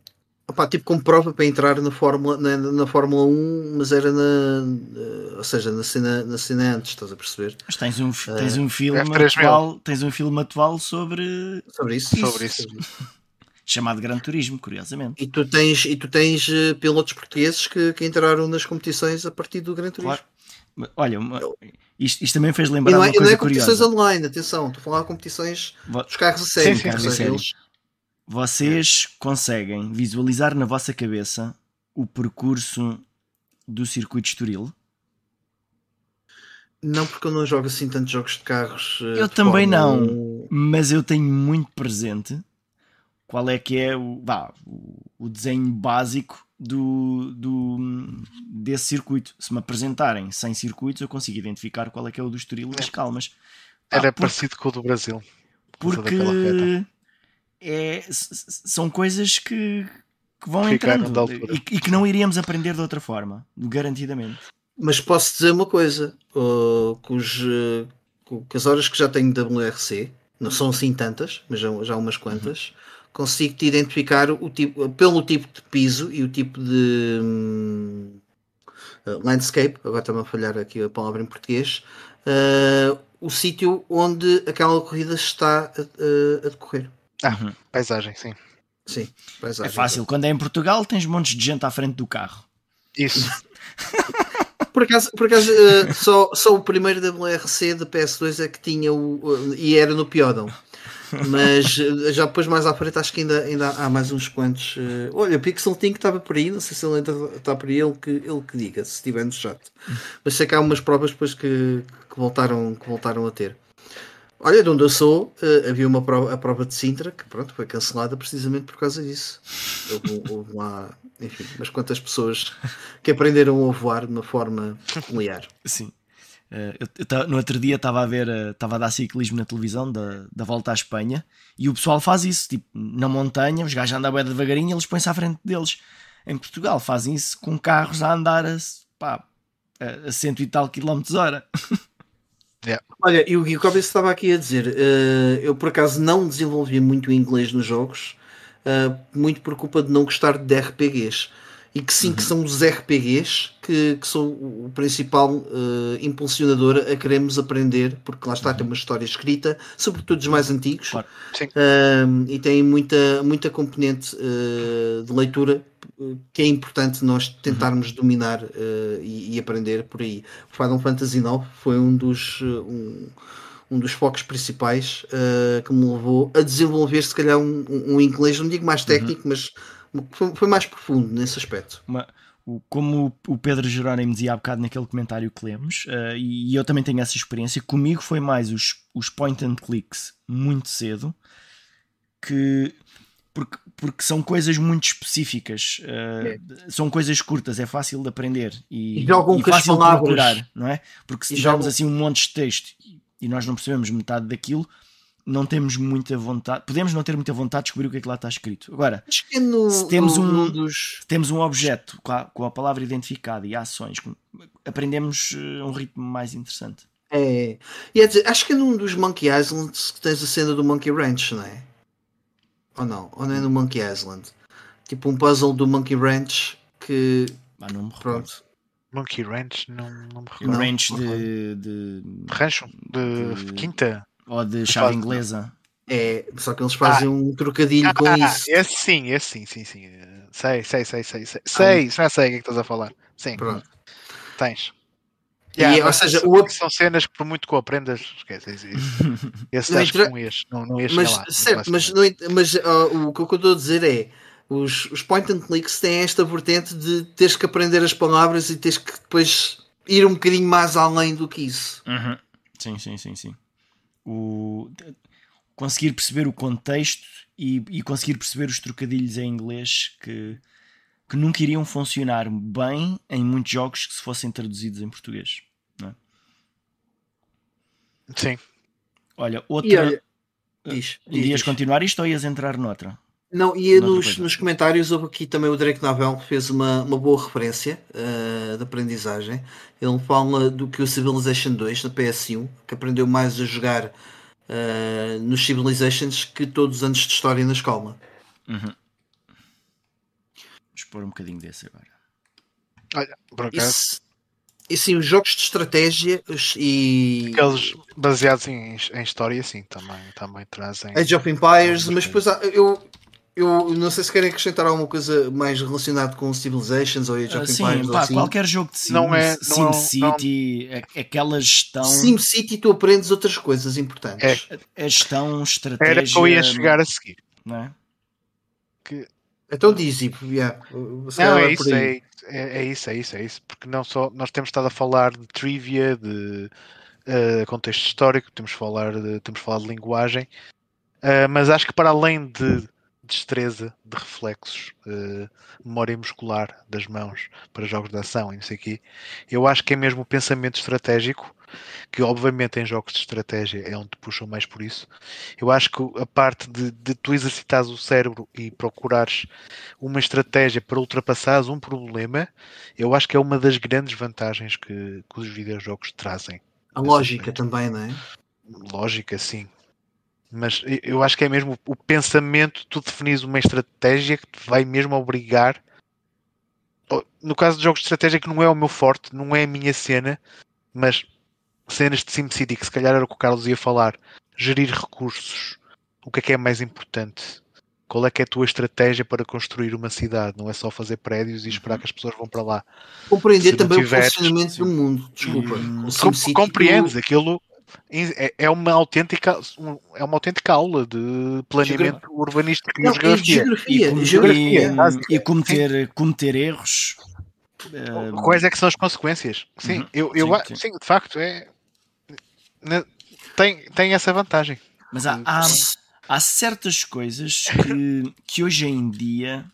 opá, tipo com prova para entrar na Fórmula, na, na Fórmula 1, mas era na. eh, ou seja, na cena, na cena antes, estás a perceber? Mas tens um, tens um filme F3000. atual, tens um filme atual sobre Sobre isso? Sobre isso. [LAUGHS] chamado Gran Turismo, curiosamente. E tu tens, e tu tens eh, pilotos portugueses que, que entraram nas competições a partir do Gran Turismo. Claro. Olha, uma- isto, isto também fez E lembrar não uma é, e não coisa é competições curiosa. online, atenção, estou a falar de competições Vo- dos carros a sério. Sim, carros a sério. Vocês conseguem visualizar na vossa cabeça o percurso do circuito Estoril? Não, porque eu não jogo assim tantos jogos de carros. eh, Eu de também Fórmula não. 1. mas eu tenho muito presente qual é que é o, o, o desenho básico do, do, desse circuito. Se me apresentarem 100 circuitos, eu consigo identificar qual é que é o do Estoril e das Calmas. Pá, Era parecido com o do Brasil. porque é, são coisas que, que vão Ficaram entrando e, e que não iríamos aprender de outra forma, garantidamente. Mas posso dizer uma coisa: eh, com- as horas que já tenho de WRC, não são assim tantas, mas já, já umas quantas, consigo te identificar o tipo, pelo tipo de piso e o tipo de hum, eh, landscape, agora está-me a falhar aqui a palavra em português, eh, o sítio onde aquela corrida está a, a- a decorrer. Ah, paisagem, sim. Sim, paisagem. É fácil, quando é em Portugal, tens montes de gente à frente do carro. Isso. [LAUGHS] Por acaso, por acaso eh, só, só o primeiro WRC de PS2 é que tinha o. o- e era no Piodão. Mas eh, já depois mais à frente acho que ainda, ainda há mais uns quantos. eh, olha, Pixel que estava por aí, não sei se ele ainda está por aí, ele que, ele que diga, se estiver no chat. Mas sei que há umas provas depois que, que, voltaram, que voltaram a ter. Olha, de onde eu sou, eh, havia uma prova, a prova de Sintra que pronto, foi cancelada precisamente por causa disso. Houve, houve lá, enfim, umas quantas pessoas que aprenderam a voar de uma forma peculiar. Sim. Eh, eu, eu no outro dia estava a ver, eh, estava a dar ciclismo na televisão da, da volta à Espanha e o pessoal faz isso, tipo, na montanha, os gajos andam bem devagarinho e eles põem-se à frente deles. Em Portugal fazem isso com carros a andar a, pá, a, a cento e tal quilómetros hora. [LAUGHS] Olha, e o Gui Cobbins estava aqui a dizer, eh, eu por acaso não desenvolvi muito inglês nos jogos, eh, muito por culpa de não gostar de RPGs. E que sim, uhum. que são os RPGs que, que são o principal uh, impulsionador a queremos aprender, porque lá está, uhum. tem uma história escrita, sobretudo os mais antigos, claro. uh, e tem muita, muita componente uh, de leitura que é importante nós tentarmos uhum. dominar e, e, aprender por aí. O Final Fantasy IX foi um dos. Um, um dos focos principais que me levou a desenvolver, se calhar, um, um inglês, não digo mais uhum. técnico, mas foi, foi mais profundo nesse aspecto. Uma, como o Pedro Jerónimo dizia há bocado naquele comentário que lemos, uh, e eu também tenho essa experiência, comigo foi mais os, os point and clicks muito cedo, que porque, porque são coisas muito específicas, uh, é. são coisas curtas, é fácil de aprender e, e, e fácil de procurar, não é? Porque se tivermos assim um monte de texto e nós não percebemos metade daquilo, não temos muita vontade, podemos não ter muita vontade de descobrir o que é que lá está escrito. Agora, no, se temos, no, um, dos... temos um objeto com a, com a, palavra identificada e ações, aprendemos eh, um ritmo mais interessante. É, e é dizer, acho que é num dos Monkey Islands que tens a cena do Monkey Ranch, não é? Ou não? Ou não é no Monkey Island? Tipo um puzzle do Monkey Ranch que. Ah, não me Pronto. Monkey Ranch, não, não me recordo. Ranch de, de, Rancho? De, de quinta? Ou de chave inglesa. É, só que eles fazem ah, um trocadilho ah, com ah, isso. Esse sim, esse sim, sim, sim. Sei, sei, sei, sei, sei. Sei, já sei o que é que estás a falar. Sim. Pronto. Tens. Yeah, e, ou seja, o outro... São cenas que por muito que o aprendas, esquece isso. [LAUGHS] Esse acho que não ias, não, não ias mas, lá. Certo, mas, não, mas uh, o que eu estou a dizer é os, os point and clicks têm esta vertente de teres que aprender as palavras e teres que depois ir um bocadinho mais além do que isso. Uhum. Sim, sim, sim, sim o, conseguir perceber o contexto e, e, conseguir perceber os trocadilhos em inglês que, que nunca iriam funcionar bem em muitos jogos que se fossem traduzidos em português. Não é? Sim. Olha, outra. Olha, diz, diz, ias diz. continuar isto ou ias entrar noutra? Não, e nos, nos, comentários houve aqui também o Drake Navel fez uma, uma boa referência uh, de aprendizagem. Ele fala do que o Civilization 2 na PS1, que aprendeu mais a jogar uh, nos Civilizations que todos os anos de história na escola. Uhum. Vamos pôr um bocadinho desse agora. Olha, por acaso. E sim, os jogos de estratégia e. Aqueles baseados em, em história, sim, também, também trazem. Age of Empires, mas depois eu, eu não sei se querem acrescentar alguma coisa mais relacionada com Civilizations ou Age of uh, Empires. Sim, pá, assim. qualquer jogo de Sim, não é, Sim não, City, não... É, aquela gestão. Sim City, tu aprendes outras coisas importantes. É. A, gestão, estratégia. Era que eu ia chegar a seguir. Não é? Que... Então diz, yeah. não, é isso, é, é, é, isso, é isso, é isso. Porque não só nós temos estado a falar de trivia, de uh, contexto histórico, temos, falar de, temos falado de linguagem, uh, mas acho que para além de destreza de reflexos, uh, memória muscular das mãos para jogos de ação e não sei o quê. Eu acho que é mesmo o pensamento estratégico, que obviamente em jogos de estratégia é onde puxam mais por isso. Eu acho que a parte de, de tu exercitares o cérebro e procurares uma estratégia para ultrapassares um problema, eu acho que é uma das grandes vantagens que, que os videojogos trazem. A lógica também, não é? Lógica, sim mas eu acho que é mesmo o pensamento, tu definis uma estratégia que te vai mesmo obrigar. No caso de jogos de estratégia, que não é o meu forte, não é a minha cena, mas cenas de SimCity, que se calhar era o que o Carlos ia falar, gerir recursos, o que é que é mais importante? Qual é que é a tua estratégia para construir uma cidade? Não é só fazer prédios e esperar uhum. que as pessoas vão para lá. Compreender também tiveres... o funcionamento do mundo, desculpa. Hum, compreendes aquilo é, é uma autêntica é uma autêntica aula de planeamento Geogra... urbanístico e geografia. E, geografia. E, e cometer, cometer erros. Quais é que são as consequências? Sim, uhum. eu, eu sim, sim. sim, de facto, é, né, tem, tem essa vantagem. Mas há, há, há certas coisas que, [LAUGHS] que hoje em dia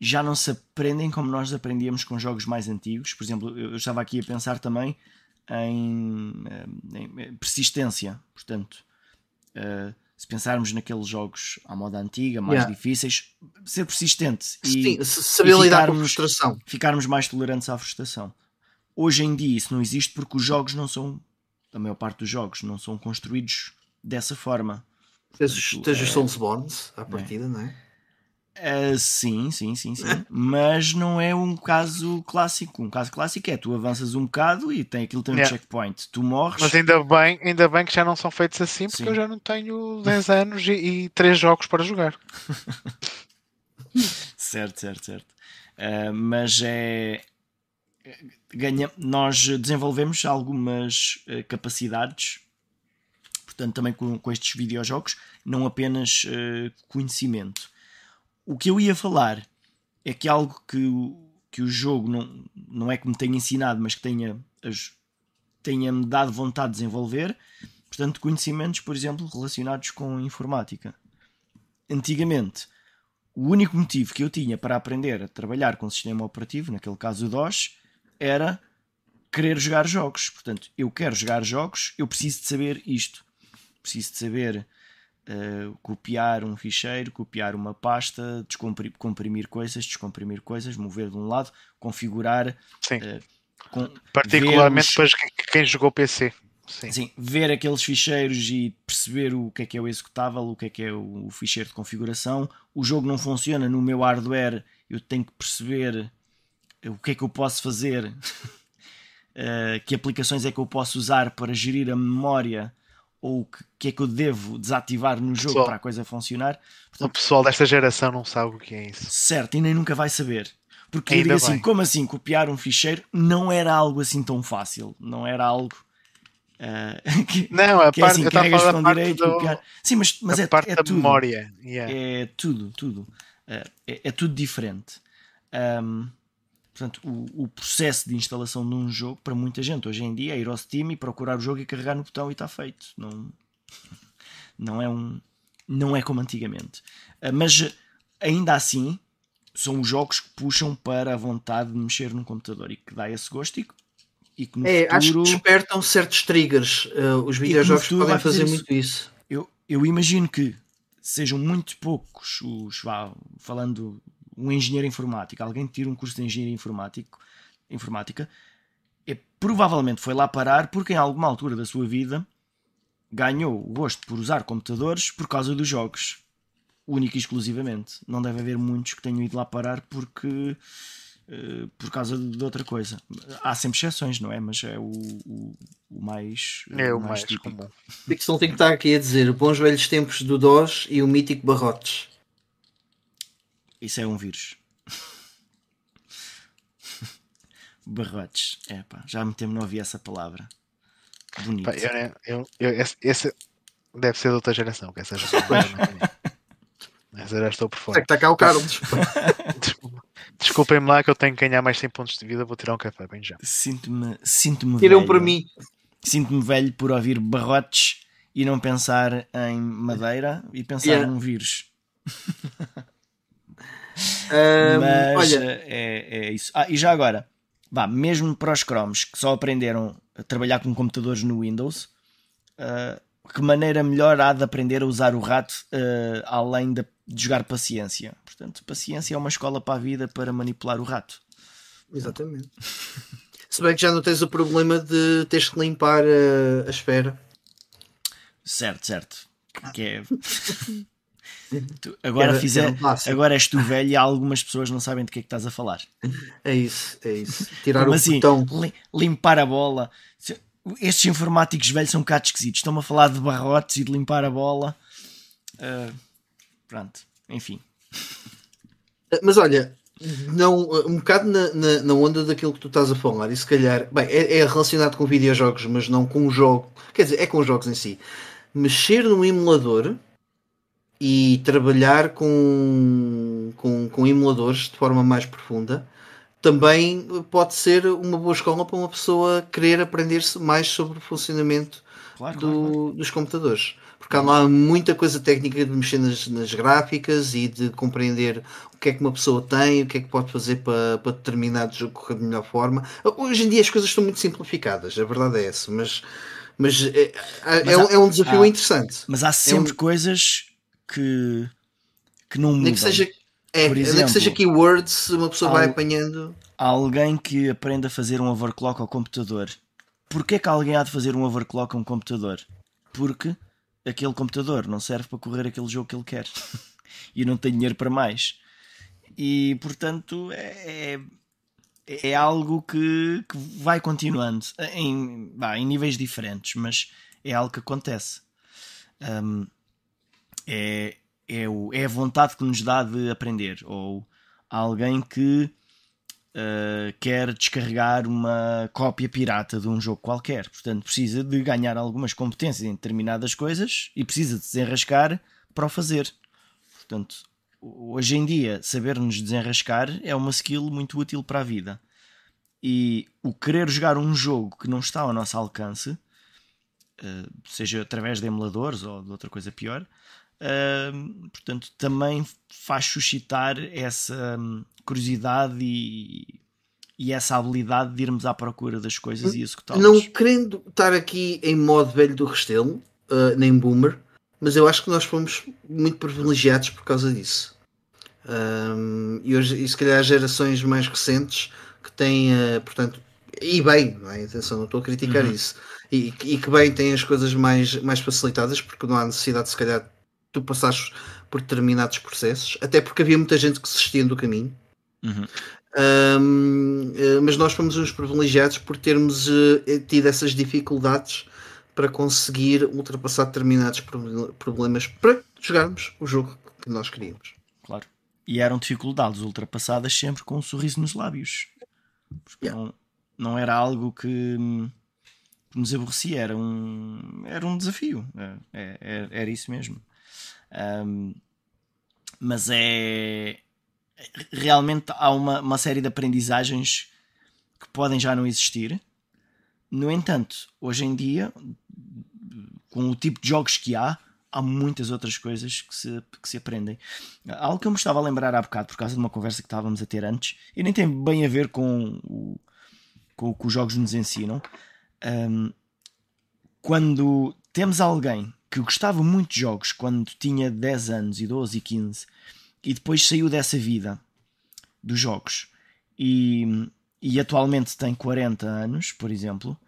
já não se aprendem como nós aprendíamos com jogos mais antigos. Por exemplo, eu estava aqui a pensar também em, em persistência. Portanto, uh, se pensarmos naqueles jogos à moda antiga, mais yeah. difíceis, ser persistente e, saber e lidar com a frustração. Ficarmos mais tolerantes à frustração. Hoje em dia isso não existe porque os jogos não são, a maior parte dos jogos, não são construídos dessa forma. Tens os é, Soulsborns à partida, é. não é? Uh, sim, sim, sim, sim. Mas não é um caso clássico. Um caso clássico é tu avanças um bocado e tem aquilo tem um yeah. checkpoint. Tu morres. Mas ainda bem, ainda bem que já não são feitos assim, porque sim. eu já não tenho 10 anos e, e 3 jogos para jogar. [LAUGHS] certo, certo, certo. Uh, mas é. Ganha, nós desenvolvemos algumas uh, capacidades, portanto, também com, com estes videojogos, não apenas uh, conhecimento o que eu ia falar é que algo que, que o jogo não, não é que me tenha ensinado, mas que tenha, tenha-me dado vontade de desenvolver, portanto, conhecimentos, por exemplo, relacionados com informática. Antigamente, o único motivo que eu tinha para aprender a trabalhar com o sistema operativo, naquele caso o DOS, era querer jogar jogos. Portanto, eu quero jogar jogos, eu preciso de saber isto. Preciso de saber uh, copiar um ficheiro, copiar uma pasta, comprimir coisas, descomprimir coisas, mover de um lado, configurar. Sim. Uh, com, Particularmente para quem jogou PC. Sim. Sim. ver aqueles ficheiros e perceber o que é que é o executável, o que é que é o, o ficheiro de configuração. O jogo não funciona no meu hardware, eu tenho que perceber o que é que eu posso fazer, uh, [LAUGHS] que aplicações é que eu posso usar para gerir a memória ou o que, que, é que eu devo desativar no jogo pessoal, para a coisa funcionar. Portanto, o pessoal desta geração não sabe o que é isso. Certo, e nem nunca vai saber. Porque eu digo assim, como assim copiar um ficheiro não era algo assim tão fácil, não era algo uh, [LAUGHS] que, não, a que parte, é assim, carregas com direito, do... copiar. Sim, mas, mas a é, parte é da tudo. memória. Yeah. É tudo, tudo. Uh, é, é, tudo diferente. Um, Portanto, o, o, processo de instalação de um jogo, para muita gente hoje em dia, é ir ao Steam e procurar o jogo e carregar no botão e está feito. Não, não, é, um, não é como antigamente. Ah, mas ainda assim, são os jogos que puxam para a vontade de mexer num computador e que dá esse gosto e, e que no é, futuro... acho que despertam certos triggers. Uh, os videojogos podem fazer isso. muito isso. Eu, eu imagino que sejam muito poucos os, vá, falando um engenheiro informático, alguém que tira um curso de engenharia informático, informática, é, provavelmente foi lá parar porque em alguma altura da sua vida ganhou o gosto por usar computadores por causa dos jogos. Único e exclusivamente. Não deve haver muitos que tenham ido lá parar porque uh, por causa de outra coisa. Há sempre exceções, não é? Mas é o, o, o mais. É o mais, mais comum. Pixel tem que estar aqui a dizer bons velhos tempos do DOS e o mítico Barrotes. Isso é um vírus. Barrotes. É pá, já há muito tempo não ouvi essa palavra. Bonito. Pá, eu, eu, eu, esse, esse, deve ser de outra geração, que essa já [LAUGHS] Mas já estou por fora. É que está cá o Carlos. [LAUGHS] Desculpem-me lá que eu tenho que ganhar mais 100 pontos de vida. Vou tirar um café bem já. Sinto-me sinto velho. Tiram para mim. Sinto-me velho por ouvir barrotes e não pensar em madeira e pensar yeah. num vírus. [LAUGHS] Um, Mas olha... é, é isso. Ah, e já agora, vá, mesmo para os Chromes que só aprenderam a trabalhar com computadores no Windows, uh, que maneira melhor há de aprender a usar o rato uh, além de, de, jogar paciência? Portanto, paciência é uma escola para a vida para manipular o rato. Exatamente. [LAUGHS] Se bem que já não tens o problema de teres que limpar a, a esfera. Certo, certo. Que é. [LAUGHS] [LAUGHS] Agora, era, fizer, era agora és tu velho e algumas pessoas não sabem de que é que estás a falar. É isso, é isso. [LAUGHS] Tirar Como o assim, botão. Limpar a bola. Estes informáticos velhos são um bocado esquisitos. Estão-me a falar de barrotes e de limpar a bola. Uh, pronto, enfim. Mas olha, não, um bocado na, na, na, onda daquilo que tu estás a falar, e se calhar, bem, é, é relacionado com videojogos, mas não com o jogo, quer dizer, é com os jogos em si. Mexer num emulador e trabalhar com, com, com emuladores de forma mais profunda também pode ser uma boa escola para uma pessoa querer aprender-se mais sobre o funcionamento claro, do, claro, claro. dos computadores. Porque há lá muita coisa técnica de mexer nas, nas, gráficas e de compreender o que é que uma pessoa tem, o que é que pode fazer para, para determinado jogo correr de melhor forma. Hoje em dia as coisas estão muito simplificadas, a verdade é essa, mas, mas é, é, mas há, é um desafio há, interessante. Mas há sempre é um... coisas que, que não mudam. Nem que seja, é, Por exemplo, que seja keywords, uma pessoa vai apanhando. Alguém que aprende a fazer um overclock ao computador. Porquê que alguém há de fazer um overclock a um computador? Porque aquele computador não serve para correr aquele jogo que ele quer. [LAUGHS] e não tem dinheiro para mais. E portanto é, é, é algo que, que, vai continuando em, bah, em níveis diferentes, mas é algo que acontece. Um, é, é, o, é a vontade que nos dá de aprender, ou alguém que uh, quer descarregar uma cópia pirata de um jogo qualquer. Portanto, precisa de ganhar algumas competências em determinadas coisas e precisa de desenrascar para o fazer. Portanto, hoje em dia, saber-nos desenrascar é uma skill muito útil para a vida. E o querer jogar um jogo que não está ao nosso alcance, uh, seja através de emuladores ou de outra coisa pior, uh, portanto, também faz suscitar essa hum, curiosidade e, e essa habilidade de irmos à procura das coisas e executá-las. Não querendo estar aqui em modo velho do Restelo, uh, nem boomer, mas eu acho que nós fomos muito privilegiados por causa disso. Um, e hoje, e se calhar, gerações mais recentes que têm, uh, portanto, e bem, não é? Atenção, não estou a criticar uhum. isso, e, e, que bem têm as coisas mais, mais facilitadas porque não há necessidade, se calhar, tu passares por determinados processos, até porque havia muita gente que desistia do caminho. Uhum. Um, eh, mas nós fomos uns privilegiados por termos uh, tido essas dificuldades para conseguir ultrapassar determinados problemas para jogarmos o jogo que nós queríamos. Claro. E eram dificuldades ultrapassadas sempre com um sorriso nos lábios. Yeah. não, não era algo que, que, nos aborrecia, era um, era um desafio. É, é, é era isso mesmo. Um, mas é. Realmente há uma, uma série de aprendizagens que podem já não existir. No entanto, hoje em dia, com o tipo de jogos que há, há muitas outras coisas que se, que se aprendem. Algo que eu me estava a lembrar há bocado por causa de uma conversa que estávamos a ter antes, e nem tem bem a ver com o, com o que os jogos nos ensinam. Um, quando temos alguém que gostava muito de jogos quando tinha 10 anos, e 12 e 15, e depois saiu dessa vida dos jogos e, e atualmente tem 40 anos, por exemplo,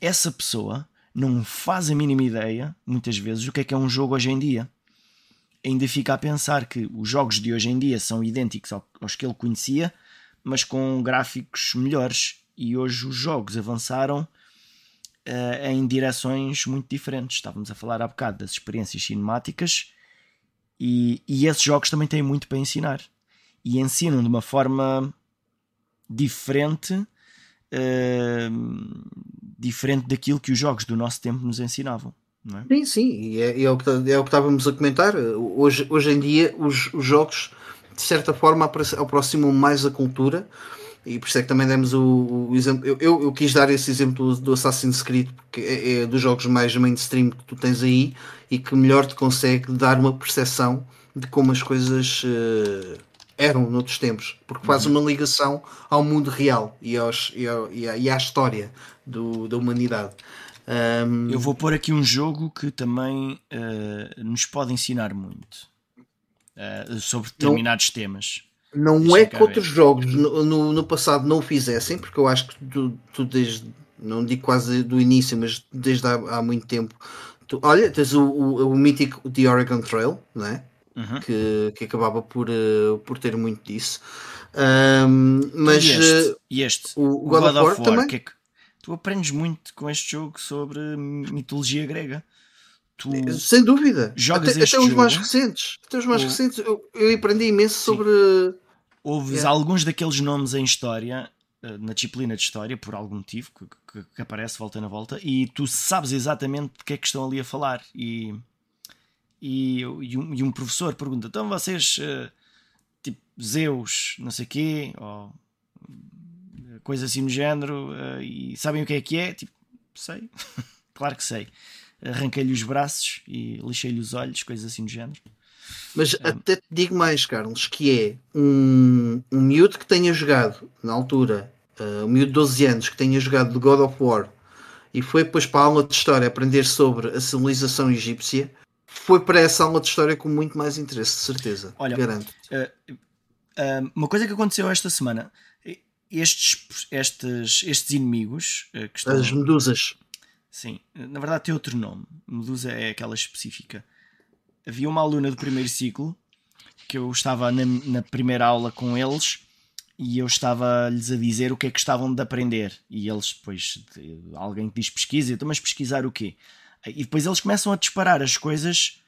essa pessoa não faz a mínima ideia, muitas vezes, do que é que é um jogo hoje em dia. Ainda fica a pensar que os jogos de hoje em dia são idênticos aos que ele conhecia, mas com gráficos melhores. E hoje os jogos avançaram uh, em direções muito diferentes. Estávamos a falar há bocado das experiências cinemáticas e, e esses jogos também têm muito para ensinar e ensinam de uma forma diferente. Uh, diferente daquilo que os jogos do nosso tempo nos ensinavam. É? Sim, sim, é, é, o que, é o que estávamos a comentar. Hoje, hoje em dia, os, os jogos, de certa forma, aproximam mais a cultura e por isso é que também demos o, o exemplo. Eu, eu, eu, quis dar esse exemplo do Assassin's Creed, porque é, é, dos jogos mais mainstream que tu tens aí e que melhor te consegue dar uma percepção de como as coisas uh, eram noutros tempos, porque faz uhum. uma ligação ao mundo real e, aos, e, ao, e, à, e à, história do, da humanidade. Um... Eu vou pôr aqui um jogo que também uh, nos pode ensinar muito uh, sobre determinados não, temas. Não é que outros jogos no, no, no, passado não o fizessem, porque eu acho que tu, tu desde, não digo quase do início, mas desde há, há muito tempo. Tu, olha, tens o, o, o mítico The Oregon Trail, não é? Uhum. Que, que acabava por, uh, por ter muito disso. Um, mas e este, uh, e este? o God, God, of War, War também. Que é que tu aprendes muito com este jogo sobre mitologia grega. Tu Sem dúvida. Jogas até, até os mais recentes. Até os mais recentes. Eu, eu aprendi imenso Sim. sobre. Houve yeah. alguns daqueles nomes em história, eh, na disciplina de história, por algum motivo, que, que, aparece volta na volta, e tu sabes exatamente de que é que estão ali a falar. E, e, e, um, e um professor pergunta: então vocês, uh, tipo, Zeus, não sei quê, ou coisa assim no género, uh, e sabem o que é que é? Tipo, sei, [LAUGHS] claro que sei. Arranquei-lhe os braços e lixei-lhe os olhos, coisas assim do género. Mas é. até te digo mais, Carlos, que é um, um miúdo que tenha jogado na altura, uh, um miúdo de 12 anos que tenha jogado de God of War e foi depois para a aula de história aprender sobre a civilização egípcia, foi para essa aula de história com muito mais interesse, de certeza. Olha, garanto. Uh, uh, uma coisa que aconteceu esta semana, estes, estes, estes inimigos que estão. As medusas. Sim, na verdade tem outro nome. Medusa é aquela específica havia uma aluna do primeiro ciclo que eu estava na, na primeira aula com eles e eu estava-lhes a dizer o que é que estavam de aprender. E eles, depois, alguém que diz pesquisa, então, mas pesquisar o quê? E depois eles começam a disparar as coisas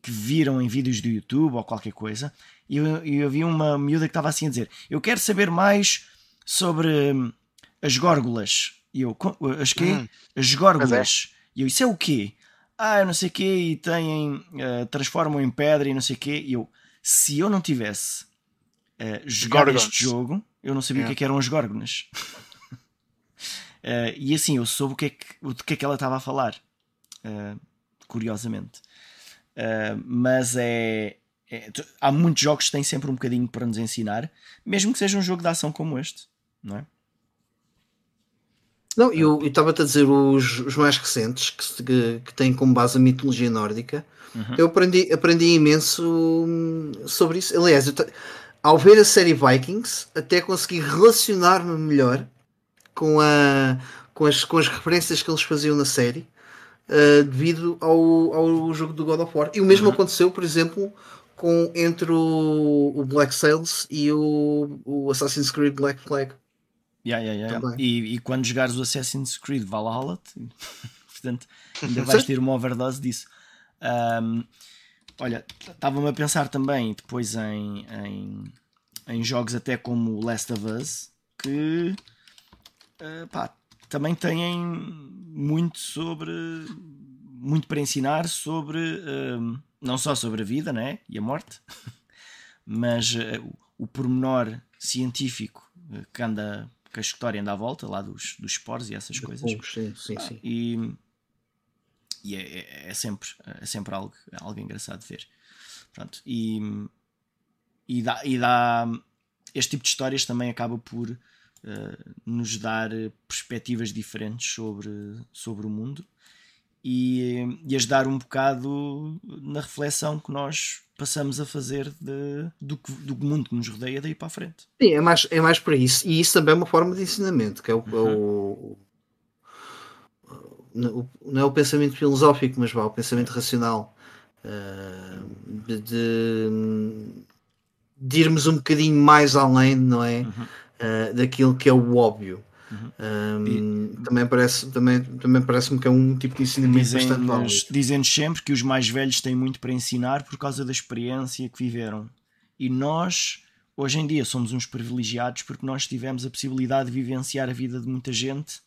que viram em vídeos do YouTube ou qualquer coisa. E eu, eu vi uma miúda que estava assim a dizer: Eu quero saber mais sobre hum, as górgulas. E eu, as quê? Hum, as górgulas. É. E eu, isso é o quê? Ah, eu não sei o quê, e têm, uh, transformam em pedra e não sei o quê. E eu, se eu não tivesse uh, jogado Gorgons. este jogo, eu não sabia yeah. o que, é que eram as górgonas. uh, [LAUGHS] e assim, eu soube o que é que, o que, é que ela estava a falar. curiosamente. mas é, é, há muitos jogos que têm sempre um bocadinho para nos ensinar, mesmo que seja um jogo de ação como este, não é? Não, eu estava-te a dizer os, os mais recentes que, que, que, têm como base a mitologia nórdica. Uhum. Eu aprendi, aprendi imenso hum, sobre isso. Aliás, ao ver a série Vikings, até consegui relacionar-me melhor com, a, com, as, com as referências que eles faziam na série uh, devido ao, ao jogo do God of War. E o mesmo uhum. aconteceu, por exemplo, com, entre o, o Black Sails e o, o Assassin's Creed Black Flag. Yeah, yeah, yeah. E, e, quando jogares o Assassin's Creed Valhalla, [LAUGHS] portanto, ainda vais ter uma overdose disso. Um, olha, estava-me a pensar também depois em, em, em, jogos até como Last of Us que uh, pá, também têm muito sobre muito para ensinar sobre uh, não só sobre a vida né, e a morte, [LAUGHS] mas uh, o pormenor científico que anda que a história anda à volta lá dos, dos esporos e essas coisas. sim, sim, ah, sim. E, e é, é, é, sempre, é sempre algo, algo engraçado de ver. Pronto, e, e, dá, e dá. Este tipo de histórias também acaba por uh, nos dar perspectivas diferentes sobre, sobre o mundo e, e ajudar um bocado na reflexão que nós passamos a fazer de, do, do mundo que nos rodeia daí para a frente. Sim, é mais, é mais para isso. E isso também é uma forma de ensinamento, que é o, é uhum. o, não é o pensamento filosófico, mas vá, o pensamento racional. Uh, de, de, de, irmos um bocadinho mais além, não é? Uhum. Uh, daquilo que é o óbvio. Uhum. Um, também parece também, também parece-me que é um tipo de ensinamento dizem, bastante válido. Dizem sempre que os mais velhos têm muito para ensinar por causa da experiência que viveram. E nós, hoje em dia, somos uns privilegiados porque nós tivemos a possibilidade de vivenciar a vida de muita gente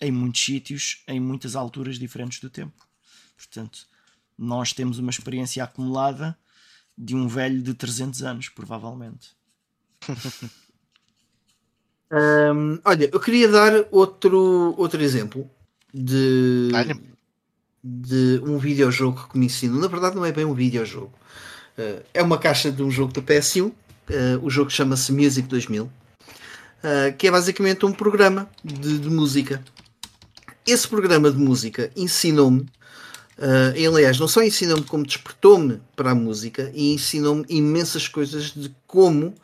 em muitos sítios, em muitas alturas diferentes do tempo. Portanto, nós temos uma experiência acumulada de um velho de 300 anos, provavelmente. [LAUGHS] Um, olha, eu queria dar outro, outro exemplo de, de um videojogo que me ensino. Na verdade, não é bem um videojogo, uh, é uma caixa de um jogo da PS1. Uh, ah, o jogo chama-se Music 2000, uh, ah, que é basicamente um programa de, de música. Esse programa de música ensinou-me Uh, aliás, não só ensinou-me como despertou-me para a música e ensinou-me imensas coisas de como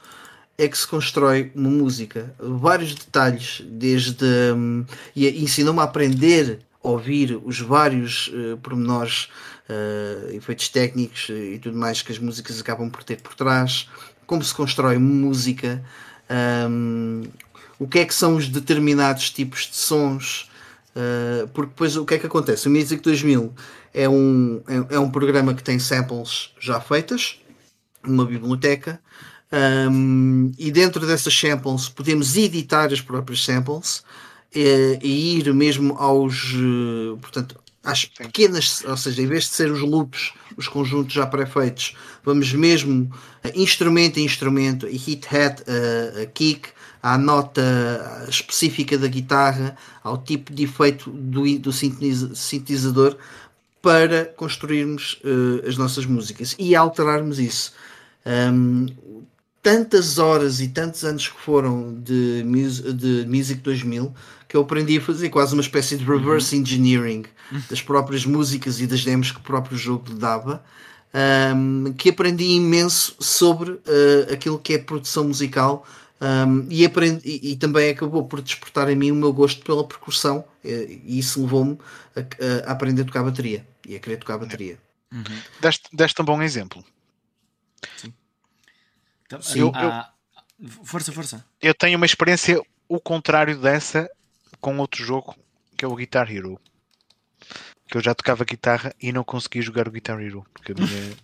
é que se constrói uma música. Vários detalhes, desde. Um, e ensinou-me a aprender a ouvir os vários uh, pormenores, uh, efeitos técnicos e tudo mais que as músicas acabam por ter por trás, como se constrói música, um, o que é que são os determinados tipos de sons. Uh, porque depois o que é que acontece? O Music 2000 é um, é, é um programa que tem samples já feitas, uma biblioteca, um, e dentro dessas samples podemos editar as próprias samples e, e ir mesmo aos uh, portanto às pequenas, ou seja, em vez de ser os loops, os conjuntos já pré-feitos, vamos mesmo uh, instrumento a instrumento, e hit-hat, uh, a kick, à nota específica da guitarra, ao tipo de efeito do, do sintetizador, para construirmos uh, as nossas músicas e alterarmos isso. Um, tantas horas e tantos anos que foram de, de Music 2000 que eu aprendi a fazer quase uma espécie de reverse uhum. engineering das próprias músicas e das demos que o próprio jogo dava. Um, que aprendi imenso sobre uh, aquilo que é produção musical um, e, aprendi, e, e, também acabou por despertar em mim o meu gosto pela percussão e, e isso levou-me a, a, aprender a tocar bateria e a querer tocar bateria. Uhum. Deste, deste um bom exemplo. Sim. Então, eu, eu, força, força. Eu tenho uma experiência o contrário dessa com outro jogo que é o Guitar Hero. Que eu já tocava guitarra e não consegui jogar o Guitar Hero. Porque a minha,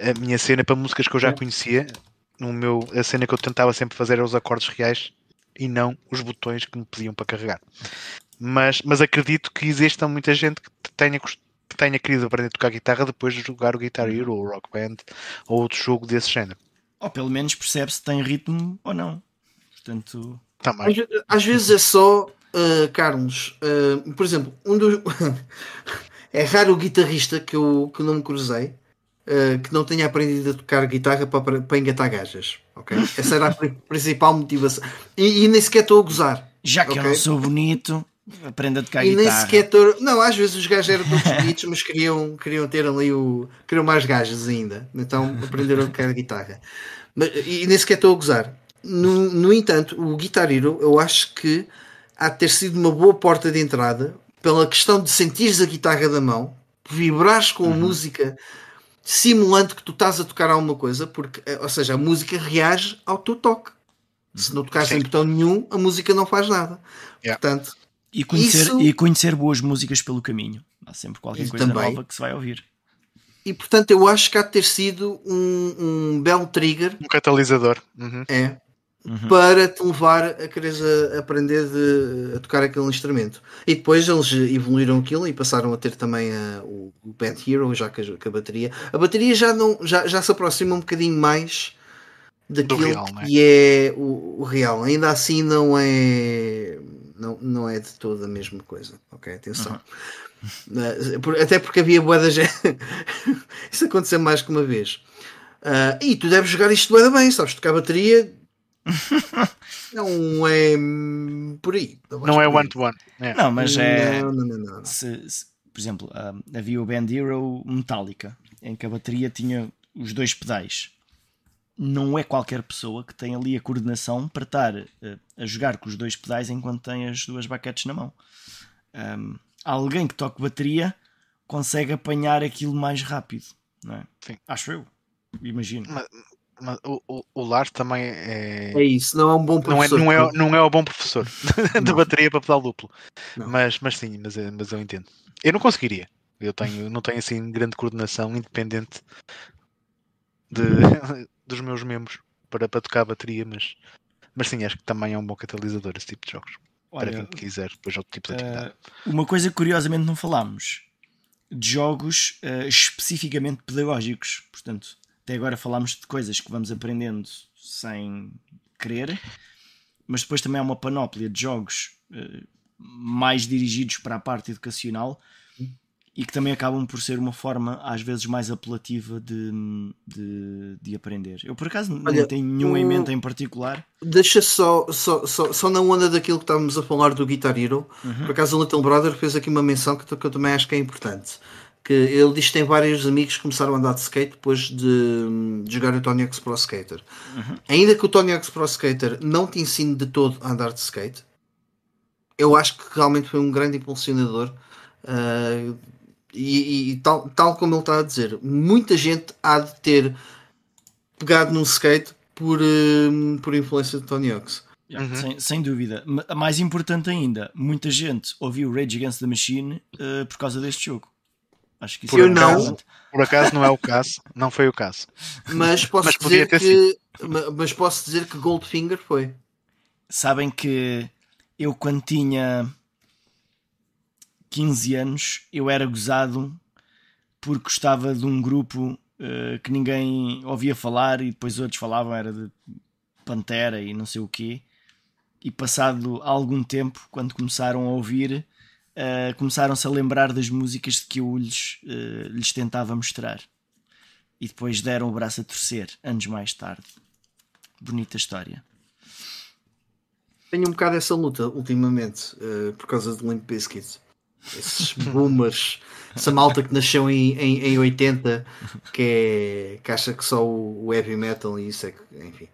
[LAUGHS] a minha cena para músicas que eu já conhecia, no meu, a cena que eu tentava sempre fazer era os acordes reais e não os botões que me pediam para carregar. Mas, mas acredito que exista muita gente que tenha, que tenha querido aprender a tocar guitarra depois de jogar o Guitar Hero ou o Rock Band ou outro jogo desse género. Ou pelo menos percebe se tem ritmo ou não. Portanto, Também. Às, às vezes é só, uh, Carlos, uh, por exemplo, um dos. [LAUGHS] é raro o guitarrista que eu, que não me cruzei uh, que não tenha aprendido a tocar guitarra para, para engatar gajas. Okay? [LAUGHS] Essa era a principal motivação. E, e nem sequer estou a gozar. Já que okay? eu não sou bonito, aprenda a tocar e guitarra. Nem sequer tô... Não, às vezes os gajos eram todos bonitos, mas queriam, queriam ter ali o. queriam mais gajas ainda. Então aprenderam a tocar guitarra. Mas, e nem sequer estou a gozar. No, no entanto, o Guitar Hero, eu acho que há de ter sido uma boa porta de entrada pela questão de sentires a guitarra da mão, vibrares com a uhum. música simulando que tu estás a tocar alguma coisa, porque, eh, ou seja, a música reage ao teu toque. Se não tocares em botão nenhum, a música não faz nada. Yeah. Portanto, e conhecer, isso... e conhecer boas músicas pelo caminho. Há sempre qualquer coisa também. nova que se vai ouvir. E portanto, eu acho que há de ter sido um, um belo trigger. Um catalisador. Uhum. É uhum. para te levar a quereres a, a aprender de, a tocar aquele instrumento. E depois eles evoluíram aquilo e passaram a ter também a, o, o Band Hero, já que a, que a, bateria. A bateria já, não, já, já se aproxima um bocadinho mais daquilo real, que é, é o, o, real. Ainda assim não é. Não, não é de toda a mesma coisa. Ok, atenção. Uhum. [LAUGHS] Até porque havia boa da gente. [LAUGHS] Isso aconteceu mais que uma vez. Uh, e tu deves jogar isto bem, sabes? Tocar bateria [LAUGHS] não é por aí. Não é one-to-one. -one. É. Não, mas é. Não, não, não, se, se, por exemplo, uh, havia o Band Hero Metallica, em que a bateria tinha os dois pedais. Não é qualquer pessoa que tem ali a coordenação para estar uh, a jogar com os dois pedais enquanto tem as duas baquetes na mão. Um, alguém que toque bateria consegue apanhar aquilo mais rápido, não é? Sim. Acho eu. Imagino. Mas, mas o, o, o Lars também é. É isso, não é um bom professor. Não é, não é, não é o bom professor [LAUGHS] de bateria para pedal duplo. Mas, mas sim, mas, mas eu entendo. Eu não conseguiria. Eu tenho, não tenho assim grande coordenação independente de, dos meus membros para, para tocar a bateria, mas, mas sim, acho que também é um bom catalisador esse tipo de jogos. Olha, para quem quiser depois outro tipo de atividade. Uh, uma coisa que curiosamente não falámos de jogos uh, especificamente pedagógicos. Portanto, até agora falámos de coisas que vamos aprendendo sem querer, mas depois também há uma panóplia de jogos uh, mais dirigidos para a parte educacional e que também acabam por ser uma forma às vezes mais apelativa de, de, de aprender. Eu por acaso Olha, não tenho nenhum um, em mente em particular. Deixa só, só, só, só na onda daquilo que estávamos a falar do Guitar Hero, uhum. por acaso o Little Brother fez aqui uma menção que, que eu também acho que é importante que ele diz que tem vários amigos que começaram a andar de skate depois de, de jogar o Tony Hawk's Pro Skater. Uhum. Ainda que o Tony Hawk's Pro Skater não te ensine de todo a andar de skate, eu acho que realmente foi um grande impulsionador. Uh, e, e tal, tal como ele está a dizer, muita gente há de ter pegado num skate por, uh, por influência de Tony Hawk's. Uhum. Sem, sem, dúvida. Mais importante ainda, muita gente ouviu Rage Against the Machine uh, por causa deste jogo. Acho que isso por, é não, por acaso não é o caso, não foi o caso. Mas [LAUGHS] posso mas dizer que mas posso dizer que Goldfinger foi. Sabem que eu quando tinha 15 anos eu era gozado porque gostava de um grupo uh, que ninguém ouvia falar e depois outros falavam era de Pantera e não sei o quê. E passado algum tempo, quando começaram a ouvir, uh, começaram-se a lembrar das músicas que eu lhes, uh, lhes tentava mostrar. E depois deram o braço a torcer, anos mais tarde. Bonita história. Tenho um bocado essa luta ultimamente, por causa de Limp Bizkit. Esses boomers, essa malta que nasceu em, em, em 80, que, é, que acha que só o, o heavy metal e isso é que, enfim.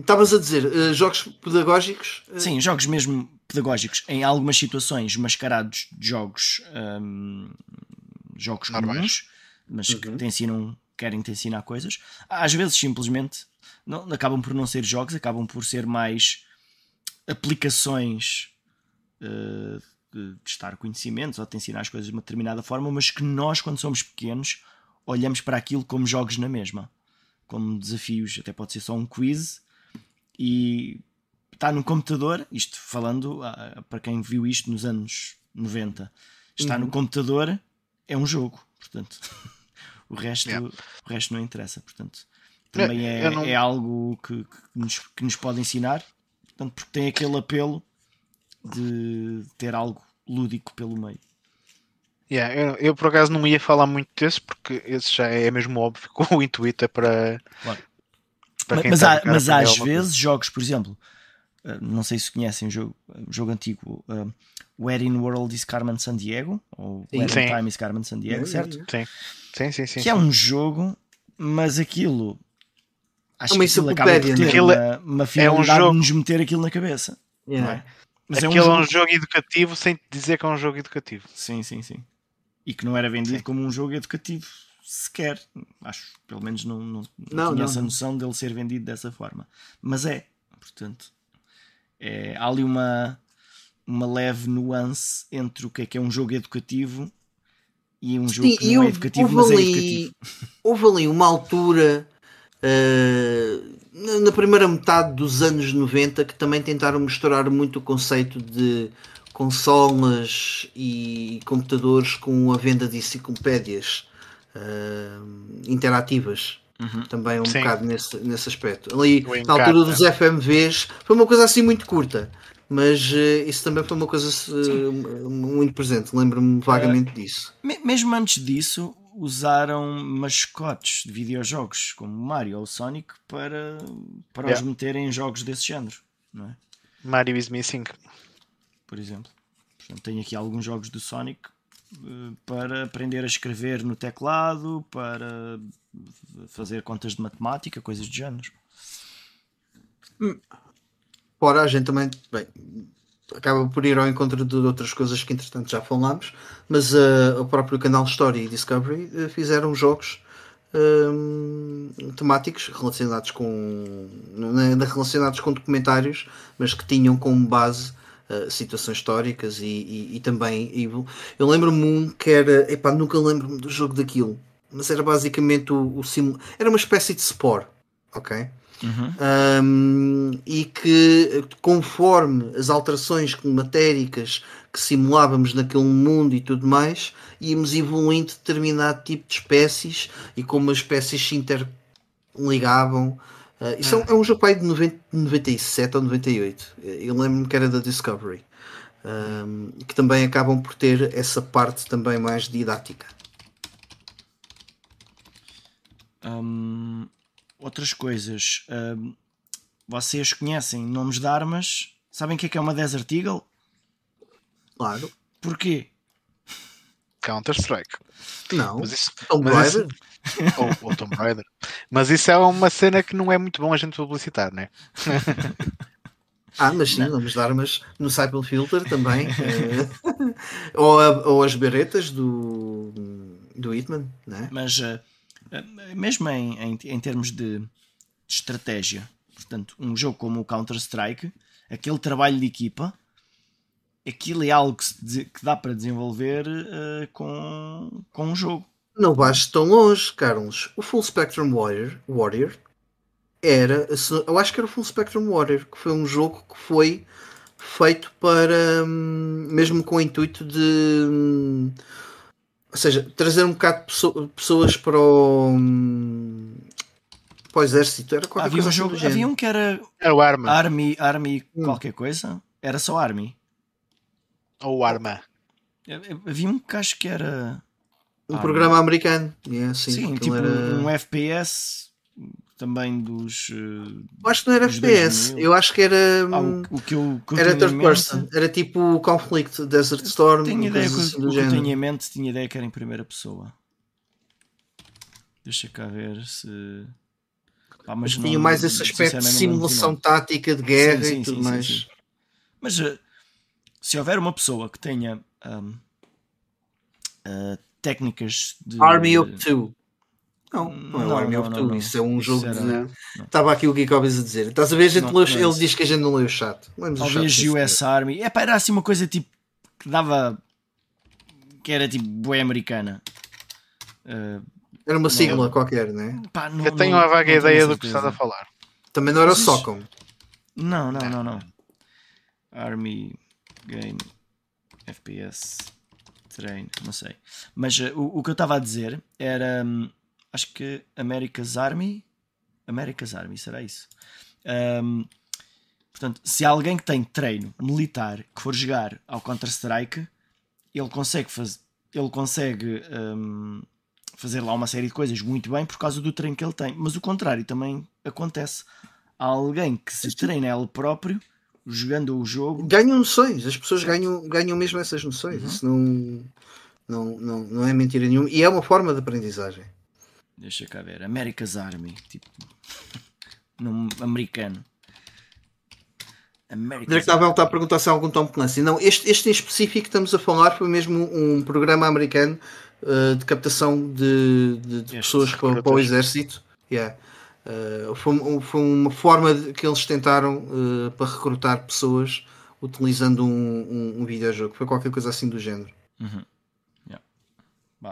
Estavas um, a dizer, uh, jogos pedagógicos? Sim, jogos mesmo pedagógicos em algumas situações mascarados de jogos, um, jogos comuns, mas uhum. que te ensinam querem te ensinar coisas. Às vezes simplesmente não, acabam por não ser jogos, acabam por ser mais aplicações uh, testar conhecimentos ou de ensinar as coisas de uma determinada forma, mas que nós, quando somos pequenos, olhamos para aquilo como jogos na mesma, como desafios, até pode ser só um quiz e está no computador, isto falando uh, para quem viu isto nos anos 90, está uhum. no computador, é um jogo, portanto. [LAUGHS] o resto, yeah. o resto não interessa, portanto também é, não... é algo que, que, nos, que nos pode ensinar, portanto, porque tem aquele apelo de ter algo lúdico pelo meio. Yeah, eu, eu, por acaso não ia falar muito desse porque esse já é mesmo óbvio [LAUGHS] que o intuito é para. Claro. para mas, mas, tá há, mas às vezes jogos, por exemplo, eh, não sei se conhecem o jogo, jogo antigo, uh, Where in World is Carmen San Diego, ou sim, Where in Time is Carmen San Diego, certo? Sim, sim, sim. sim que é um jogo, mas aquilo Acho uma que aquilo acaba por ter uma, é- uma finalidade é um jogo... de nos meter aquilo na cabeça. Yeah. É? Mas aquilo é um, jogo... é um jogo educativo sem dizer que é um jogo educativo. Sim, sim, sim. E que não era vendido sim. como um jogo educativo sequer. Acho, pelo menos não, não, não, não tinha não. essa noção dele ser vendido dessa forma. Mas é, portanto, é, há ali uma, uma leve nuance entre o que é que é um jogo educativo e um jogo Sim, que não é educativo, mas é ali, é educativo. [LAUGHS] Houve ali uma altura uh, na primeira metade dos anos 90 que também tentaram misturar muito o conceito de consolas e computadores com a venda de enciclopédias uh, interativas. Uhum. Também um Sim. bocado nesse, nesse aspecto. Ali, na altura dos FMVs, foi uma coisa assim muito curta mas uh, isso também foi uma coisa uh, muito presente, lembro-me vagamente uh, disso. Mesmo antes disso, usaram mascotes de videojogos como Mario ou Sonic para, para yeah. os meterem em jogos desse género, não é? Mario is Missing, por exemplo. Portanto, tenho aqui alguns jogos do Sonic para aprender a escrever no teclado, para fazer contas de matemática, coisas de género. Hum. Fora a gente também, bem, acaba por ir ao encontro de outras coisas que entretanto já falámos, mas uh, o próprio canal Story e Discovery uh, fizeram jogos uh, temáticos relacionados com não relacionados com documentários, mas que tinham como base uh, situações históricas e, e, e também. Eu lembro-me um que era, epá, nunca lembro-me do jogo daquilo, mas era basicamente o, o sim, era uma espécie de Spore, ok? Uhum. Um, e que conforme as alterações climatéricas que simulávamos naquele mundo e tudo mais, íamos evoluindo determinado tipo de espécies e como as espécies se interligavam. Uh, isso é. é, um jogo aí de 90, 97 ou 98. Eu lembro-me que era da Discovery. Um, que também acabam por ter essa parte também mais didática. Outras coisas. Uh, vocês conhecem nomes de armas? Sabem o que é, que é uma Desert Eagle? Claro. Porquê? Counter-Strike. Não. Mas isso, Tomb Raider? Isso, [LAUGHS] ou, ou Tomb Raider. Mas isso é uma cena que não é muito bom a gente publicitar, né? Ah, mas sim, nomes de armas no Cycle Filter também. [LAUGHS] Eh, [LAUGHS] ou, a, ou as beretas do, do Hitman, né? Mas uh, mesmo em, em, em termos de, de, estratégia, portanto, um jogo como o Counter-Strike, aquele trabalho de equipa, aquilo é algo que, se, que dá para desenvolver uh, com, com um jogo. Não vais tão longe, Carlos. O Full Spectrum Warrior, Warrior era, eu acho que era o Full Spectrum Warrior, que foi um jogo que foi feito para, hum, mesmo com o intuito de hum, ou seja, trazer um bocado de pessoas para o, para o exército. Era qualquer havia coisa um jogo, assim Havia um que era, era o Arma. Army, Army hum. qualquer coisa. Era só Army. Ou Arma. Havia um que acho que era. Um Army. programa americano. Yeah, sim, sim tipo era... um FPS também dos. Uh, acho que não era FPS, eu acho que era. Ah, o, hum, o, que eu, que eu era third person, era tipo Conflict, Desert Storm. Tenho ideia que, assim o que eu tenho em mente, tinha ideia que era em primeira pessoa. Deixa cá ver se. Pá, mas tinha mais esse aspecto de simulação tática de guerra sim, sim, e tudo sim, mais. Mas uh, se houver uma pessoa que tenha um, uh, técnicas de. Army of Two. Não, não, é o Army of Two, isso é um jogo de. Estava aqui o Geek a dizer. Estás a ver? A gente leu, ele diz que a gente não leu o chat. Talvez US Army. É pá, era assim uma coisa tipo que dava. que era tipo boé americana. Uh, era uma sigla qualquer, não é? Pá, não, Eu tenho uma vaga ideia do que estás a falar. Também não era Socom. Não, não, não, não. Army Game FPS Train, não sei. Mas uh, o, o que eu estava a dizer era. Um, acho que America's Army. America's Army, será isso? Um, portanto, se há alguém que tem treino militar que for jogar ao Counter-Strike, ele consegue fazer. Ele consegue um, fazer lá uma série de coisas muito bem por causa do treino que ele tem. Mas o contrário também acontece. Há alguém que se treina ele próprio jogando o jogo. Ganham noções, as pessoas ganham, ganham mesmo essas noções. Uhum. Isso não, não, não, não é mentira nenhuma. E é uma forma de aprendizagem. Deixa cá ver. America's Army. Tipo. [LAUGHS] num americano. America's Army. está a perguntar se há algum Tom Clancy. Não, este, este em específico que estamos a falar foi mesmo um programa americano uh, de captação de, de, de pessoas para, para, o exército. Yeah. Uh, foi, foi, uma forma de, que eles tentaram uh, para recrutar pessoas utilizando um, um, um, videojogo. Foi qualquer coisa assim do género. Uhum.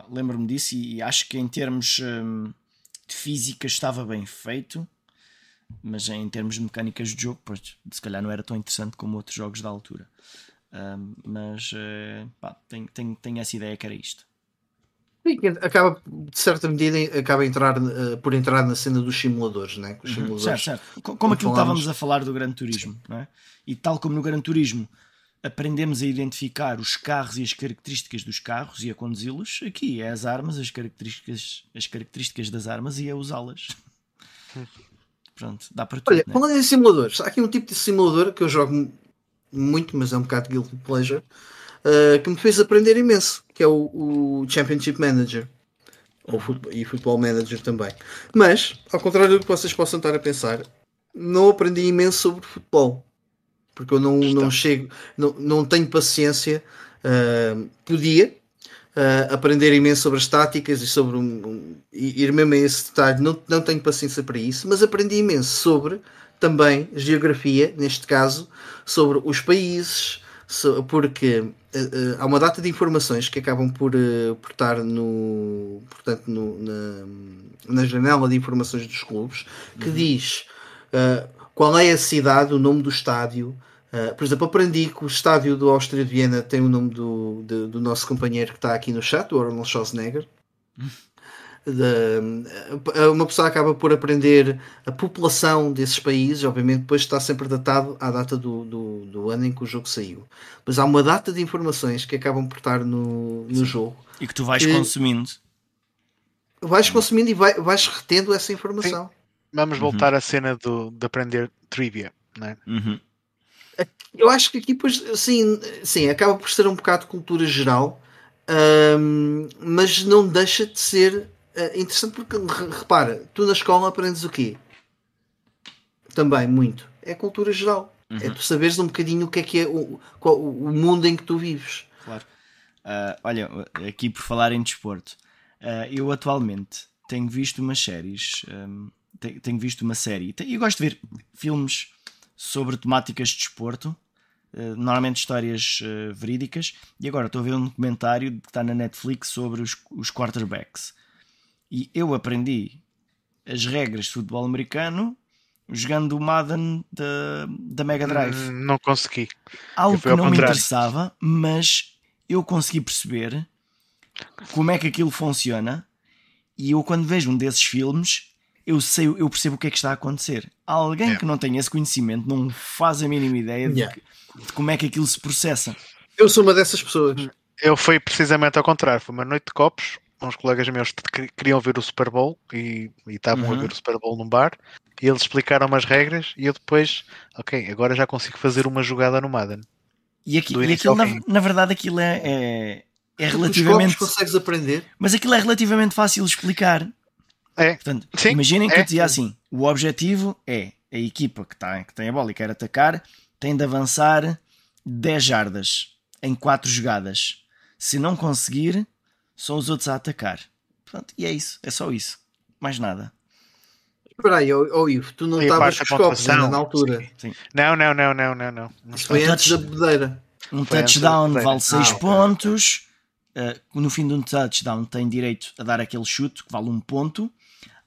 Lembro-me disso e acho que em termos um, de física estava bem feito, mas em termos de mecânicas de jogo, pois, se calhar não era tão interessante como outros jogos da altura. Um, mas uh, pá, tenho, tenho, tenho essa ideia que era isto. Sim, acaba, de certa medida, acaba entrar, uh, por entrar na cena dos simuladores, né? Os uhum. simuladores certo, certo. Como, como aquilo que estávamos a falar do Gran Turismo, é? E tal como no Gran Turismo aprendemos a identificar os carros e as características dos carros e a conduzi-los, aqui é as armas, as características, as características das armas e a usá-las. [LAUGHS] Pronto, dá para tudo. Olha, né? falando em simuladores, há aqui um tipo de simulador que eu jogo muito, mas é um bocado guilty pleasure uh, que me fez aprender imenso, que é o, o Championship Manager. Ou futebol, e Football Manager também. Mas, ao contrário do que vocês possam estar a pensar, não aprendi imenso sobre futebol. Porque eu não, não chego, não, não tenho paciência. Uh, podia uh, aprender imenso sobre as táticas e sobre um, um, ir mesmo a esse detalhe. Não, não tenho paciência para isso, mas aprendi imenso sobre também geografia, neste caso, sobre os países, porque uh, há uma data de informações que acabam por, por estar no, portanto, no, na, na janela de informações dos clubes que uhum. diz qual é a cidade, o nome do estádio. Por exemplo, aprendi que o estádio do Áustria de Viena tem o nome do, de, do nosso companheiro que está aqui no chat, o Arnold Schwarzenegger. de, uma pessoa acaba por aprender a população desses países, obviamente depois está sempre datado à data do, do, do, ano em que o jogo saiu. Mas há uma data de informações que acabam por estar no, no jogo. E que tu vais que consumindo. Vais consumindo e vai, vais retendo essa informação. Sim. Vamos uhum. voltar à cena do, de aprender trivia, não é? Uhum. Eu acho que aqui, pois, sim, sim, acaba por ser um bocado de cultura geral, um, mas não deixa de ser é interessante porque, repara, tu na escola aprendes o quê? Também, muito. É cultura geral. É uhum. É tu saberes um bocadinho o que é que é o, qual, o mundo em que tu vives. Claro. Uh, olha, aqui por falar em desporto, uh, eu atualmente tenho visto umas séries, um, tenho, tenho, visto uma série, e gosto de ver filmes sobre temáticas de desporto, uh, normalmente histórias verídicas, e agora estou a ver um documentário que está na Netflix sobre os, os quarterbacks. E eu aprendi as regras de futebol americano jogando o Madden da, da Mega Drive. Hum, não consegui. Algo que não contrário. me interessava, mas eu consegui perceber como é que aquilo funciona. E eu, quando vejo um desses filmes, eu sei, eu percebo o que é que está a acontecer. Alguém yeah. que não tem esse conhecimento não faz a mínima ideia de, yeah. de, como é que aquilo se processa. Eu sou uma dessas pessoas. Eu fui precisamente ao contrário. Foi uma noite de copos uns colegas meus queriam ver o Super Bowl e, e estavam uhum. a ver o Super Bowl num bar e eles explicaram as regras e eu depois, ok, agora já consigo fazer uma jogada no Madden. E, aqui, e aquilo, na, na, verdade, aquilo é, é, é relativamente. consegues aprender. Mas aquilo é relativamente fácil de explicar. É. Portanto, Sim, imaginem que é. eu dizia assim: o objetivo é a equipa que, tá, que tem a bola e quer atacar tem de avançar 10 jardas em 4 jogadas. Se não conseguir, são os outros a atacar. Pronto, e é isso, é só isso. mais nada. Espera aí, oh, oh, Ivo, tu não estavas com os copos ainda na altura. Sim. Não, não, não, não, não, não. Isso foi antes da bodeira. Um foi touchdown vale 6 ah, pontos. Uh, no fim de um touchdown tem direito a dar aquele chute que vale um ponto.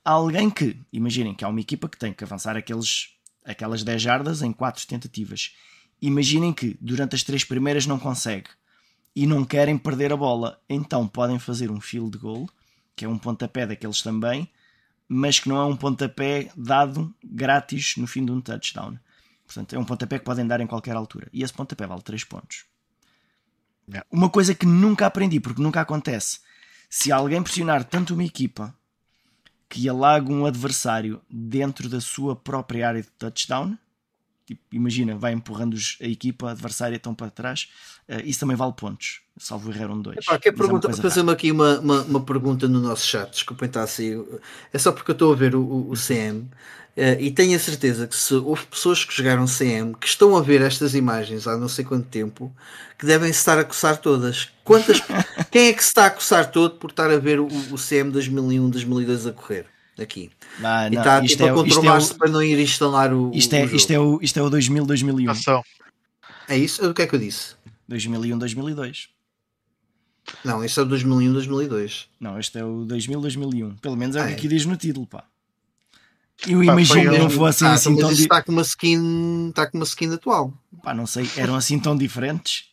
Há alguém que, imaginem que há uma equipa que tem que avançar aqueles, aquelas 10 jardas em 4 tentativas. Imaginem que durante as três primeiras não consegue e não querem perder a bola, então podem fazer um field goal, que é um pontapé daqueles também, mas que não é um pontapé dado grátis no fim de um touchdown. Portanto, é um pontapé que podem dar em qualquer altura. E esse pontapé vale 3 pontos. Uma coisa que nunca aprendi, porque nunca acontece. Se alguém pressionar tanto uma equipa que alaga um adversário dentro da sua própria área de touchdown, tipo, imagina, vai empurrando a equipa adversária tão para trás, uh, isso também vale pontos. Salvo errar um 2. Epá, quer é fazer-me aqui uma, uma, uma, pergunta no nosso chat, desculpem estar assim. É só porque eu estou a ver o, o CM uh, e tenho a certeza que se houve pessoas que jogaram CM que estão a ver estas imagens há não sei quanto tempo que devem estar a coçar todas. Quantas, [LAUGHS] quem é que se está a coçar todo por estar a ver o, o CM 2001, 2002 a correr? Aqui. Ah, e está tipo, é, a controlar-se é para não ir instalar o. Isto é, o isto é, o, isto é o 2000, 2001. É isso? O que é que eu disse? 2001, 2002. Não, este é o 2001, 2002. Não, este é o 2000, 2001. Pelo menos é o que ah, é. aqui diz no título, pá. Eu imagino que não fossem ah, assim tão. Mas está com uma skin, está com uma skin atual. Pá, não sei, eram assim tão diferentes.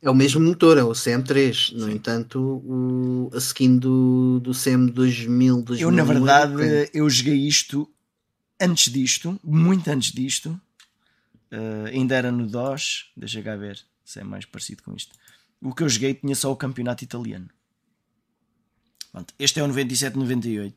É o mesmo motor, é o CM3. No Sim. entanto, o, a skin do, do CM 2000, 2000 Eu, na verdade, eu joguei isto antes disto, muito antes disto. Uh, ainda era no DOS. Deixa cá ver se é mais parecido com isto. O que eu joguei tinha só o campeonato italiano. Pronto, este é o 97-98.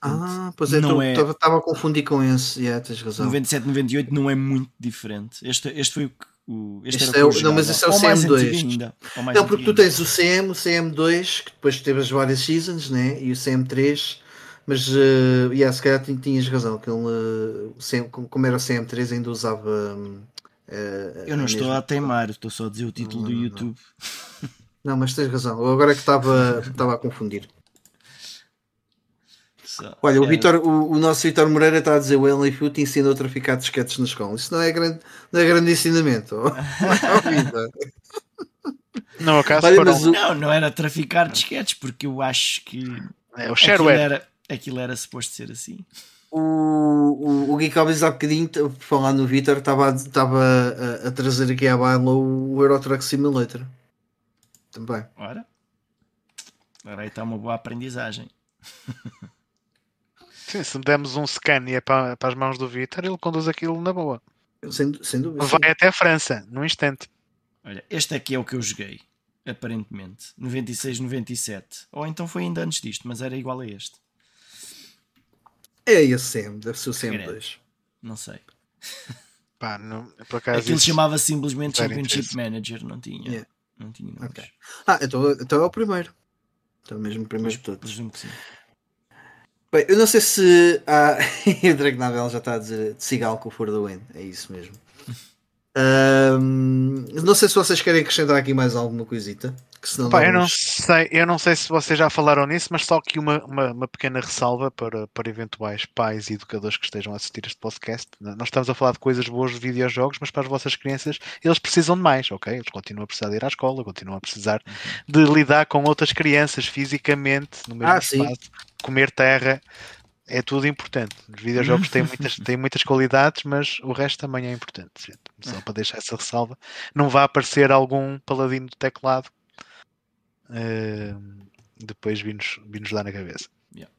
Ah, pois é, estava é... a confundir com esse. Yeah, tens razão. 97-98 não é muito diferente. Este, este foi o que. O, este, este é o, não, mas esse é o CM2. Ainda, não, porque tu tens o CM, o CM2, que depois teve as várias seasons, né? e o CM3. Mas, uh, yeah, se calhar tinhas razão, que ele, uh, CM, como era o CM3, ainda usava. Um, Uh, eu não estou mesmo... a teimar, estou só a dizer o título não, não, do YouTube. Não. não. mas tens razão. Agora é que estava [LAUGHS] a confundir. Olha, o, Vitor, o, o, nosso Vitor Moreira está a dizer o Henley Foot ensina a traficar disquetes na escola. Isso não é grande, não é grande ensinamento. [LAUGHS] [LAUGHS] não, acaso Olha, o... não, não era traficar disquetes, porque eu acho que é o. Aquilo era, aquilo era suposto ser assim o, o, o Geek Hobbies há bocadinho, falar no Vitor, estava, a, a, trazer aqui à baila o Euro Truck Simulator. Também. Ora, ora aí está uma boa aprendizagem. [LAUGHS] Sim, se demos um Scania para, para as mãos do Vitor, ele conduz aquilo na boa. Sem, sem dúvida. Vai sim. até a França, num instante. Olha, este aqui é o que eu joguei, aparentemente. 96, 97. Ou então foi ainda antes disto, mas era igual a este. É esse CM, deve ser o CM2. Não sei. Pá, não, por acaso Aquilo chamava simplesmente Championship Manager, não tinha. Yeah. Não tinha okay. Ah, então, então é o primeiro. Então mesmo o primeiro de todos. Presumo que sim. Bem, eu não sei se ah, [LAUGHS] o já está a dizer com o For the Win. É isso mesmo. [LAUGHS] Um, não sei se vocês querem acrescentar aqui mais alguma coisita. Que Pá, eu, não sei, eu não sei se vocês já falaram nisso, mas só aqui uma, uma, uma, pequena ressalva para, para eventuais pais e educadores que estejam a assistir este podcast. Nós estamos a falar de coisas boas de videojogos, mas para as vossas crianças eles precisam de mais, ok? Eles continuam a precisar de ir à escola, continuam a precisar de lidar com outras crianças fisicamente no mesmo ah, espaço, sim. comer terra é tudo importante. Os videojogos têm muitas, têm muitas qualidades, mas o resto também é importante. Só para deixar essa ressalva. Não vai aparecer algum paladino do teclado uh, depois vir-nos vir dar na cabeça. Yeah.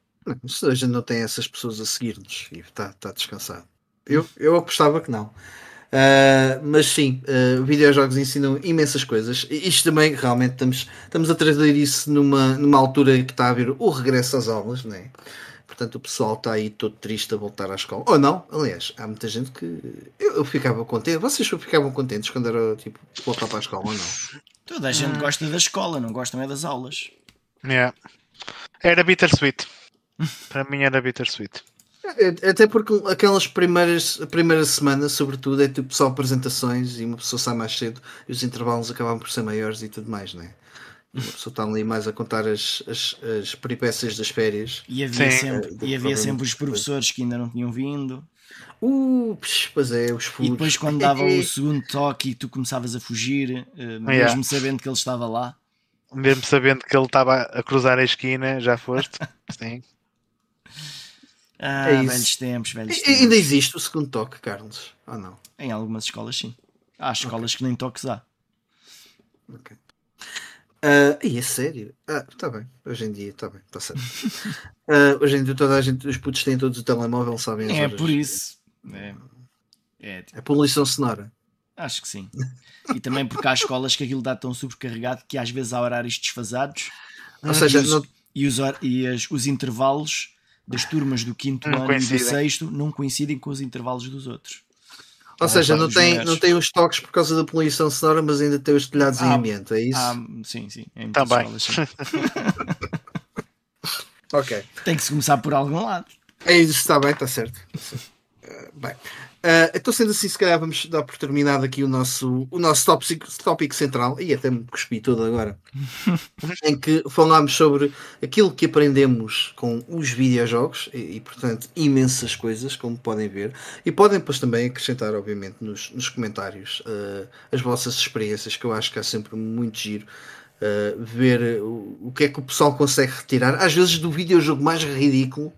Se a gente não tem essas pessoas a seguir-nos e está tá descansado. Eu, eu apostava que não. Uh, mas sim, uh, videojogos ensinam imensas coisas. E isto também, realmente, estamos, estamos a trazer isso numa, numa altura que está a haver o regresso às aulas, não é? Portanto, o pessoal está aí todo triste a voltar à escola. Ou não, aliás, há muita gente que. Eu, eu ficava contente. Vocês ficavam contentes quando era tipo voltar para a escola ou não? Toda a gente hum. gosta da escola, não gosta é das aulas. Yeah. Era bittersweet. [LAUGHS] para mim era bittersweet. É, até porque aquelas primeiras primeira semana, sobretudo, é tipo só apresentações e uma pessoa sai mais cedo e os intervalos acabam por ser maiores e tudo mais, não é? A pessoa está ali mais a contar as, as, as peripécias das férias. E havia, Sim. sempre, e havia sempre os professores que ainda não tinham vindo. Uh, pois é, os furos. E depois quando dava [LAUGHS] o segundo toque e tu começavas a fugir, uh, mesmo yeah. sabendo que ele estava lá. Mesmo sabendo que ele estava a cruzar a esquina, já foste? [LAUGHS] Sim. Ah, é velhos tempos, velhos tempos. Ainda existe o segundo toque, Carlos? Ou não? Em algumas escolas, sim. Há escolas okay. que nem toques há. Ok. Uh, e é sério? Ah, tá bem. Hoje em dia, está bem, está certo. uh, [LAUGHS] hoje em dia toda a gente, os putos têm todos o telemóvel, sabem as É horas. por isso. É, é, tipo... é por lição sonora. Acho que sim. E também porque há escolas que aquilo dá tão sobrecarregado que às vezes há horários desfasados. Ou seja, e os, não... e os, e as, os intervalos das turmas do quinto não ano coincidem. e do sexto não coincidem com os intervalos dos outros. Ou seja, não tem, não tem os toques por causa da poluição sonora, mas ainda tem os telhados ah, em ambiente, é isso? Ah, sim, sim. Também. [LAUGHS] ok. Tem que se começar por algum lado. É isso, está bem, está certo. Uh, bem. Uh, então, sendo assim, se calhar vamos dar por terminado aqui o nosso, o nosso tópico, tópico central, e até me cuspi todo agora, [LAUGHS] em que falámos sobre aquilo que aprendemos com os videojogos, e, e, portanto, imensas coisas, como podem ver, e podem depois também acrescentar, obviamente, nos, nos comentários uh, as vossas experiências, que eu acho que é sempre muito giro. Uh, ver o, o que é que o pessoal consegue retirar, às vezes do videojogo mais ridículo,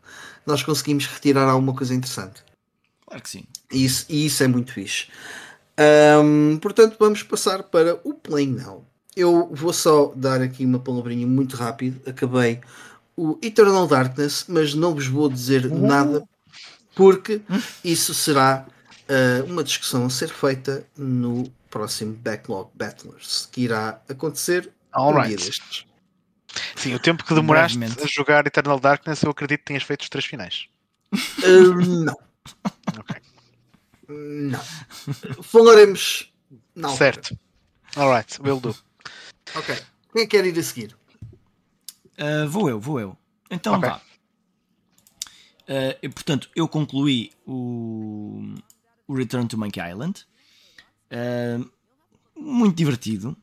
nós conseguimos retirar alguma coisa interessante. Claro que sim. E isso, e isso é muito fixe. Um, portanto, vamos passar para o Play Now. Eu vou só dar aqui uma palavrinha muito rápido. Acabei o Eternal Darkness, mas não vos vou dizer uh. nada porque isso será uh, uma discussão a ser feita no próximo Backlog Battlers que irá acontecer All um right. dia destes. Sim, o tempo que demoraste a jogar Eternal Darkness, eu acredito que tenhas feito os três finais. Uh, não. Ok. Não. Falaremos. Não. Certo. Alright, will do. Ok. Quem quer ir a seguir? Uh, vou eu, vou eu. Então okay. vá. Uh, portanto, eu concluí o, o Return to Monkey Island. Uh, muito divertido.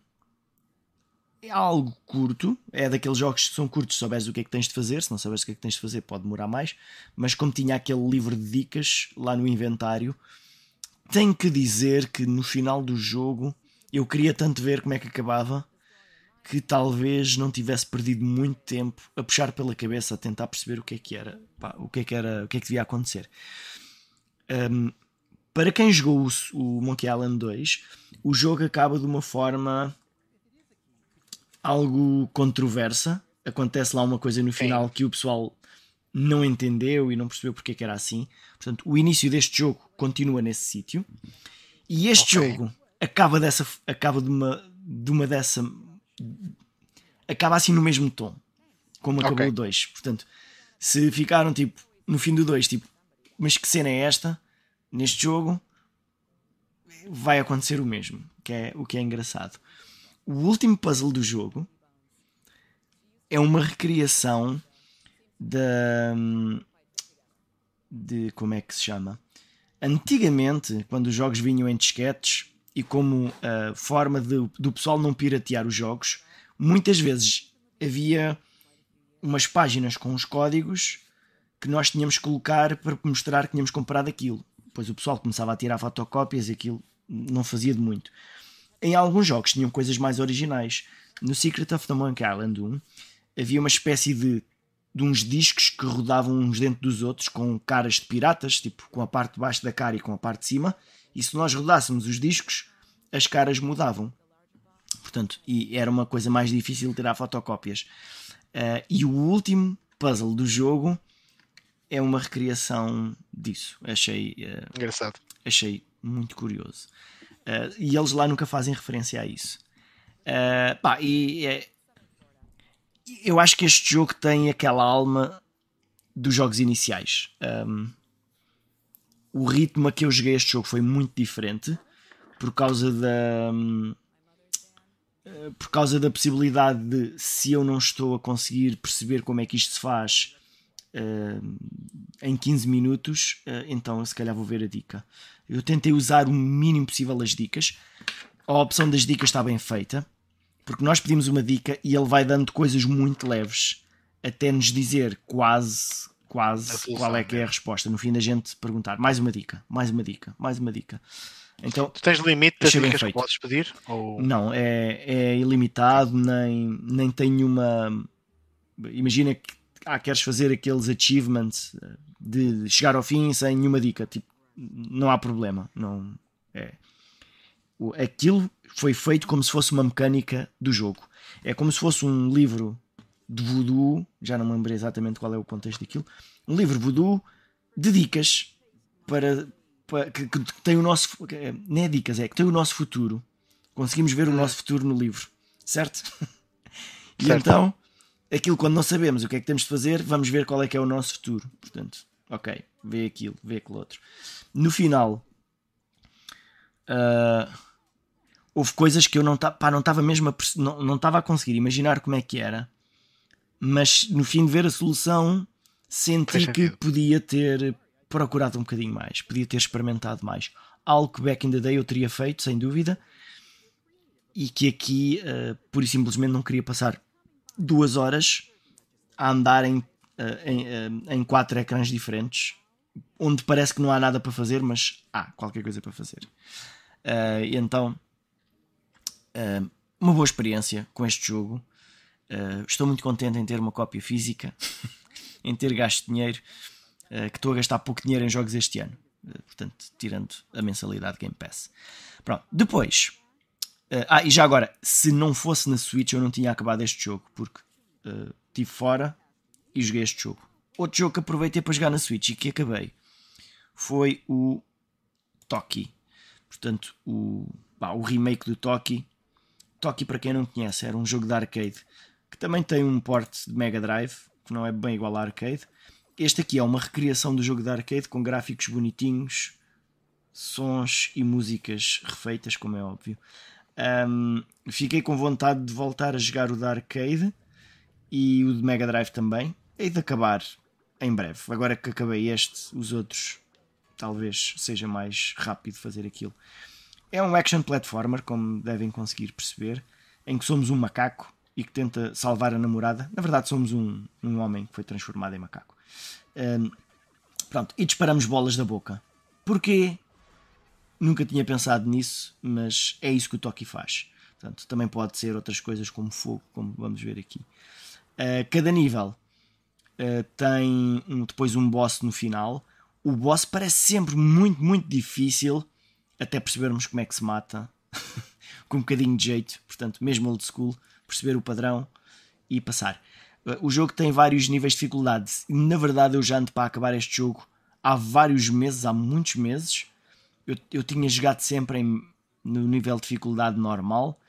É algo curto. É daqueles jogos que são curtos. Se souberes o que é que tens de fazer. Se não souberes o que é que tens de fazer, pode demorar mais. Mas como tinha aquele livro de dicas lá no inventário, tenho que dizer que no final do jogo eu queria tanto ver como é que acabava que talvez não tivesse perdido muito tempo a puxar pela cabeça a tentar perceber o que é que era, pá, o que é que era, o que é que devia acontecer. Um, para quem jogou o, o Monkey Island 2, o jogo acaba de uma forma algo controversa. Acontece lá uma coisa no final Sim. que o pessoal não entendeu e não percebeu porque é que era assim. Portanto, o início deste jogo continua nesse sítio. E este okay. jogo acaba dessa acaba de uma de uma dessa acaba assim no mesmo tom como acabou okay. o 2. Portanto, se ficaram tipo no fim do 2, tipo, mas que cena é esta neste jogo? Vai acontecer o mesmo, que é o que é engraçado. O último puzzle do jogo é uma recriação da de como é que se chama? Antigamente, quando os jogos vinham em disquetes e como a forma de, do pessoal não piratear os jogos, muitas vezes havia umas páginas com os códigos que nós tínhamos que colocar para mostrar que tínhamos comprado aquilo. Depois o pessoal começava a tirar fotocópias e aquilo não fazia de muito. Em alguns jogos tinham coisas mais originais. No Secret of the Monkey Island 1 havia uma espécie de de uns discos que rodavam uns dentro dos outros com caras de piratas, tipo com a parte de baixo da cara e com a parte de cima, e se nós rodássemos os discos, as caras mudavam. Portanto, e era uma coisa mais difícil tirar fotocópias. Uh, e o último puzzle do jogo é uma recriação disso. Achei uh, engraçado. Achei muito curioso. Uh, e eles lá nunca fazem referência a isso. pá, e é, eu acho que este jogo tem aquela alma dos jogos iniciais. Um, o ritmo a que eu joguei este jogo foi muito diferente por causa da um, por causa da possibilidade de se eu não estou a conseguir perceber como é que isto se faz uh, em 15 minutos, uh, então se calhar vou ver a dica. Eu tentei usar o mínimo possível as dicas. A opção das dicas está bem feita Porque nós pedimos uma dica e ele vai dando coisas muito leves até nos dizer quase, quase qual é que é a resposta. No fim da gente perguntar mais uma dica, mais uma dica, mais uma dica. Então, tu tens limite das dicas que podes pedir? Ou... Não, é, é ilimitado, nem, nem tem nenhuma. Imagina que ah, queres fazer aqueles achievements de chegar ao fim sem nenhuma dica. Tipo, não há problema. Não, é. Aquilo foi feito como se fosse uma mecânica do jogo. É como se fosse um livro de voodoo, já não me lembro exatamente qual é o contexto daquilo, um livro voodoo de dicas para, para que, que, tem o nosso nem é dicas, é que tem o nosso futuro. Conseguimos ver o nosso futuro no livro, certo? [LAUGHS] e certo. então, aquilo quando não sabemos o que é que temos de fazer, vamos ver qual é que é o nosso futuro. Portanto, ok, vê aquilo, vê aquele outro. No final, uh, houve coisas que eu não estava mesmo a, não, não estava a conseguir imaginar como é que era mas no fim de ver a solução senti que podia ter procurado um bocadinho mais, podia ter experimentado mais. Algo que back in the day eu teria feito, sem dúvida, e que aqui uh, pura e simplesmente não queria passar duas horas a andar em, uh, em, uh, em quatro ecrãs diferentes, onde parece que não há nada para fazer, mas há qualquer coisa para fazer. então, uma boa experiência com este jogo. Uh, estou muito contente em ter uma cópia física, [LAUGHS] em ter gasto dinheiro, uh, que estou a gastar pouco dinheiro em jogos este ano. Uh, portanto, tirando a mensalidade Game Pass. Pronto, depois. Ah, e já agora, se não fosse na Switch, eu não tinha acabado este jogo, porque estive fora e joguei este jogo. Outro jogo que aproveitei para jogar na Switch e que acabei foi o Toki. Portanto, o, bah, o remake do Toki. Toki, para quem não conhece, era um jogo de arcade que também tem um porte de Mega Drive, que não é bem igual a arcade. Este aqui é uma recriação do jogo de arcade com gráficos bonitinhos, sons e músicas refeitas, como é óbvio. Um, fiquei com vontade de voltar a jogar o da arcade e o de Mega Drive também. E de acabar em breve. Agora que acabei este, os outros talvez seja mais rápido fazer aquilo. É um action platformer, como devem conseguir perceber, em que somos um macaco e que tenta salvar a namorada. Na verdade, somos um, um homem que foi transformado em macaco. Um, pronto, e disparamos bolas da boca. Porquê? Nunca tinha pensado nisso, mas é isso que o Toki faz. Portanto, também pode ser outras coisas como fogo, como vamos ver aqui. Uh, cada nível uh, tem um, depois um boss no final. O boss parece sempre muito, muito difícil até percebermos como é que se mata. [LAUGHS] Com um bocadinho de jeito, portanto, mesmo old school perceber o padrão e passar. O jogo tem vários níveis de dificuldade. Na verdade, eu já ando para acabar este jogo há vários meses, há muitos meses. Eu, eu tinha jogado sempre em, no nível de dificuldade normal.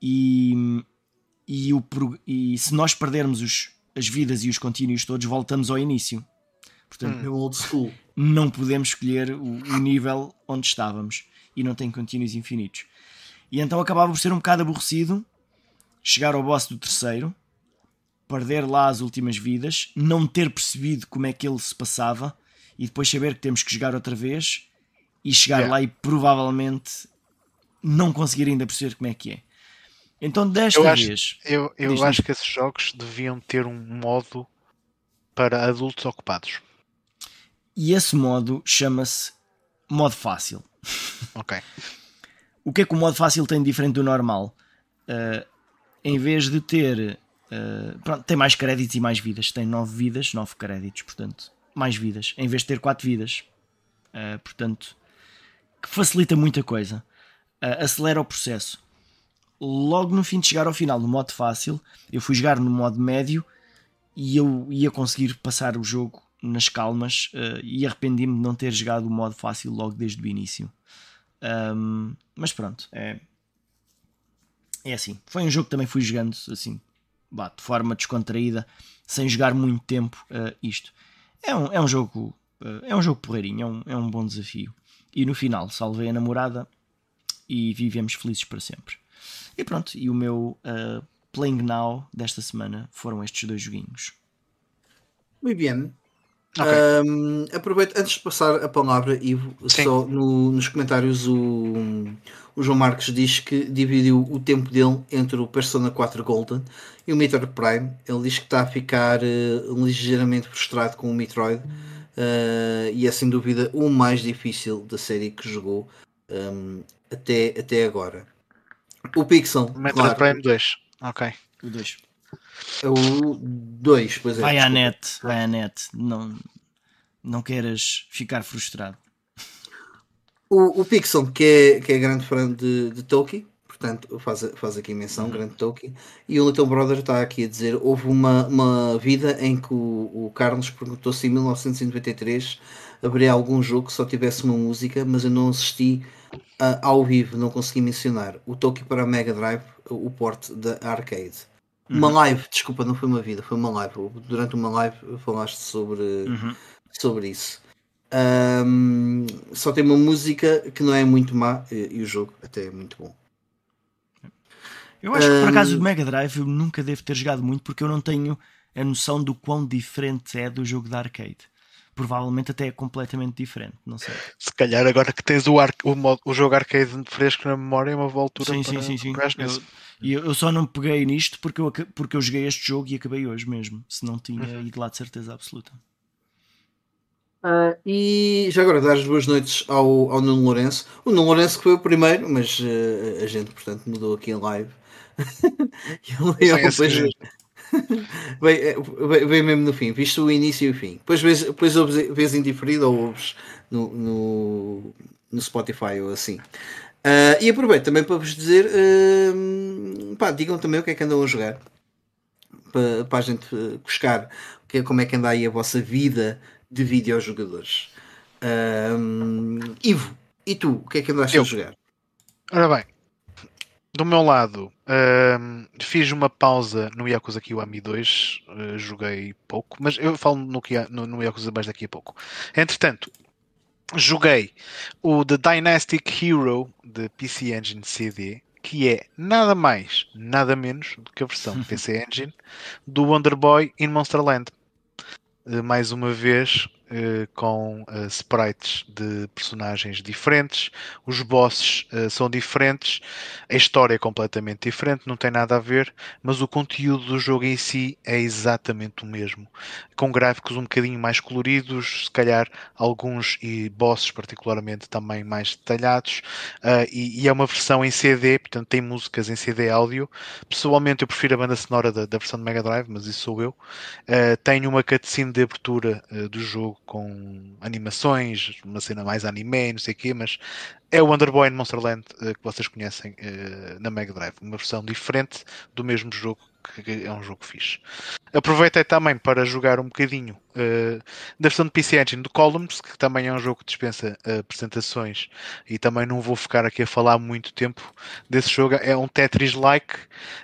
E, e, o, e se nós perdermos os, as vidas e os contínuos todos, voltamos ao início. Portanto, hum. old school. não podemos escolher o, o, nível onde estávamos e não tem contínuos infinitos. E então acabava por ser um bocado aborrecido chegar ao boss do terceiro, perder lá as últimas vidas, não ter percebido como é que ele se passava e depois saber que temos que jogar outra vez e chegar yeah. lá e provavelmente não conseguir ainda perceber como é que é. Então desta eu acho, vez. Eu, eu acho que esses jogos deviam ter um modo para adultos ocupados. E esse modo chama-se modo fácil. [LAUGHS] Ok. o que é que o modo fácil tem de diferente do normal? Uh, em vez de ter. Uh, pronto, tem mais créditos e mais vidas. Tem 9 vidas, 9 créditos, portanto, mais vidas. Em vez de ter 4 vidas. Uh, portanto, que facilita muita coisa. Uh, acelera o processo. Logo no fim de chegar ao final, no modo fácil, eu fui jogar no modo médio e eu ia conseguir passar o jogo nas calmas e arrependi-me de não ter jogado o modo fácil logo desde o início. Um, mas pronto, é, é assim, foi um jogo que também fui jogando assim, bah, de forma descontraída, sem jogar muito tempo uh, isto. É um, é um jogo uh, é um jogo porreirinho, é um, é um bom desafio. E no final salvei a namorada e vivemos felizes para sempre. E pronto, e o meu uh, Playing Now desta semana foram estes dois joguinhos. Muito bem. Okay. Um, aproveito, antes de passar a palavra, Ivo, Sim. só no, nos comentários o, o João Marques diz que dividiu o tempo dele entre o Persona 4 Golden e o Metroid Prime. Ele diz que está a ficar uh, ligeiramente frustrado com o Metroid uh, e é sem dúvida o mais difícil da série que jogou um, até, até agora. O Pixel. Metroid claro, Prime 2. Ok. O 2. É o 2, pois é. Vai à net, vai à net. Não, não queiras ficar frustrado. O, o Pixel, que é, que é grande fã de, de Tolkien, portanto, faz, faz aqui menção, uhum. grande Tolkien, e o Little Brother está aqui a dizer: houve uma, uma vida em que o, o Carlos perguntou se em 1993 haveria algum jogo que só tivesse uma música, mas eu não assisti uh, ao vivo, não consegui mencionar. O Tolkien para a Mega Drive, o porte da arcade. Uma uhum. live, desculpa, não foi uma vida, foi uma live. Durante uma live falaste sobre, uhum. sobre isso. Um, só tem uma música que não é muito má e, e o jogo até é muito bom. Eu acho que por acaso o Mega Drive eu nunca devo ter jogado muito porque eu não tenho a noção do quão diferente é do jogo da arcade. Provavelmente até é completamente diferente, não sei. Se calhar agora que tens o, ar, o, modo, o jogo arcade fresco na memória é uma volta sim, para, sim, sim, sim. Eu, e eu, eu, só não peguei nisto porque eu, porque eu joguei este jogo e acabei hoje mesmo. Se não tinha uhum. ido lá de certeza absoluta. Uh, e já agora dar as boas noites ao, ao Nuno Lourenço. O Nuno Lourenço que foi o primeiro, mas uh, a gente, portanto, mudou aqui em live. E ele depois veio, [LAUGHS] veio, mesmo no fim, visto o início e o fim. Depois vês, depois vês indiferido ou ouves no, no, no Spotify ou assim. Uh, e aproveito também para vos dizer, uh, pá, digam também o que é que andam a jogar para, para a gente buscar que, como é que anda aí a vossa vida de videojogadores. Uh, Ivo, e tu, o que é que andaste Eu. a jogar? Ora bem, do meu lado, uh, fiz uma pausa no Yakuza Kiwami 2, uh, joguei pouco, mas eu falo no, no, no Yakuza mais daqui a pouco. Entretanto, joguei o The Dynastic Hero de PC Engine CD, que é nada mais, nada menos do que a versão [LAUGHS] PC Engine do Wonder Boy in Monsterland. Uh, mais uma vez, eh, com uh, sprites de personagens diferentes, os bosses uh, são diferentes, a história é completamente diferente, não tem nada a ver, mas o conteúdo do jogo em si é exatamente o mesmo, com gráficos um bocadinho mais coloridos, se calhar alguns e bosses particularmente também mais detalhados, e, e, é uma versão em CD, portanto tem músicas em CD áudio. Pessoalmente eu prefiro a banda sonora da, da versão de Mega Drive, mas isso sou eu. tenho uma cutscene de abertura do jogo jogo com animações, uma cena mais anime, não sei o quê, mas é o Wonder Boy in Monsterland uh, que vocês conhecem uh, na Mega Drive, uma versão diferente do mesmo jogo que é um jogo fixe. Aproveitei também para jogar um bocadinho uh, da versão de PC Engine do Columns, que também é um jogo que dispensa uh, apresentações e também não vou ficar aqui a falar muito tempo desse jogo. É um Tetris-like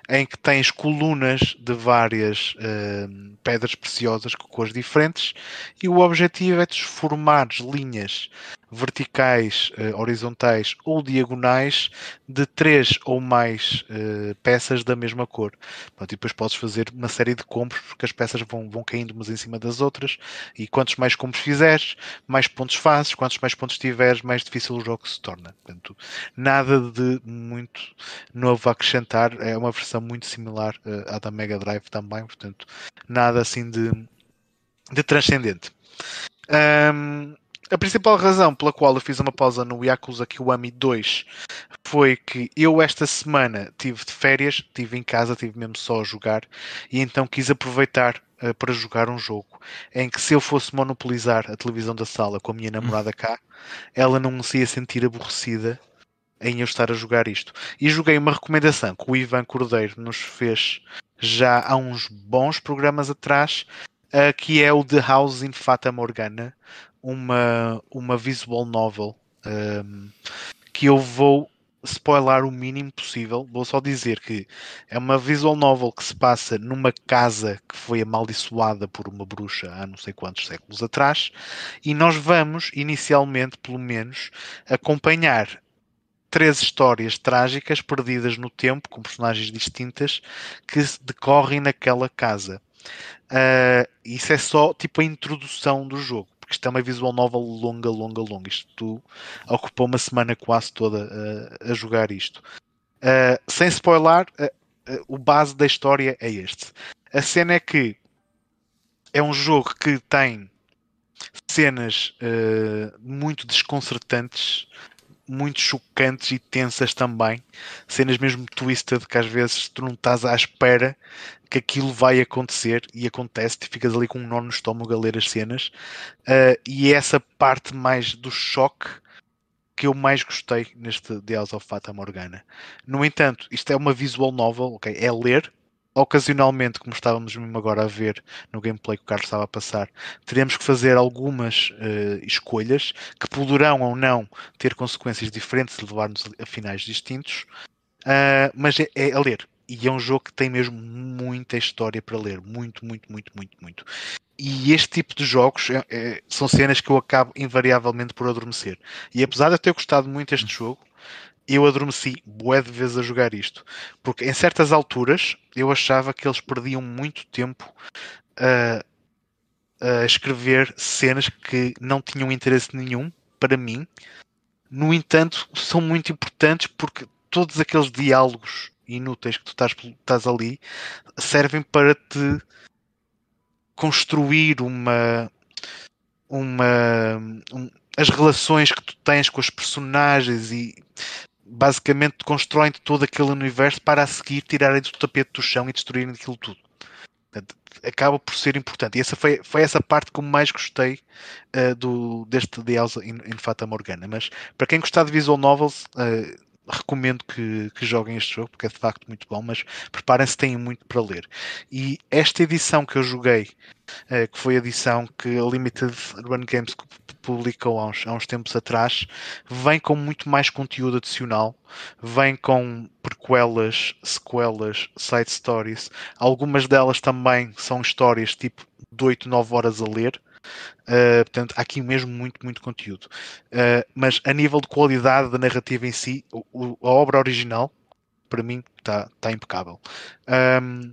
em que tens colunas de várias uh, pedras preciosas com cores diferentes e o objetivo é transformar linhas verticais, horizontais ou diagonais de três ou mais uh, peças da mesma cor. Pronto, e depois podes fazer uma série de combos porque as peças vão, vão caindo umas em cima das outras e quantos mais combos fizeres, mais pontos fazes, quantos mais pontos tiveres, mais difícil o jogo se torna. Portanto, nada de muito novo a acrescentar, é uma versão muito similar uh, à da Mega Drive também, portanto, nada assim de, de transcendente. Um, a principal razão pela qual eu fiz uma pausa no Yakuza Kiwami 2 foi que eu esta semana tive de férias, estive em casa, tive mesmo só a jogar e então quis aproveitar uh, para jogar um jogo em que se eu fosse monopolizar a televisão da sala com a minha namorada cá, ela não se ia sentir aborrecida em eu estar a jogar isto. E joguei uma recomendação que o Ivan Cordeiro nos fez já há uns bons programas atrás, uh, que é o The House in Fata Morgana, uma, uma visual novel um, que eu vou spoiler o mínimo possível. Vou só dizer que é uma visual novel que se passa numa casa que foi amaldiçoada por uma bruxa há não sei quantos séculos atrás, e nós vamos, inicialmente, pelo menos, acompanhar três histórias trágicas perdidas no tempo, com personagens distintas, que decorrem naquela casa. Uh, isso é só tipo a introdução do jogo, porque isto é uma visual novel longa, longa, longa. Isto ocupou uma semana quase toda uh, a jogar isto. Uh, sem spoiler, o base da história é este. A cena é que é um jogo que tem cenas muito desconcertantes muito chocantes e tensas também. Cenas mesmo twisted que às vezes tu não estás à espera que aquilo vai acontecer e acontece, tu ficas ali com um nó no estômago a ler as cenas. Uh, e é essa parte mais do choque que eu mais gostei neste The House of Fata Morgana. No entanto, isto é uma visual novel, ok? É ler, ocasionalmente, como estávamos mesmo agora a ver no gameplay que o Carlos estava a passar, teremos que fazer algumas uh, escolhas que poderão ou não ter consequências diferentes e levar-nos a finais distintos, uh, mas é, é, a ler. E é um jogo que tem mesmo muita história para ler. Muito, muito, muito, muito, muito. E este tipo de jogos é, é, são cenas que eu acabo invariavelmente por adormecer. E apesar de eu ter gostado muito deste jogo, eu adormeci bué de vezes a jogar isto. Porque em certas alturas eu achava que eles perdiam muito tempo a, a escrever cenas que não tinham interesse nenhum para mim. No entanto, são muito importantes porque todos aqueles diálogos inúteis que tu estás, estás ali servem para te construir uma uma um, as relações que tu tens com os personagens e basicamente constroem todo aquele universo para a seguir tirarem do tapete do chão e destruírem aquilo tudo. Acaba por ser importante. E essa foi, foi essa parte que mais gostei uh, do, deste House in, in Fata Morgana. Mas para quem gostar de visual novels, uh, recomendo que, que, joguem este jogo porque é de facto muito bom, mas preparem-se, têm muito para ler. E esta edição que eu joguei, uh, que foi a edição que a Limited Run Games publicou há uns, há uns tempos atrás, vem com muito mais conteúdo adicional, vem com prequelas, sequelas, side stories. Algumas delas também são histórias tipo de 8, 9 horas a ler. Uh, portanto, há aqui mesmo muito, muito conteúdo. Uh, mas a nível de qualidade da narrativa em si, o, o, a obra original, para mim, está tá impecável. Um,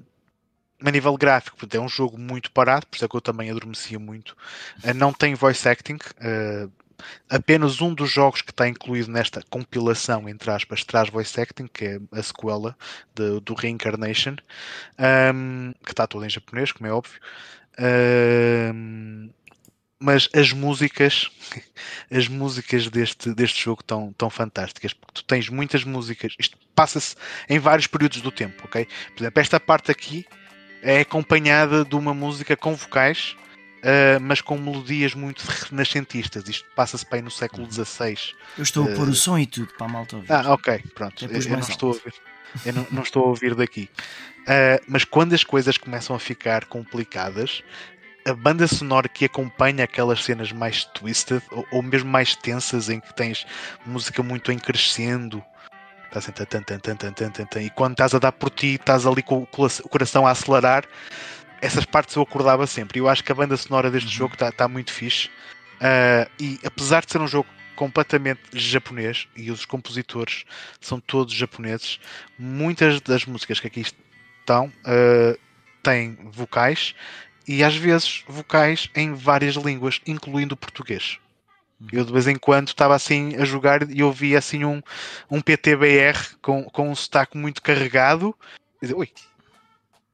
a nível gráfico, é um jogo muito parado, por isso é que eu também adormecia muito. Uh, não tem voice acting. Apenas um dos jogos que está incluído nesta compilação, entre aspas, traz voice acting, que é a sequela de, do Reincarnation, que está todo em japonês, como é óbvio. Mas as músicas, [LAUGHS] as músicas deste, deste jogo estão tão fantásticas, porque tu tens muitas músicas, isto passa-se em vários períodos do tempo, ok? Por exemplo, esta parte aqui é acompanhada de uma música com vocais, uh, mas com melodias muito renascentistas. Isto passa-se bem no século XVI. Eu estou a pôr o som e tudo para a malta ouvir. Ah, ok, pronto. Eu, eu não estou a ouvir. Eu não, não estou a ouvir daqui. Uh, mas quando as coisas começam a ficar complicadas, a banda sonora que acompanha aquelas cenas mais twisted ou, ou mesmo mais tensas em que tens música muito em crescendo Tá assim, tan, tan, tan, tan, tan, tan, e quando estás a dar por ti, estás ali com o coração a acelerar. Essas partes eu acordava sempre. Eu acho que a banda sonora deste uhum. jogo está tá muito fixe. Uh, e apesar de ser um jogo completamente japonês e os compositores são todos japoneses, muitas das músicas que aqui estão uh, têm vocais e às vezes vocais em várias línguas, incluindo o português. Eu de vez em quando estava assim a jogar e ouvia assim um, um PTBR com, com um sotaque muito carregado e dizia, ui,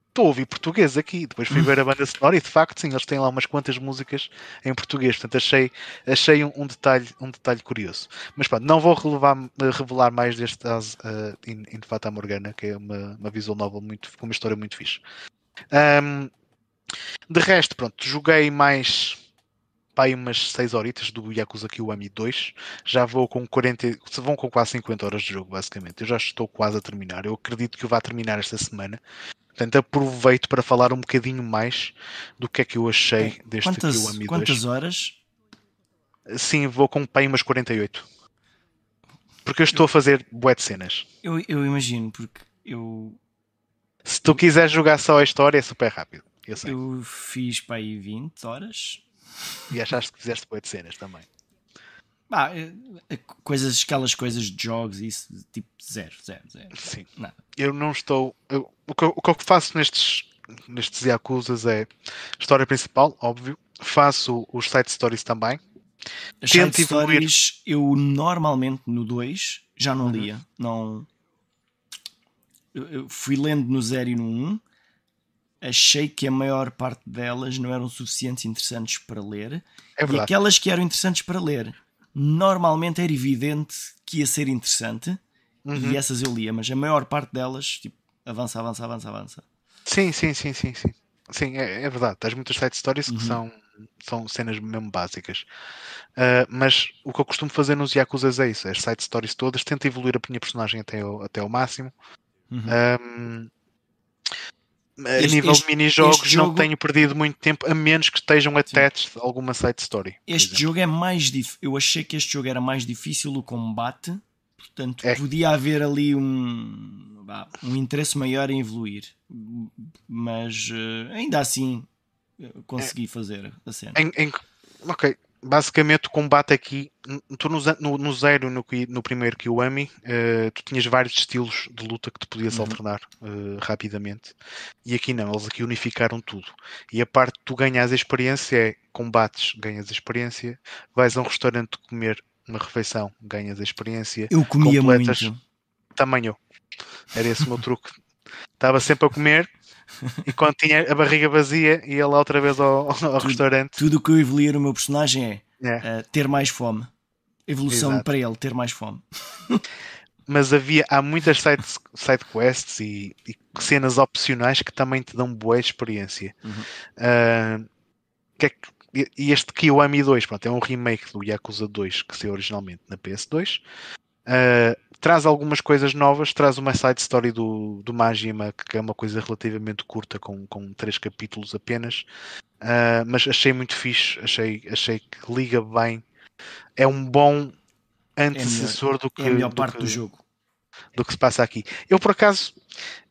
estou a ouvir português aqui. Depois fui ver a banda sonora e de facto sim, eles têm lá umas quantas músicas em português. Portanto, achei, achei um, um detalhe, um detalhe curioso. Mas pronto, não vou revelar, revelar mais deste uh, in, in Fata Morgana, que é uma, uma visual novel muito, com uma história muito fixe. Um, de resto, pronto, joguei mais pá, umas 6 horitas do Yakuza Kiwami 2. Já vou com 40, vão com quase 50 horas de jogo, basicamente. Eu já estou quase a terminar. Eu acredito que eu vá terminar esta semana. Portanto, aproveito para falar um bocadinho mais do que é que eu achei deste quantas, Kiwami 2. Quantas horas? Sim, vou com pá, umas 48. Porque eu estou a fazer bué de cenas. Eu, eu imagino, porque eu. Se tu quiseres jogar só a história, é super rápido. Eu, eu fiz para aí 20 horas e achaste que fizeste boa de cenas também. É, é coisas, aquelas coisas de jogos, isso, tipo zero, zero, zero. Sim. Nada. Eu não estou. Eu, o, que eu, o que eu faço nestes nestes Yakuzas é história principal, óbvio. Faço os side stories também. As side stories eu normalmente no 2 já não uhum. lia. Não... Eu fui lendo no 0 e no 1. Um, achei que a maior parte delas não eram suficientes interessantes para ler. É e aquelas que eram interessantes para ler, normalmente era evidente que ia ser interessante. Uhum. E essas eu lia, mas a maior parte delas, tipo, avança, avança, avança, avança. Sim, sim, sim, sim, sim. Sim, é, é verdade. Tens muitas side stories uhum. que são, são cenas mesmo básicas. Uh, mas o que eu costumo fazer nos Yakuza é isso: as side stories todas, tento evoluir a minha personagem até ao, até ao máximo. Uhum. Um, a este, nível este, de mini-jogos jogo... não tenho perdido muito tempo, a menos que estejam attached a alguma side story. Este jogo é mais difícil. Eu achei que este jogo era mais difícil o combate, portanto é. podia haver ali um, um interesse maior em evoluir, mas uh, ainda assim eh, consegui é. fazer a cena. Em, em, ok, basicamente o combate aqui, tu no, no, no zero no, no primeiro Kiwami, uh, tu tinhas vários estilos de luta que tu podias uhum. alternar uh, rapidamente. E aqui não, eles aqui unificaram tudo. E a parte que tu ganhas a experiência é combates, ganhas a experiência, vais a um restaurante comer uma refeição, ganhas a experiência. Eu comia completas, muito. Também eu. Era esse o meu truque. Estava sempre a comer, e quando tinha a barriga vazia, ia lá outra vez ao, ao tudo, restaurante. Tudo o que eu evoluía no meu personagem é, é. Uh, ter mais fome. Evolução Exato. para ele, ter mais fome. [LAUGHS] Mas havia, há muitas side, side quests e, e, cenas opcionais que também te dão boa experiência. Uhum. Uh, que é que, e este Kiwami 2 pronto, é um remake do Yakuza 2 que saiu originalmente na PS2. Uh, traz algumas coisas novas, traz uma side story do, do Majima, que é uma coisa relativamente curta, com, com três capítulos apenas, uh, mas achei muito fixe, achei, achei que liga bem. É um bom antecessor é do que. É a melhor parte do, que, do jogo. Do que se passa aqui. Eu, por acaso,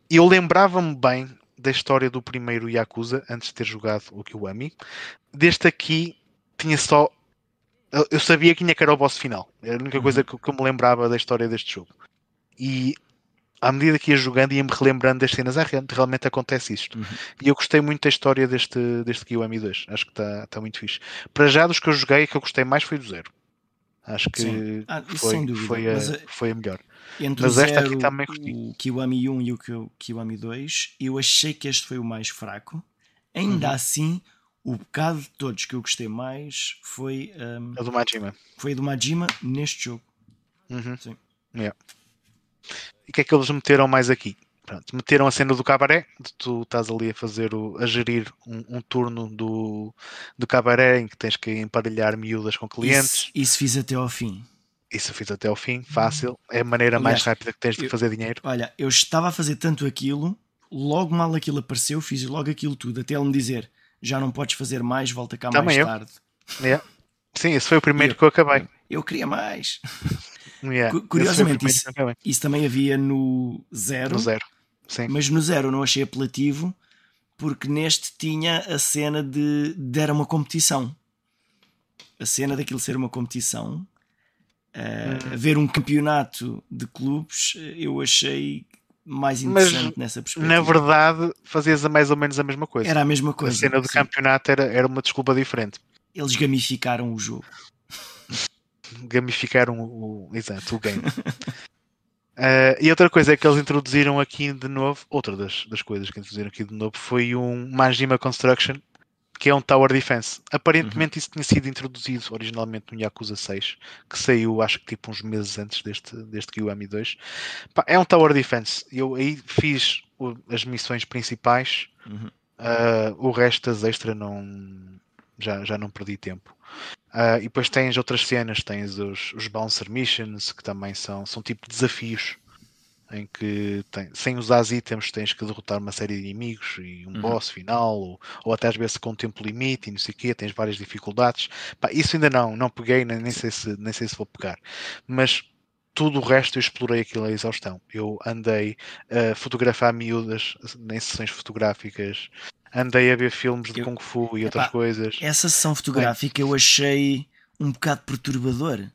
eu lembrava-me bem da história do primeiro Yakuza, antes de ter jogado o Kiwami. Deste aqui, tinha só eu sabia que tinha que era o boss final. Era a única uhum. coisa que, que, eu me lembrava da história deste jogo. E à medida que ia jogando, ia-me relembrando das cenas. Ah, realmente acontece isto. Uhum. E eu gostei muito da história deste, deste Kiwami 2. Acho que está tá muito fixe. Para já, dos que eu joguei, que eu gostei mais foi do zero. Acho que ah, foi, foi, a, eh, foi a melhor. Entre Mas esta aqui também gostei. O Kiwami 1 e o Kiwami 2, eu achei que este foi o mais fraco. Ainda uhum. assim, o bocado de todos que eu gostei mais foi um, a do Majima. Foi a do Majima neste jogo. Uhum. Sim. Yeah. E o que é que eles meteram mais aqui? Pronto, meteram a cena do cabaré, de tu estás ali a fazer o, a gerir um, um, turno do, do cabaré em que tens que emparelhar miúdas com clientes. Isso, isso fiz até ao fim. Isso fiz até ao fim, fácil. É a maneira Aliás, mais rápida que tens de eu, fazer dinheiro. Olha, eu estava a fazer tanto aquilo, logo mal aquilo apareceu, fiz logo aquilo tudo, até ele me dizer já não podes fazer mais, volta cá Também mais eu. tarde. Yeah. Sim, esse foi o primeiro eu, que eu acabei. Eu queria mais. [LAUGHS] Yeah. Curiosamente, isso, isso, também havia no zero. No zero. Sim. Mas no zero eu não achei apelativo porque neste tinha a cena de, de era uma competição. A cena daquilo ser uma competição. Uh, hum. Haver um campeonato de clubes, eu achei mais interessante Mas, nessa perspectiva. Na verdade, fazias mais ou menos a mesma coisa. Era a mesma coisa. A cena do sim. campeonato era, era uma desculpa diferente. Eles gamificaram o jogo. [LAUGHS] gamificaram o, exato, o game. uh, [LAUGHS] e outra coisa é que eles introduziram aqui de novo, outra das, das coisas que introduziram aqui de novo foi um Majima Construction que é um Tower Defense. Aparentemente uhum. isso tinha sido introduzido originalmente no Yakuza 6, que saiu acho que tipo uns meses antes deste, deste Kiwami 2. Pá, é um Tower Defense. Eu aí fiz o, as missões principais, uhum. uh, o resto das extra não já, já não perdi tempo. Uh, e depois tens outras cenas, tens os, os Bouncer Missions, que também são, são tipo desafios em que tem, sem usar as itens tens que derrotar uma série de inimigos e um uhum. boss final, ou, ou, até às vezes com tempo limite e não sei o quê, tens várias dificuldades. Pá, isso ainda não, não peguei, nem, nem, sei se, nem sei se vou pegar. Mas tudo o resto eu explorei aquilo a exaustão. Eu andei a fotografar miúdas em sessões fotográficas, andei a ver filmes de eu, Kung Fu e outras epá, coisas. Essa sessão fotográfica eu achei um bocado perturbador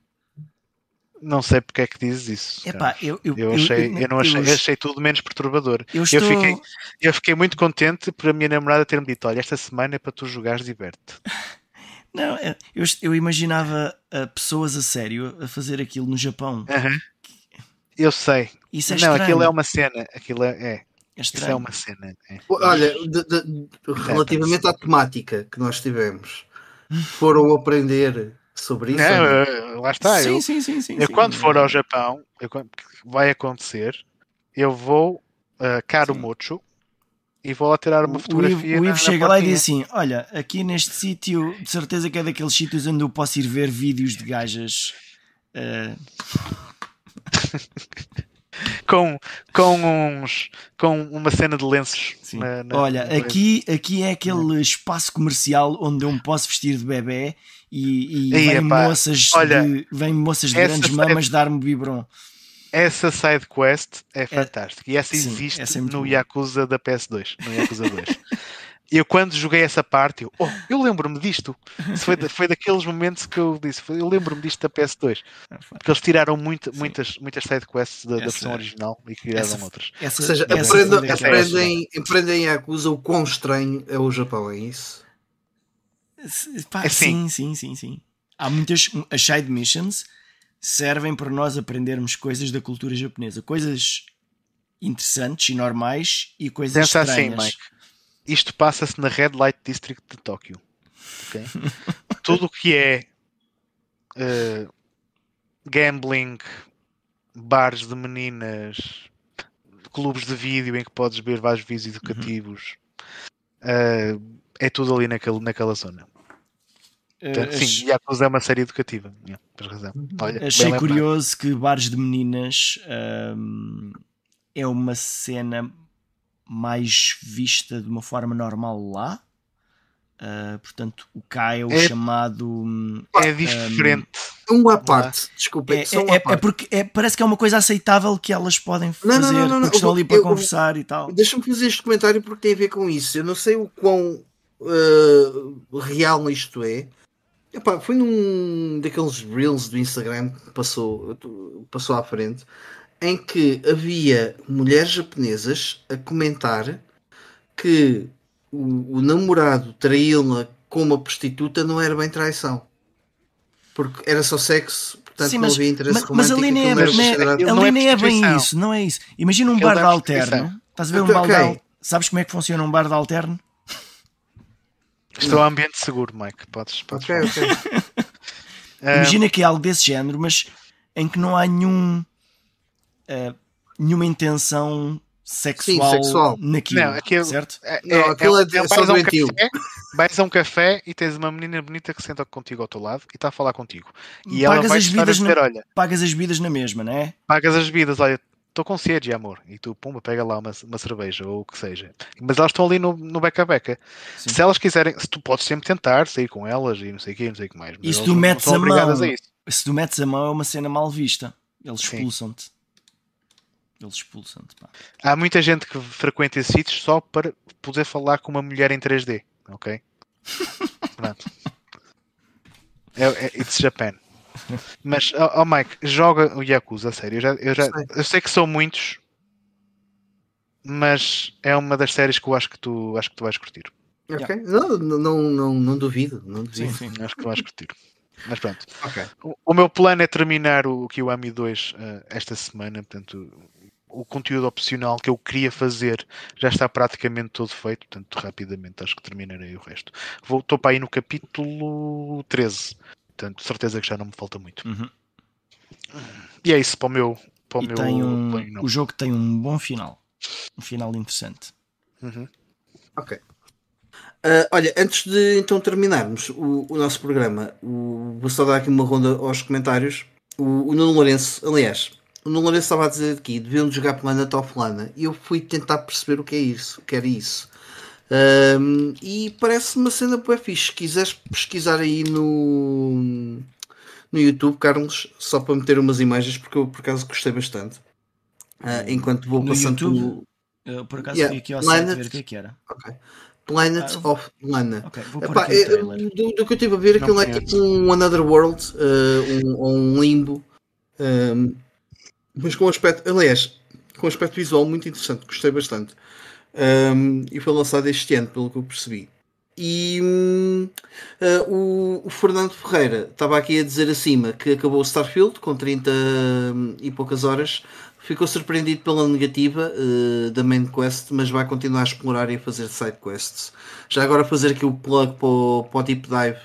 Não sei porque é que dizes isso. Epá, eu, eu, eu, achei, eu, eu não achei, eu achei tudo menos perturbador. Eu, estou... fiquei, eu fiquei muito contente por a minha namorada ter-me dito: olha, esta semana é para tu jogares diverte. [LAUGHS] Não, eu, eu imaginava uh, pessoas a sério a fazer aquilo no Japão. Uhum. Eu sei. Isso é não, estranho. aquilo é uma cena. Aquilo é. é. É Isso é uma cena. É. Olha, de, de, relativamente à temática que nós tivemos, foram aprender sobre isso? Não, lá está. Sim, eu, sim, sim, sim, eu sim. quando for ao Japão, eu, vai acontecer, eu vou uh, caro mocho e vou lá tirar uma fotografia. O Ivo chega lá e diz assim: Olha, aqui neste sítio, de certeza que é daqueles sítios onde eu posso ir ver vídeos de gajas. Uh... com, com uns com uma cena de lenços. Na, na, Olha, aqui, aqui é aquele espaço comercial onde eu me posso vestir de bebê e, e Aí, vem, epá, moças olha, de, vem moças de grandes mamas dar-me biberon. Essa side quest é, é fantástica e essa sim, existe essa é no Yakuza da PS2, no Yakuza 2. Eu quando joguei essa parte, eu, oh, eu lembro-me disto. [LAUGHS] Foi, foi daqueles momentos que eu disse, eu lembro-me disto da PS2. Porque eles tiraram muito, muitas, muitas sidequests da, da versão original e criaram essa, outras. Essa, Ou seja, aprendem, aprendem, aprendem em Yakuza o quão estranho é o Japão, é isso? Pá, é sim, sim, sim, sim. Há muitas. As side missions servem para nós aprendermos coisas da cultura japonesa, coisas interessantes e normais e coisas Pensa assim, estranhas. Assim, Mike isto passa-se na Red Light District de Tóquio. Okay? [LAUGHS] Tudo o que é uh, gambling, bares de meninas, clubes de vídeo em que podes ver vários vídeos educativos, uhum. uh, é tudo ali naquele, naquela zona. Portanto, uh, sim, Yakuza é uma série educativa. Yeah, razão. Uhum. Olha, Achei curioso que bares de meninas um, é uma cena mais vista de uma forma normal lá. Uh, portanto, o K é o é, chamado. Hum, é diferente. Um, uma parte, desculpa. É, é, é, é, porque é, parece que é uma coisa aceitável que elas podem fazer não, não, não, porque estão ali para eu, conversar eu, e tal. Deixa-me fazer este comentário porque tem a ver com isso. Eu não sei o quão uh, real isto é. Epá, foi num daqueles reels do Instagram que passou, passou à frente em que havia mulheres japonesas a comentar que o, o namorado traí-la com uma prostituta não era bem traição. Porque era só sexo, portanto Sim, mas, não havia interesse mas, romântico. Mas ali nem é, é, é bem isso, não é isso. Imagina um bar de alterno. Estás a ver um bar okay. de Sabes como é que funciona um bar de alterno? Estou a ambiente seguro, Mike. Podes, podes okay, okay. [LAUGHS] Imagina que é algo desse género, mas em que não há nenhum uh, nenhuma intenção sexual, Sim, sexual. naquilo, não, aquilo, certo? É, não, é, aquilo é, é, é só um café, vais a um café e tens uma menina bonita que senta contigo ao teu lado e está a falar contigo. E pagas ela vai as vidas dizer, na, olha, pagas as vidas na mesma, não é? Pagas as vidas, olha, estou com sede, amor. E tu, pumba, pega lá uma, uma cerveja ou o que seja. Mas elas estão ali no, no beca a beca. Sim. Se elas quiserem, se tu podes sempre tentar sair com elas e não sei o que, não sei o que mais. e se tu metes a mão, a se tu metes a mão é uma cena mal vista. Eles expulsam-te. Eles expulsam-te. Há muita gente que frequenta esses sítios só para poder falar com uma mulher em 3D, ok? [LAUGHS] Pronto. É, é, it's Japan. Mas, oh, oh, Mike, joga o Yakuza, a sério. Eu, já, eu, já, sei. eu sei que são muitos, mas é uma das séries que eu acho que tu, acho que tu vais curtir. Ok, yeah. não, não, não, não duvido. Não duvido. Sim, sim, acho que tu vais curtir. Mas pronto. Okay. O, o, meu plano é terminar o Kiwami 2 uh, esta semana, portanto, o conteúdo opcional que eu queria fazer já está praticamente todo feito, portanto, rapidamente acho que terminarei o resto. Estou para aí no capítulo 13, portanto, certeza que já não me falta muito. Uhum. E é isso para o meu. Para o, meu tem um, o jogo tem um bom final, um final interessante. Uhum. Ok. Uh, olha, antes de então terminarmos o, o nosso programa, o, vou só dar aqui uma ronda aos comentários. O, o Nuno Lourenço, aliás, o Lourenço estava a dizer aqui, deviam jogar Planet of Lana. E eu fui tentar perceber o que é isso, o que era isso. Um, e parece uma cena boa fixe. Se quiseres pesquisar aí no, no YouTube, Carlos, só para meter umas imagens, porque eu por acaso gostei bastante. Uh, enquanto vou no passando YouTube? Eu, por acaso yeah, fui aqui ao Planet, ver o que, é que era. Okay. Planet ah, of Lana. Okay, Epá, é, do, do, que eu estive a ver, aquilo é tipo um Another World, uh, um, um limbo Um, mas com um aspecto, aliás, com um aspecto visual muito interessante, gostei bastante. Um, e foi lançado este ano, pelo que eu percebi. E uh, o, o, Fernando Ferreira estava aqui a dizer acima que acabou o Starfield com 30 e poucas horas. Ficou surpreendido pela negativa uh, da main quest, mas vai continuar a explorar e a fazer side quests. Já agora fazer aqui o plug para o, para o Deep Dive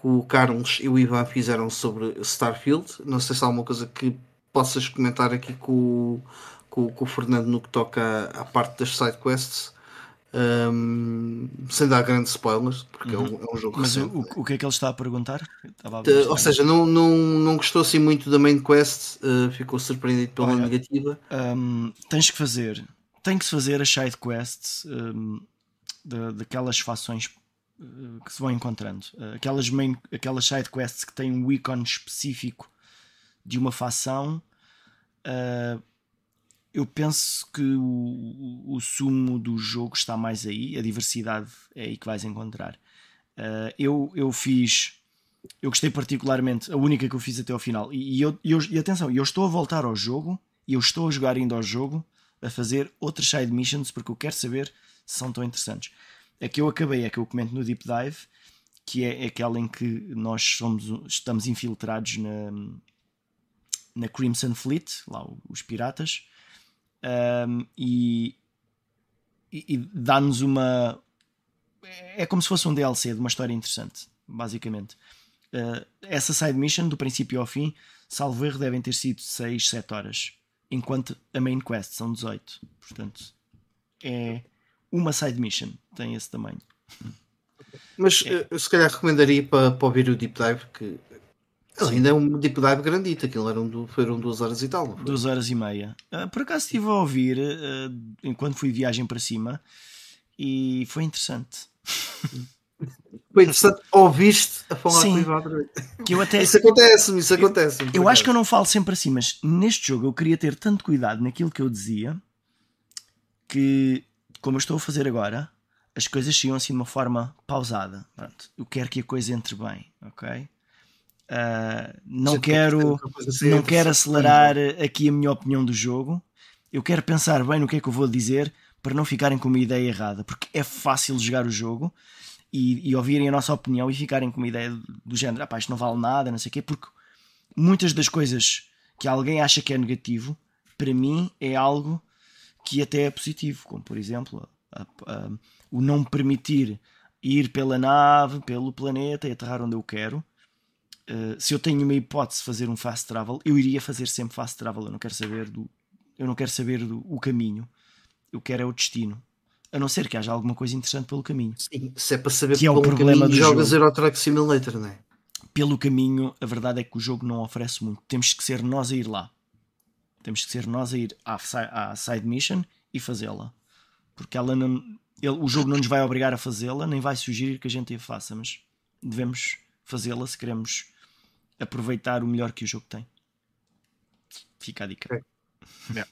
que o Carlos e o Ivan fizeram sobre Starfield. Não sei se há alguma coisa que possas comentar aqui com, com, com o Fernando no que toca à, parte das side quests. Um, sem dar grandes spoilers, porque uhum. é, um, é, um, jogo Mas o, o, que é que ele está a perguntar? A ou seja, não, não, não gostou assim muito da main quest, uh, ficou surpreendido pela Olha, negativa. Um, tens que fazer, tem que se fazer as side quests de, daquelas fações uh, que se vão encontrando. Uh, aquelas, main, aquelas side quests que têm um ícone específico de uma fação. Uh, eu penso que o, o, sumo do jogo está mais aí, a diversidade é aí que vais encontrar. Uh, eu, eu fiz, eu gostei particularmente, a única que eu fiz até ao final, e, e, eu, eu, e atenção, eu estou a voltar ao jogo e eu estou a jogar ainda ao jogo a fazer outras side missions porque eu quero saber se são tão interessantes. A que eu acabei é que eu comento no Deep Dive, que é aquela em que nós somos, estamos infiltrados na, na Crimson Fleet, lá os piratas um, e, e, e dá-nos uma. É como se fosse um DLC de uma história interessante, basicamente. Uh, essa side mission, do princípio ao fim, salvo erro, devem ter sido 6, 7 horas, enquanto a main quest são 18. Portanto, é uma side mission, tem esse tamanho. Mas é. eu se calhar recomendaria para, para ouvir o Deep Dive, que ainda é um deep dive grandito, aquilo eram, foram duas horas e tal. Duas horas e meia. Uh, por acaso estive a ouvir uh, enquanto fui de viagem para cima e foi interessante. Foi interessante, ouviste a falar Sim, que eu até... [LAUGHS] Isso acontece, isso acontece. Eu, eu acho que eu não falo sempre assim, mas neste jogo eu queria ter tanto cuidado naquilo que eu dizia que, como eu estou a fazer agora, as coisas chegam assim de uma forma pausada. Pronto, eu quero que a coisa entre bem, ok? Uh, não quero, não quero acelerar aqui a minha opinião do jogo. Eu quero pensar bem no que é que eu vou dizer para não ficarem com uma ideia errada, porque é fácil jogar o jogo e, e ouvirem a nossa opinião e ficarem com uma ideia do género: ah, pá, isto não vale nada, não sei o quê, porque muitas das coisas que alguém acha que é negativo, para mim é algo que até é positivo, como por exemplo a, a, o não me permitir ir pela nave, pelo planeta e aterrar onde eu quero Uh, se eu tenho uma hipótese de fazer um fast travel, eu iria fazer sempre fast travel. Eu não quero saber do, eu não quero saber do o caminho. Eu quero é o destino. A não ser que haja alguma coisa interessante pelo caminho. Sim, se é para saber que é o problema caminho, do jogas jogo. Euro Truck Simulator, não é? Pelo caminho, a verdade é que o jogo não oferece muito. Temos que ser nós a ir lá. Temos que ser nós a ir à, à side mission e fazê-la. Porque ela não, ele, o jogo não nos vai obrigar a fazê-la, nem vai sugerir que a gente a faça, mas devemos fazê-la se queremos aproveitar o melhor que o jogo tem. Fica a dica. Okay. Yeah.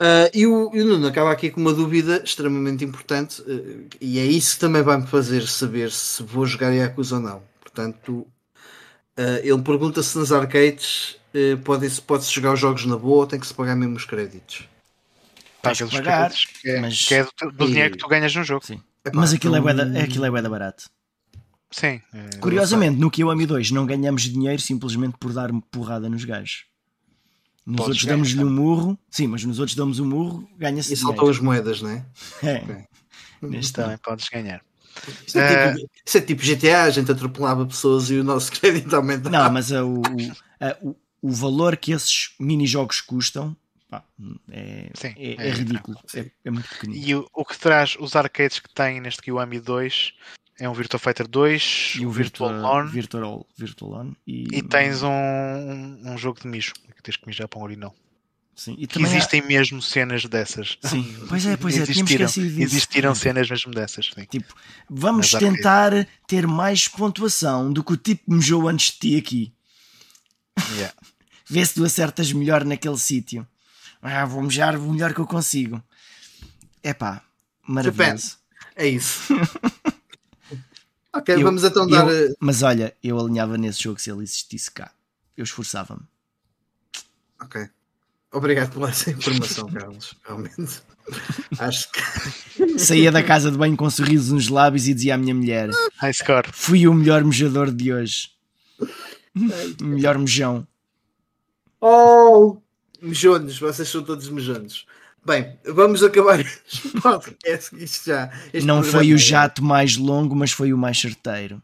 Uh, e, o, e o Nuno acaba aqui com uma dúvida extremamente importante, uh, e é isso que também vai me fazer saber se vou jogar Yakuza ou não. Portanto, uh, ele pergunta se nas arcades uh, pode-se pode -se jogar os jogos na boa ou tem que se pagar mesmo os créditos. Pagar, créditos, que é, mas... que é do, do e... dinheiro que tu ganhas no jogo. Sim. Epá, mas aquilo, então... é aquilo é bué barato. Sim. É, Curiosamente, no Kiwami 2 não ganhamos dinheiro simplesmente por dar porrada nos gajos. Nos Podes outros damos-lhe um murro, sim, mas nos outros damos um murro, ganha-se. E saltam as moedas, não é? É. Okay. Neste também podes ganhar. Isso é, tipo, isso é, tipo, GTA, a gente atropelava pessoas e o nosso [LAUGHS] crédito aumentava. Não, mas a, o, a, o, o valor que esses mini-jogos custam pá, é, Sim, é, é, é, ridículo. É, é, muito pequenino. E o, o, que traz os arcades que tem neste Kiwami 2 é um Virtua Fighter 2 e o Virtual, Virtual On. Virtual, Virtual On e... e tens um, um, um, jogo de mijo que tens que mijar para um urinol. Sim, e que existem há... mesmo cenas dessas. Sim, pois é, pois é, existiram, existiram cenas mesmo dessas. Sim. Tipo, vamos Mas tentar ter mais pontuação do que o tipo mijou antes de ti aqui. Yeah. [LAUGHS] Vê se tu acertas melhor naquele sítio. Ah, vou mijar o melhor que eu consigo. É pá, maravilhoso. É isso. [LAUGHS] Ok, eu, vamos então dar. Eu, mas olha, eu alinhava nesse jogo se ele existisse cá. Eu esforçava-me. Ok. Obrigado pela [LAUGHS] essa informação, Carlos. Realmente. [LAUGHS] Acho que. [LAUGHS] Saía da casa de banho com sorrisos nos lábios e dizia à minha mulher: High score. Fui o melhor mejador de hoje. melhor mejão. Oh! Mejones, vocês são todos mejones. Bem, vamos acabar [LAUGHS] este podcast. Isto já, este Não foi o é- jato mais longo, mas foi o mais certeiro.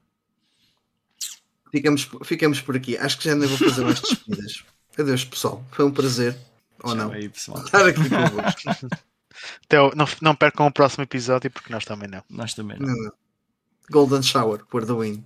Ficamos, ficamos por aqui. Acho que já nem vou fazer mais despedidas. [LAUGHS] Adeus, pessoal. Foi um prazer. Ou não? Aí, pessoal. Estar aqui convosco. [LAUGHS] Então, não, não percam o próximo episódio porque nós também não. Nós também não. não, não. Golden Shower, por the win.